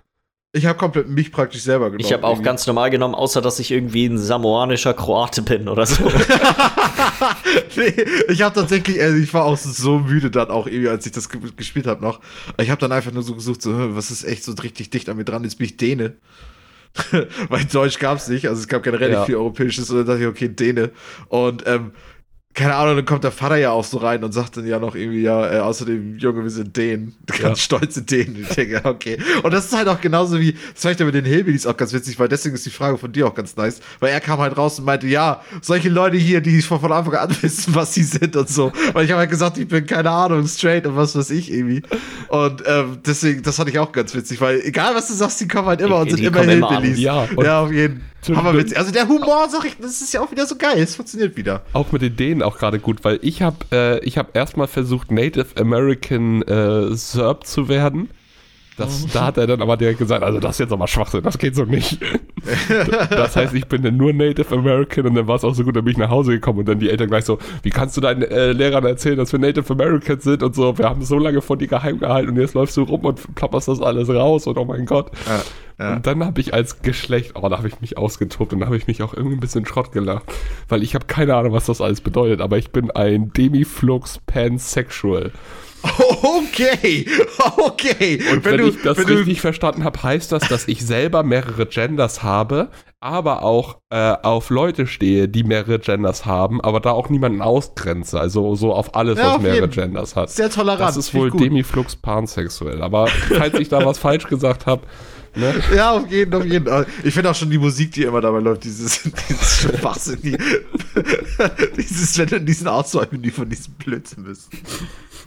Ich habe komplett mich praktisch selber genommen. Ich habe auch irgendwie. ganz normal genommen, außer dass ich irgendwie ein samoanischer Kroate bin oder so. nee, ich habe tatsächlich, also ich war auch so müde dann auch irgendwie, als ich das ge gespielt habe noch. Ich habe dann einfach nur so gesucht, so, was ist echt so richtig dicht an mir dran? Jetzt bin ich Däne. Weil Deutsch gab's nicht, also es gab generell Ja. nicht viel Europäisches und dann dachte ich, okay, Däne. Und ähm, keine Ahnung, dann kommt der Vater ja auch so rein und sagt dann ja noch irgendwie, ja, äh, außerdem, Junge, wir sind Dänen. Ganz Ja. stolze Dänen. Ich denke, okay. Und das ist halt auch genauso wie, das fand ich mit den Hillbillies auch ganz witzig, weil deswegen ist die Frage von dir auch ganz nice, weil er kam halt raus und meinte, ja, solche Leute hier, die von, von Anfang an wissen, was sie sind und so. Weil ich habe halt gesagt, ich bin, keine Ahnung, straight und was weiß ich irgendwie. Und ähm, deswegen, das fand ich auch ganz witzig, weil egal was du sagst, die kommen halt immer und Die- sind die immer kommen immer. Ja, ja, auf jeden Hammerwitzig. Also der Humor, sag ich, das ist ja auch wieder so geil, es funktioniert wieder. Auch mit den Dänen auch gerade gut, weil ich habe äh, ich hab erstmal versucht, Native American äh, Serb zu werden. Das, da hat er dann aber direkt gesagt, also das ist jetzt aber Schwachsinn, das geht so nicht. das heißt, ich bin dann nur Native American und dann war es auch so gut, dann bin ich nach Hause gekommen und dann die Eltern gleich so, wie kannst du deinen äh, Lehrern erzählen, dass wir Native Americans sind und so, wir haben so lange von dir geheim gehalten und jetzt läufst du rum und plapperst das alles raus und oh mein Gott. Ja, ja. Und dann habe ich als Geschlecht, oh, da habe ich mich ausgetobt und da habe ich mich auch irgendwie ein bisschen Schrott gelacht, weil ich habe keine Ahnung, was das alles bedeutet, aber ich bin ein Demiflux Pansexual. Okay, okay. Und wenn, ich das richtig verstanden habe, heißt das, dass ich selber mehrere Genders habe, aber auch äh, auf Leute stehe, die mehrere Genders haben, aber da auch niemanden ausgrenze, also so auf alles, Ja, was auf mehrere jeden. Genders hat. sehr tolerant. Das ist wohl. Demiflux Pansexuell, aber falls ich da was falsch gesagt habe, ne? Ja, auf jeden, auf jeden. Ich finde auch schon die Musik, die immer dabei läuft, dieses, dieses Schwachsinn, die, dieses, wenn du in diesen die von diesem Blödsinn bist.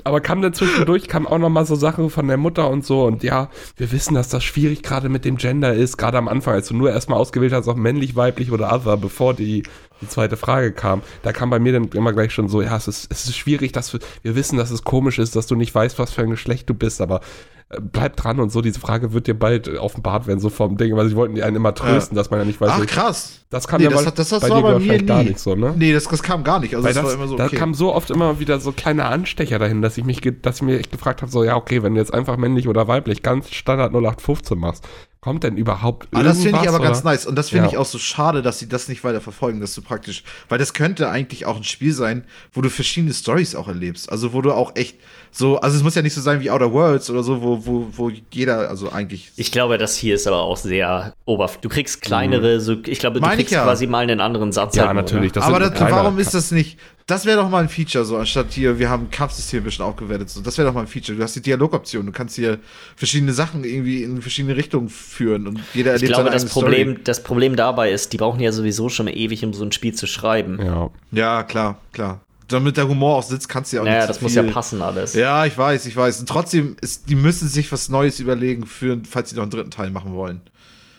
Aber kam dann zwischendurch, kam auch noch mal so Sachen von der Mutter und so. Und ja, wir wissen, dass das schwierig gerade mit dem Gender ist. Gerade am Anfang, als du nur erstmal ausgewählt hast, ob männlich, weiblich oder other, bevor die, die zweite Frage kam. Da kam bei mir dann immer gleich schon so, ja, es ist, es ist schwierig, dass wir, wir wissen, dass es komisch ist, dass du nicht weißt, was für ein Geschlecht du bist. Aber äh, bleib dran und so. Diese Frage wird dir bald äh, offenbart werden, so vom Ding. Weil sie wollten die einen immer trösten, dass man ja nicht weiß, Ach, krass. Das kam Nee, ja das das- das bei war dir bei mir gar nicht so, ne? Nee, das, das kam gar nicht. Also Weil das, das, war immer so, da okay. kam so oft immer wieder so kleine Anstecher dahin, dass ich mich, dass ich mir echt gefragt habe, so ja okay, wenn du jetzt einfach männlich oder weiblich ganz Standard 0815 machst, kommt denn überhaupt Aber das finde ich aber ganz oder? nice. Und das finde Ja. ich auch so schade, dass sie das nicht weiter verfolgen, dass du praktisch, weil das könnte eigentlich auch ein Spiel sein, wo du verschiedene Stories auch erlebst. Also wo du auch echt so, also es muss ja nicht so sein wie Outer Worlds oder so, wo, wo, wo jeder, also eigentlich. Ich glaube, das hier ist aber auch sehr oberflächlich. Du kriegst kleinere, so, ich glaube, du Meine kriegst ja. quasi mal einen anderen Satz. Ja, halt nur, natürlich. Ne? Das aber das, warum ist das nicht? Das wäre doch mal ein Feature, so anstatt hier, wir haben ein Kampfsystem ein bisschen aufgewertet. So. Das wäre doch mal ein Feature. Du hast die Dialogoption, du kannst hier verschiedene Sachen irgendwie in verschiedene Richtungen führen und jeder Ich erlebt glaube, seine das Problem, Story. das Problem dabei ist, die brauchen ja sowieso schon ewig, um so ein Spiel zu schreiben. Ja. Ja, klar, klar. Damit der Humor auch sitzt, kannst du ja auch Naja, nicht das zu muss ja viel- passen alles. Ja, ich weiß, ich weiß. Und trotzdem, ist, die müssen sich was Neues überlegen, für, falls sie noch einen dritten Teil machen wollen.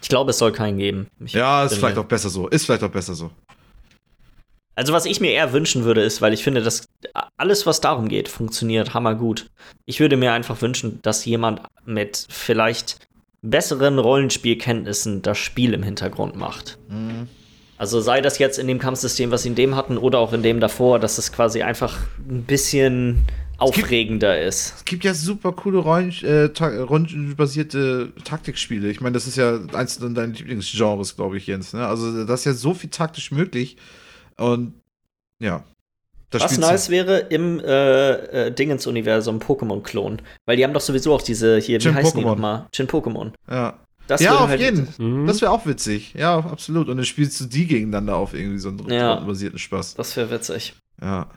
Ich glaube, es soll keinen geben. Ich Ja, ist vielleicht mir- auch besser so. Ist vielleicht auch besser so. Also, was ich mir eher wünschen würde, ist, weil ich finde, dass alles, was darum geht, funktioniert hammergut. Ich würde mir einfach wünschen, dass jemand mit vielleicht besseren Rollenspielkenntnissen das Spiel im Hintergrund macht. Also sei das jetzt in dem Kampfsystem, was sie in dem hatten, oder auch in dem davor, dass es quasi einfach ein bisschen aufregender ist. Es gibt ja super coole Rollen, äh, ta rundenbasierte Taktikspiele. Ich meine, das ist ja eins von deinen Lieblingsgenres, glaube ich, Jens. Ne? Also, das ist ja so viel taktisch möglich. Und ja. Das Was nice wäre im äh, äh, Dingens-Universum Pokémon-Klon. Weil die haben doch sowieso auch diese hier, wie Chin heißen die Pokémon. nochmal? Chin-Pokémon. Ja, Das ja auf halt- jeden. Mhm. Das wäre auch witzig. Ja, absolut. Und dann spielst du die gegeneinander auf irgendwie so einen Ja. rundenbasierten Spaß. Das wäre witzig. Ja.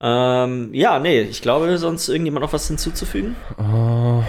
Ähm, ja, nee, ich glaube, sonst irgendjemand noch was hinzuzufügen? Oh,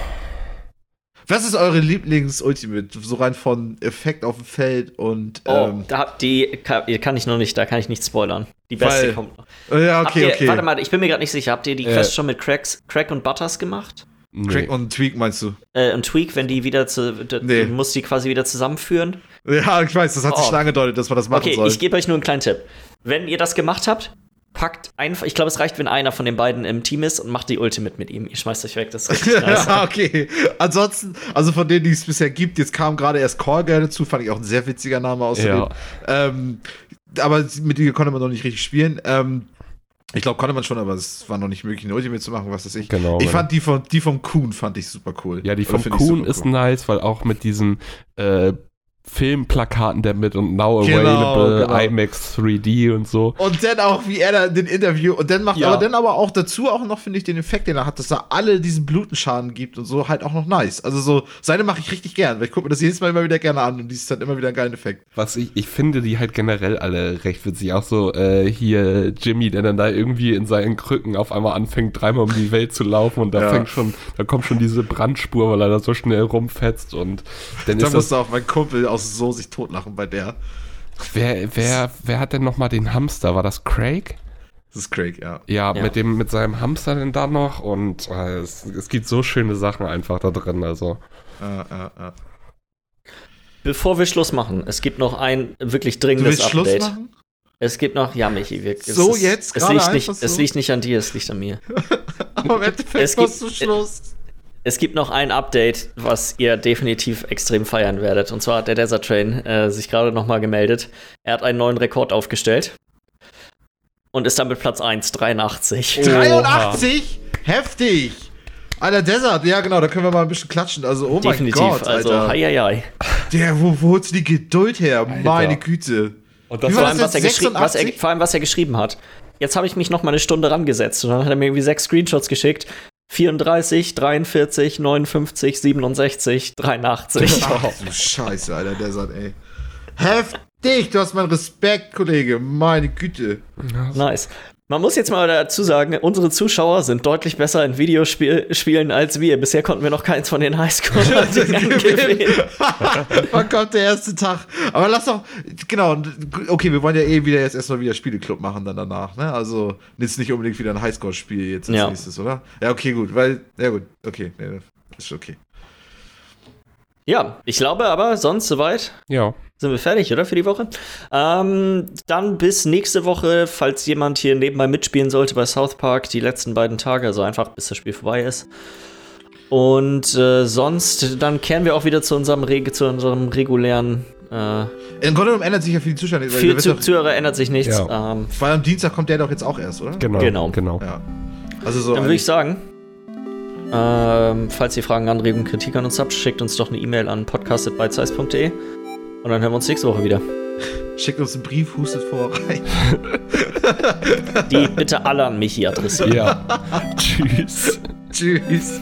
Was ist eure Lieblings-Ultimate? So rein von Effekt auf dem Feld und. Oh, Ähm, da habt die kann, kann ich noch nicht, da kann ich nicht spoilern. Die beste Weil- kommt noch. ja, habt okay, ihr, okay. Warte mal, ich bin mir gerade nicht sicher. Habt ihr die Äh. Quest schon mit Cracks, Crack und Butters gemacht? Nee. Crack und Tweak meinst du? Äh, und Tweak, wenn die wieder zu. Nee. Du musst die quasi wieder zusammenführen. Ja, ich weiß, das hat sich Oh. schon angedeutet, dass man das machen Okay, soll. ich gebe euch nur einen kleinen Tipp. Wenn ihr das gemacht habt, packt einfach. Ich glaube, es reicht, wenn einer von den beiden im Team ist und macht die Ultimate mit ihm. Ihr schmeißt euch weg, das ist richtig nice. ja, okay. Ansonsten, also von denen, die es bisher gibt, jetzt kam gerade erst Callgirl dazu, fand ich auch ein sehr witziger Name außerdem. Ja. Ähm, aber mit ihr konnte man noch nicht richtig spielen. Ähm, ich glaube, konnte man schon, aber es war noch nicht möglich, eine Ultimate zu machen, was weiß ich. Genau, Ich ja. fand die von, die vom Kuhn fand ich super cool. Ja, die Oder vom find ich Kuhn ist cool. nice, weil auch mit diesen äh, Filmplakaten der mit und now Genau, available, genau. IMAX 3D und so. Und dann auch, wie er da den Interview, und dann macht Ja. aber dann aber auch dazu auch noch, finde ich, den Effekt, den er hat, dass er alle diesen Blutenschaden gibt und so, halt auch noch nice. Also so, seine mache ich richtig gern, weil ich gucke mir das jedes Mal immer wieder gerne an und die ist dann immer wieder ein geiler Effekt. Was ich, ich finde die halt generell alle recht witzig. Auch so äh, hier Jimmy, der dann da irgendwie in seinen Krücken auf einmal anfängt, dreimal um die Welt zu laufen und da Ja. fängt schon, da kommt schon diese Brandspur, weil er da so schnell rumfetzt und dann Da ist das, musste auch mein Kumpel aus so sich totlachen bei der. wer, wer, wer hat denn nochmal den Hamster? War das Craig? Das ist Craig, ja. Ja, Ja. mit dem, mit seinem Hamster denn da noch und äh, es, es gibt so schöne Sachen einfach da drin, also. Äh, äh, äh. Bevor wir Schluss machen, es gibt noch ein wirklich Du dringendes willst Schluss Update. machen? Es gibt noch, ja, Michi, wir, es So jetzt? Es Gerade liegt, nicht, so? es liegt nicht an dir, es liegt an mir. Aber im Endeffekt Es machst du gibt- Schluss. Es gibt noch ein Update, was ihr definitiv extrem feiern werdet. Und zwar hat der Desert Train äh, sich gerade noch mal gemeldet. Er hat einen neuen Rekord aufgestellt. Und ist damit Platz 1, 83. 83? Heftig! Alter, Desert, ja genau, da können wir mal ein bisschen klatschen. Also, oh definitiv. mein Gott, also, Alter. hei, hei. Der, wo, wo holst du die Geduld her? Meine Güte. Und Wie Vor war allem, das was er was er, 86? vor allem, was er geschrieben hat. Jetzt habe ich mich noch mal eine Stunde rangesetzt und dann hat er mir irgendwie sechs Screenshots geschickt. 34, 43, 59, 67, 83. Ach du Scheiße, Alter, Desert, ey. Heftig, du hast meinen Respekt, Kollege. Meine Güte. Nice. Man muss jetzt mal dazu sagen, unsere Zuschauer sind deutlich besser in Videospielen als wir. Bisher konnten wir noch keins von den Highscore-Dingern gewinnen. Wann kommt der erste Tag? Aber lass doch, genau, okay, wir wollen ja eh wieder jetzt erstmal wieder Spieleclub machen dann danach, ne? Also jetzt nicht unbedingt wieder ein Highscore-Spiel jetzt als Ja. nächstes, oder? Ja, okay, gut, weil, ja gut, okay, nee, ist okay. Ja, ich glaube aber, sonst soweit Ja. sind wir fertig, oder? Für die Woche. Ähm, dann bis nächste Woche, falls jemand hier nebenbei mitspielen sollte bei South Park, die letzten beiden Tage, also einfach bis das Spiel vorbei ist. Und äh, sonst, dann kehren wir auch wieder zu unserem, Reg zu unserem regulären. Äh, Im Grunde genommen ändert sich ja für die Zuschauer, doch, Zuhörer ändert sich nichts. Ja. Ähm, weil am Dienstag kommt der doch jetzt auch erst, oder? Genau. Genau. genau. Ja. Also so. Dann würde ich sagen, ähm, falls ihr Fragen, Anregungen, Kritik an uns habt, schickt uns doch eine E-Mail an podcast.bitesize.de und dann hören wir uns nächste Woche wieder. Schickt uns einen Brief, hustet vor rein. Die bitte alle an Michi adressieren. Ja. Tschüss. Tschüss.